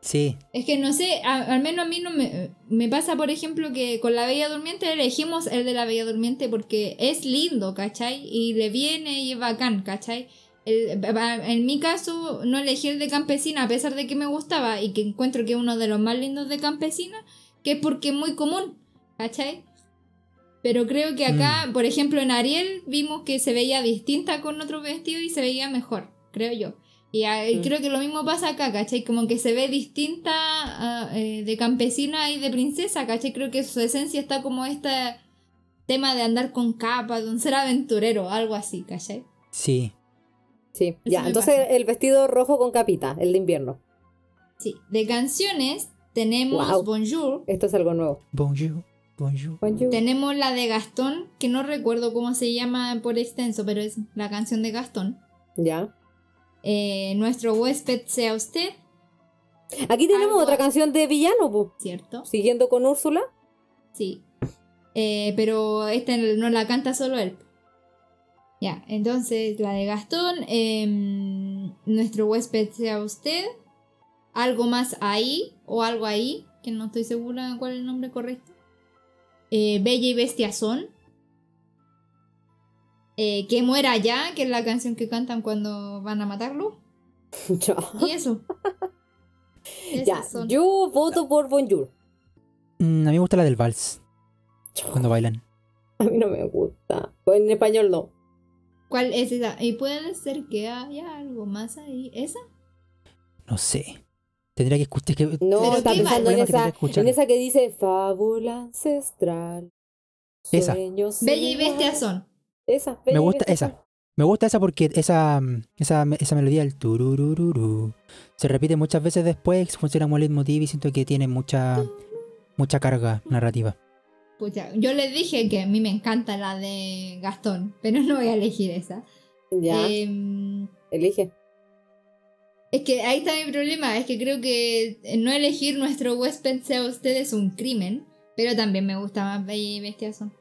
Sí. Es que no sé, a- al menos a mí no me, me pasa, por ejemplo, que con la Bella Durmiente elegimos el de la Bella Durmiente porque es lindo, ¿cachai? Y le viene y es bacán, ¿cachai? El- en mi caso, no elegí el de Campesina a pesar de que me gustaba y que encuentro que es uno de los más lindos de Campesina, que es porque es muy común, ¿cachai? Pero creo que acá, por ejemplo, en Ariel vimos que se veía distinta con otro vestido y se veía mejor, creo yo. Y Mm. creo que lo mismo pasa acá, ¿cachai? Como que se ve distinta ah, eh, de campesina y de princesa, ¿cachai? Creo que su esencia está como este tema de andar con capa, de un ser aventurero, algo así, ¿cachai? Sí. Sí, Eso ya. Entonces pasa. el vestido rojo con capita, el de invierno. Sí. De canciones tenemos Wow. Bonjour, Esto es algo nuevo. Bonjour. Bonjour. Bonjour. tenemos la de Gastón, que no recuerdo cómo se llama por extenso, pero es la canción de Gastón. Ya. Eh, nuestro huésped sea usted, Aquí tenemos Algo- otra canción de villano, po. ¿cierto? siguiendo con Úrsula. Sí. Eh, pero esta no la canta solo él. Ya, entonces la de Gastón, em, nuestro huésped sea usted, algo más ahí o algo ahí, que no estoy segura cuál es el nombre correcto. Eh, Bella y Bestia son. Eh, que muera ya, que es la canción que cantan cuando van a matarlo. Ya. Y eso. Ya, son. yo voto por Bonjour. Mm, a mí me gusta la del vals. Cuando bailan. A mí no me gusta. Pues en español no. ¿Cuál es esa? Y puede ser que haya algo más ahí. ¿Esa? No sé. Tendría que escuchar. Que, No, ¿Pero está pensando en esa, en esa que dice fábula ancestral. Esa. Bella y bestia igual". son. Esa. Me Bella y gusta esa. Me gusta esa porque esa, esa, esa melodía, el tururururu, se repite muchas veces después, funciona como leitmotiv y siento que tiene mucha, mucha carga narrativa. Pucha, yo les dije que a mí me encanta la de Gastón, pero no voy a elegir esa. Ya, Em, elige. Es que ahí está mi problema, es que creo que no elegir nuestro huésped sea usted es un crimen, pero también me gusta más Bella y Bestia son.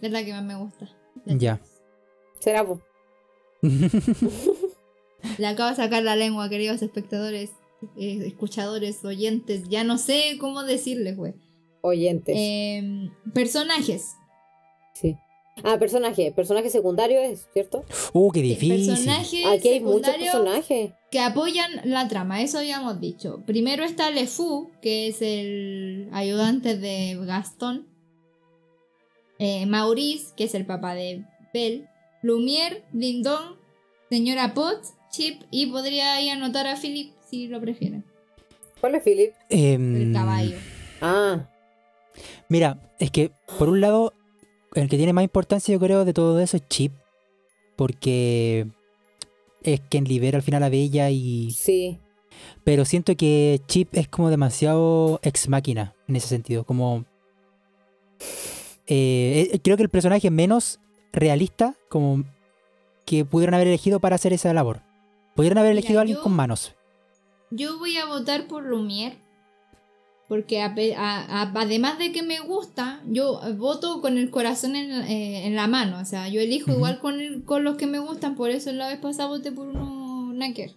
Es la que más me gusta. Ya. Será po. Le acabo de sacar la lengua, queridos espectadores, eh, escuchadores, oyentes, ya no sé cómo decirles, güey. oyentes. Em, personajes. sí. Ah, personaje. Personaje secundario es, ¿cierto? uh, qué difícil. Personajes Aquí hay muchos personajes. que apoyan la trama, eso habíamos dicho. Primero está Le Fou, que es el ayudante de Gastón. Eh, Maurice, que es el papá de Belle. Lumière, Dindon, Señora Potts, Chip y podría ahí anotar a Philip si lo prefieren. ¿Cuál es Philip? Em, El caballo. Ah, Mira, es que por un lado, el que tiene más importancia yo creo de todo eso es Chip, porque es quien libera al final a Bella y... sí. Pero siento que Chip es como demasiado ex máquina en ese sentido, como... eh, eh, creo que el personaje menos realista como que pudieron haber elegido para hacer esa labor. Pudieron haber Mira, elegido a alguien yo- con manos. Yo voy a votar por Lumière. Porque a a- a- además de que me gusta, yo voto con el corazón en, eh, en la mano. O sea, yo elijo igual con, el- con los que me gustan. Por eso la vez pasada voté por uno ver.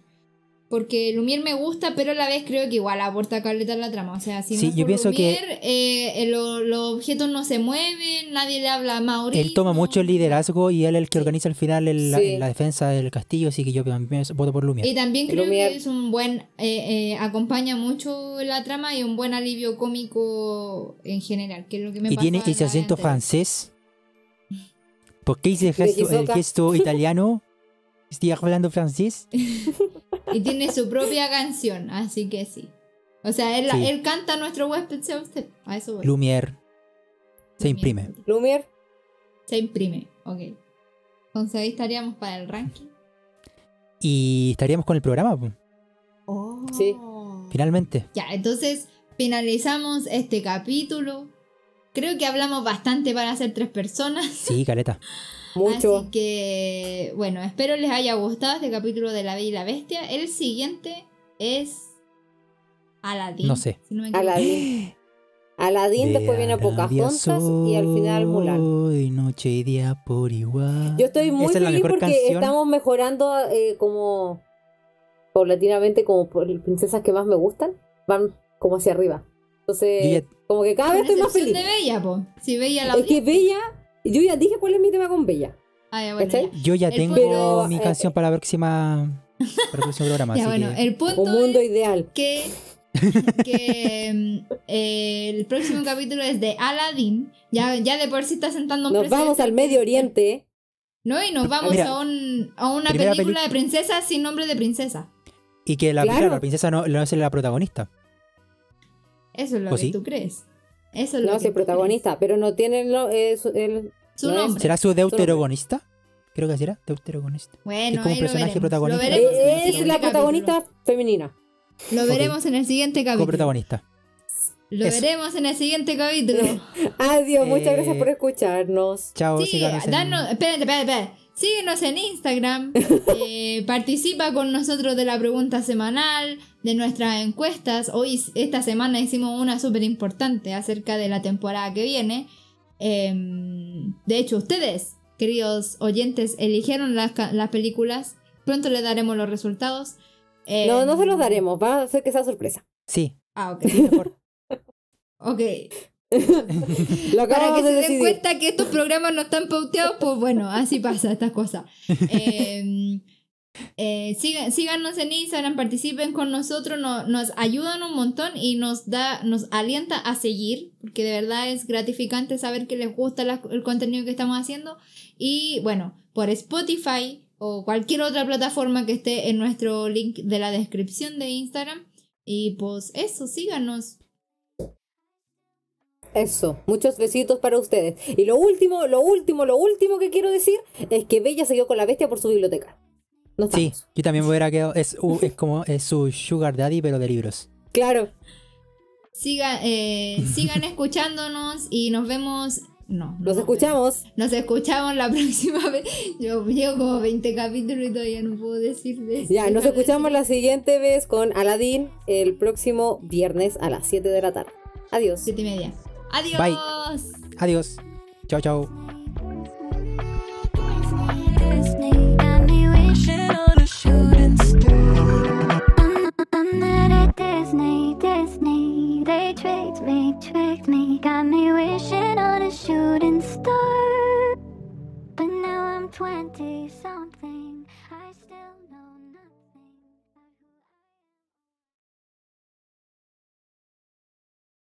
Porque Lumière me gusta, pero a la vez creo que igual aporta caleta a la trama. O sea, si Sí, no yo por pienso que- eh, eh, lo- los objetos no se mueven, nadie le habla a Mauricio. Él toma mucho el liderazgo y él es el que organiza al final el- la, Sí. la defensa del castillo, así que yo también voto por Lumière. Y también creo Lumière. que es un buen. eh, eh, acompaña mucho la trama y un buen alivio cómico en general, que es lo que me Y tiene ese acento francés. ¿Por qué hice el gesto italiano? Estoy hablando francés. Y tiene su propia canción, así que sí. O sea, él, Sí. él canta nuestro huésped sea usted. A eso voy. Lumière se imprime. Lumière, Se imprime, ok. Entonces ahí estaríamos para el ranking. Y estaríamos con el programa, Oh. Sí. finalmente. Ya, entonces finalizamos este capítulo. Creo que hablamos bastante para ser tres personas. Sí, caleta. mucho. Así que, bueno, espero les haya gustado este capítulo de La Bella y la Bestia. El siguiente es Aladdin. No sé. si no me. Aladdin. Aladdin, después viene Pocahontas y al final Mulan. Hoy noche y día por igual. Yo estoy muy es feliz porque canción. estamos mejorando eh, como paulatinamente como por las princesas que más me gustan, van como hacia arriba. Entonces, Yo ya- como que cada vez estoy más feliz. de Bella, po. Si Bella la Es que Bella, yo ya dije cuál es mi tema con Bella. Ah, ya, bueno. Yo ya El tengo punto- mi eh, canción para la próxima para el próximo programa. Ya, así bueno, que- el punto Un mundo es ideal. que, que mm, eh, el próximo capítulo es de Aladdin. Ya, ya de por sí está sentando un Nos precedente. vamos al Medio Oriente. No, y nos vamos Mira, a, un, a una película peli- de princesas sin nombre de princesa. Y que la, Claro. claro, la princesa no, no es la protagonista. Eso es lo ¿O que sí? tú crees. Eso es lo No, que es el protagonista, pero no tiene el, eh, su- el- crees. Su no es- nombre. ¿Será su deuterogonista? Creo que será deuterogonista. Bueno, Es como lo personaje veremos. protagonista. Eh, es la capítulo. protagonista femenina. Lo veremos en el siguiente capítulo. Coprotagonista. Lo Eso. veremos en el siguiente capítulo. Adiós, muchas Eh, gracias por escucharnos. Chao, Sí, síganos en- danos, espérate, espérate, espérate. Síguenos en Instagram, eh, participa con nosotros de la pregunta semanal, de nuestras encuestas. Hoy, esta semana hicimos una súper importante acerca de la temporada que viene. Em, de hecho, ustedes, queridos oyentes, eligieron las, películas. Pronto les daremos los resultados. Em, No, no se los daremos, va a ser que sea sorpresa. Sí, Ah, ok. mejor. Ok. Lo Para que se de den cuenta que estos programas no están pauteados, pues bueno, así pasa estas cosas. Eh, eh, sigan- síganos en Instagram, participen con nosotros, no- nos ayudan un montón y nos da, nos alienta a seguir, porque de verdad es gratificante saber que les gusta la- el contenido que estamos haciendo. Y bueno, por Spotify o cualquier otra plataforma que esté en nuestro link de la descripción de Instagram. Y pues eso, síganos. Eso, muchos besitos para ustedes. Y lo último, lo último, lo último que quiero decir es que Bella se quedó con la bestia por su biblioteca. No Sí, yo también me hubiera quedado. Es, es como es su Sugar Daddy, pero de libros. Claro. Siga, eh, sigan escuchándonos y nos vemos. No, Los no, escuchamos. Nos escuchamos la próxima vez. Yo llevo como 20 capítulos y todavía no puedo decir de Ya, nos escuchamos la siguiente vez con Aladdin el próximo viernes a las 7 de la tarde. Adiós. Siete y media. Adiós. Bye. Adiós. Chao, chao. Disney got me wishing on a shooting star. I'm not at Disney, Disney. They tricked me, tricked me. Got me wishing on a shooting star. But now I'm 20 something.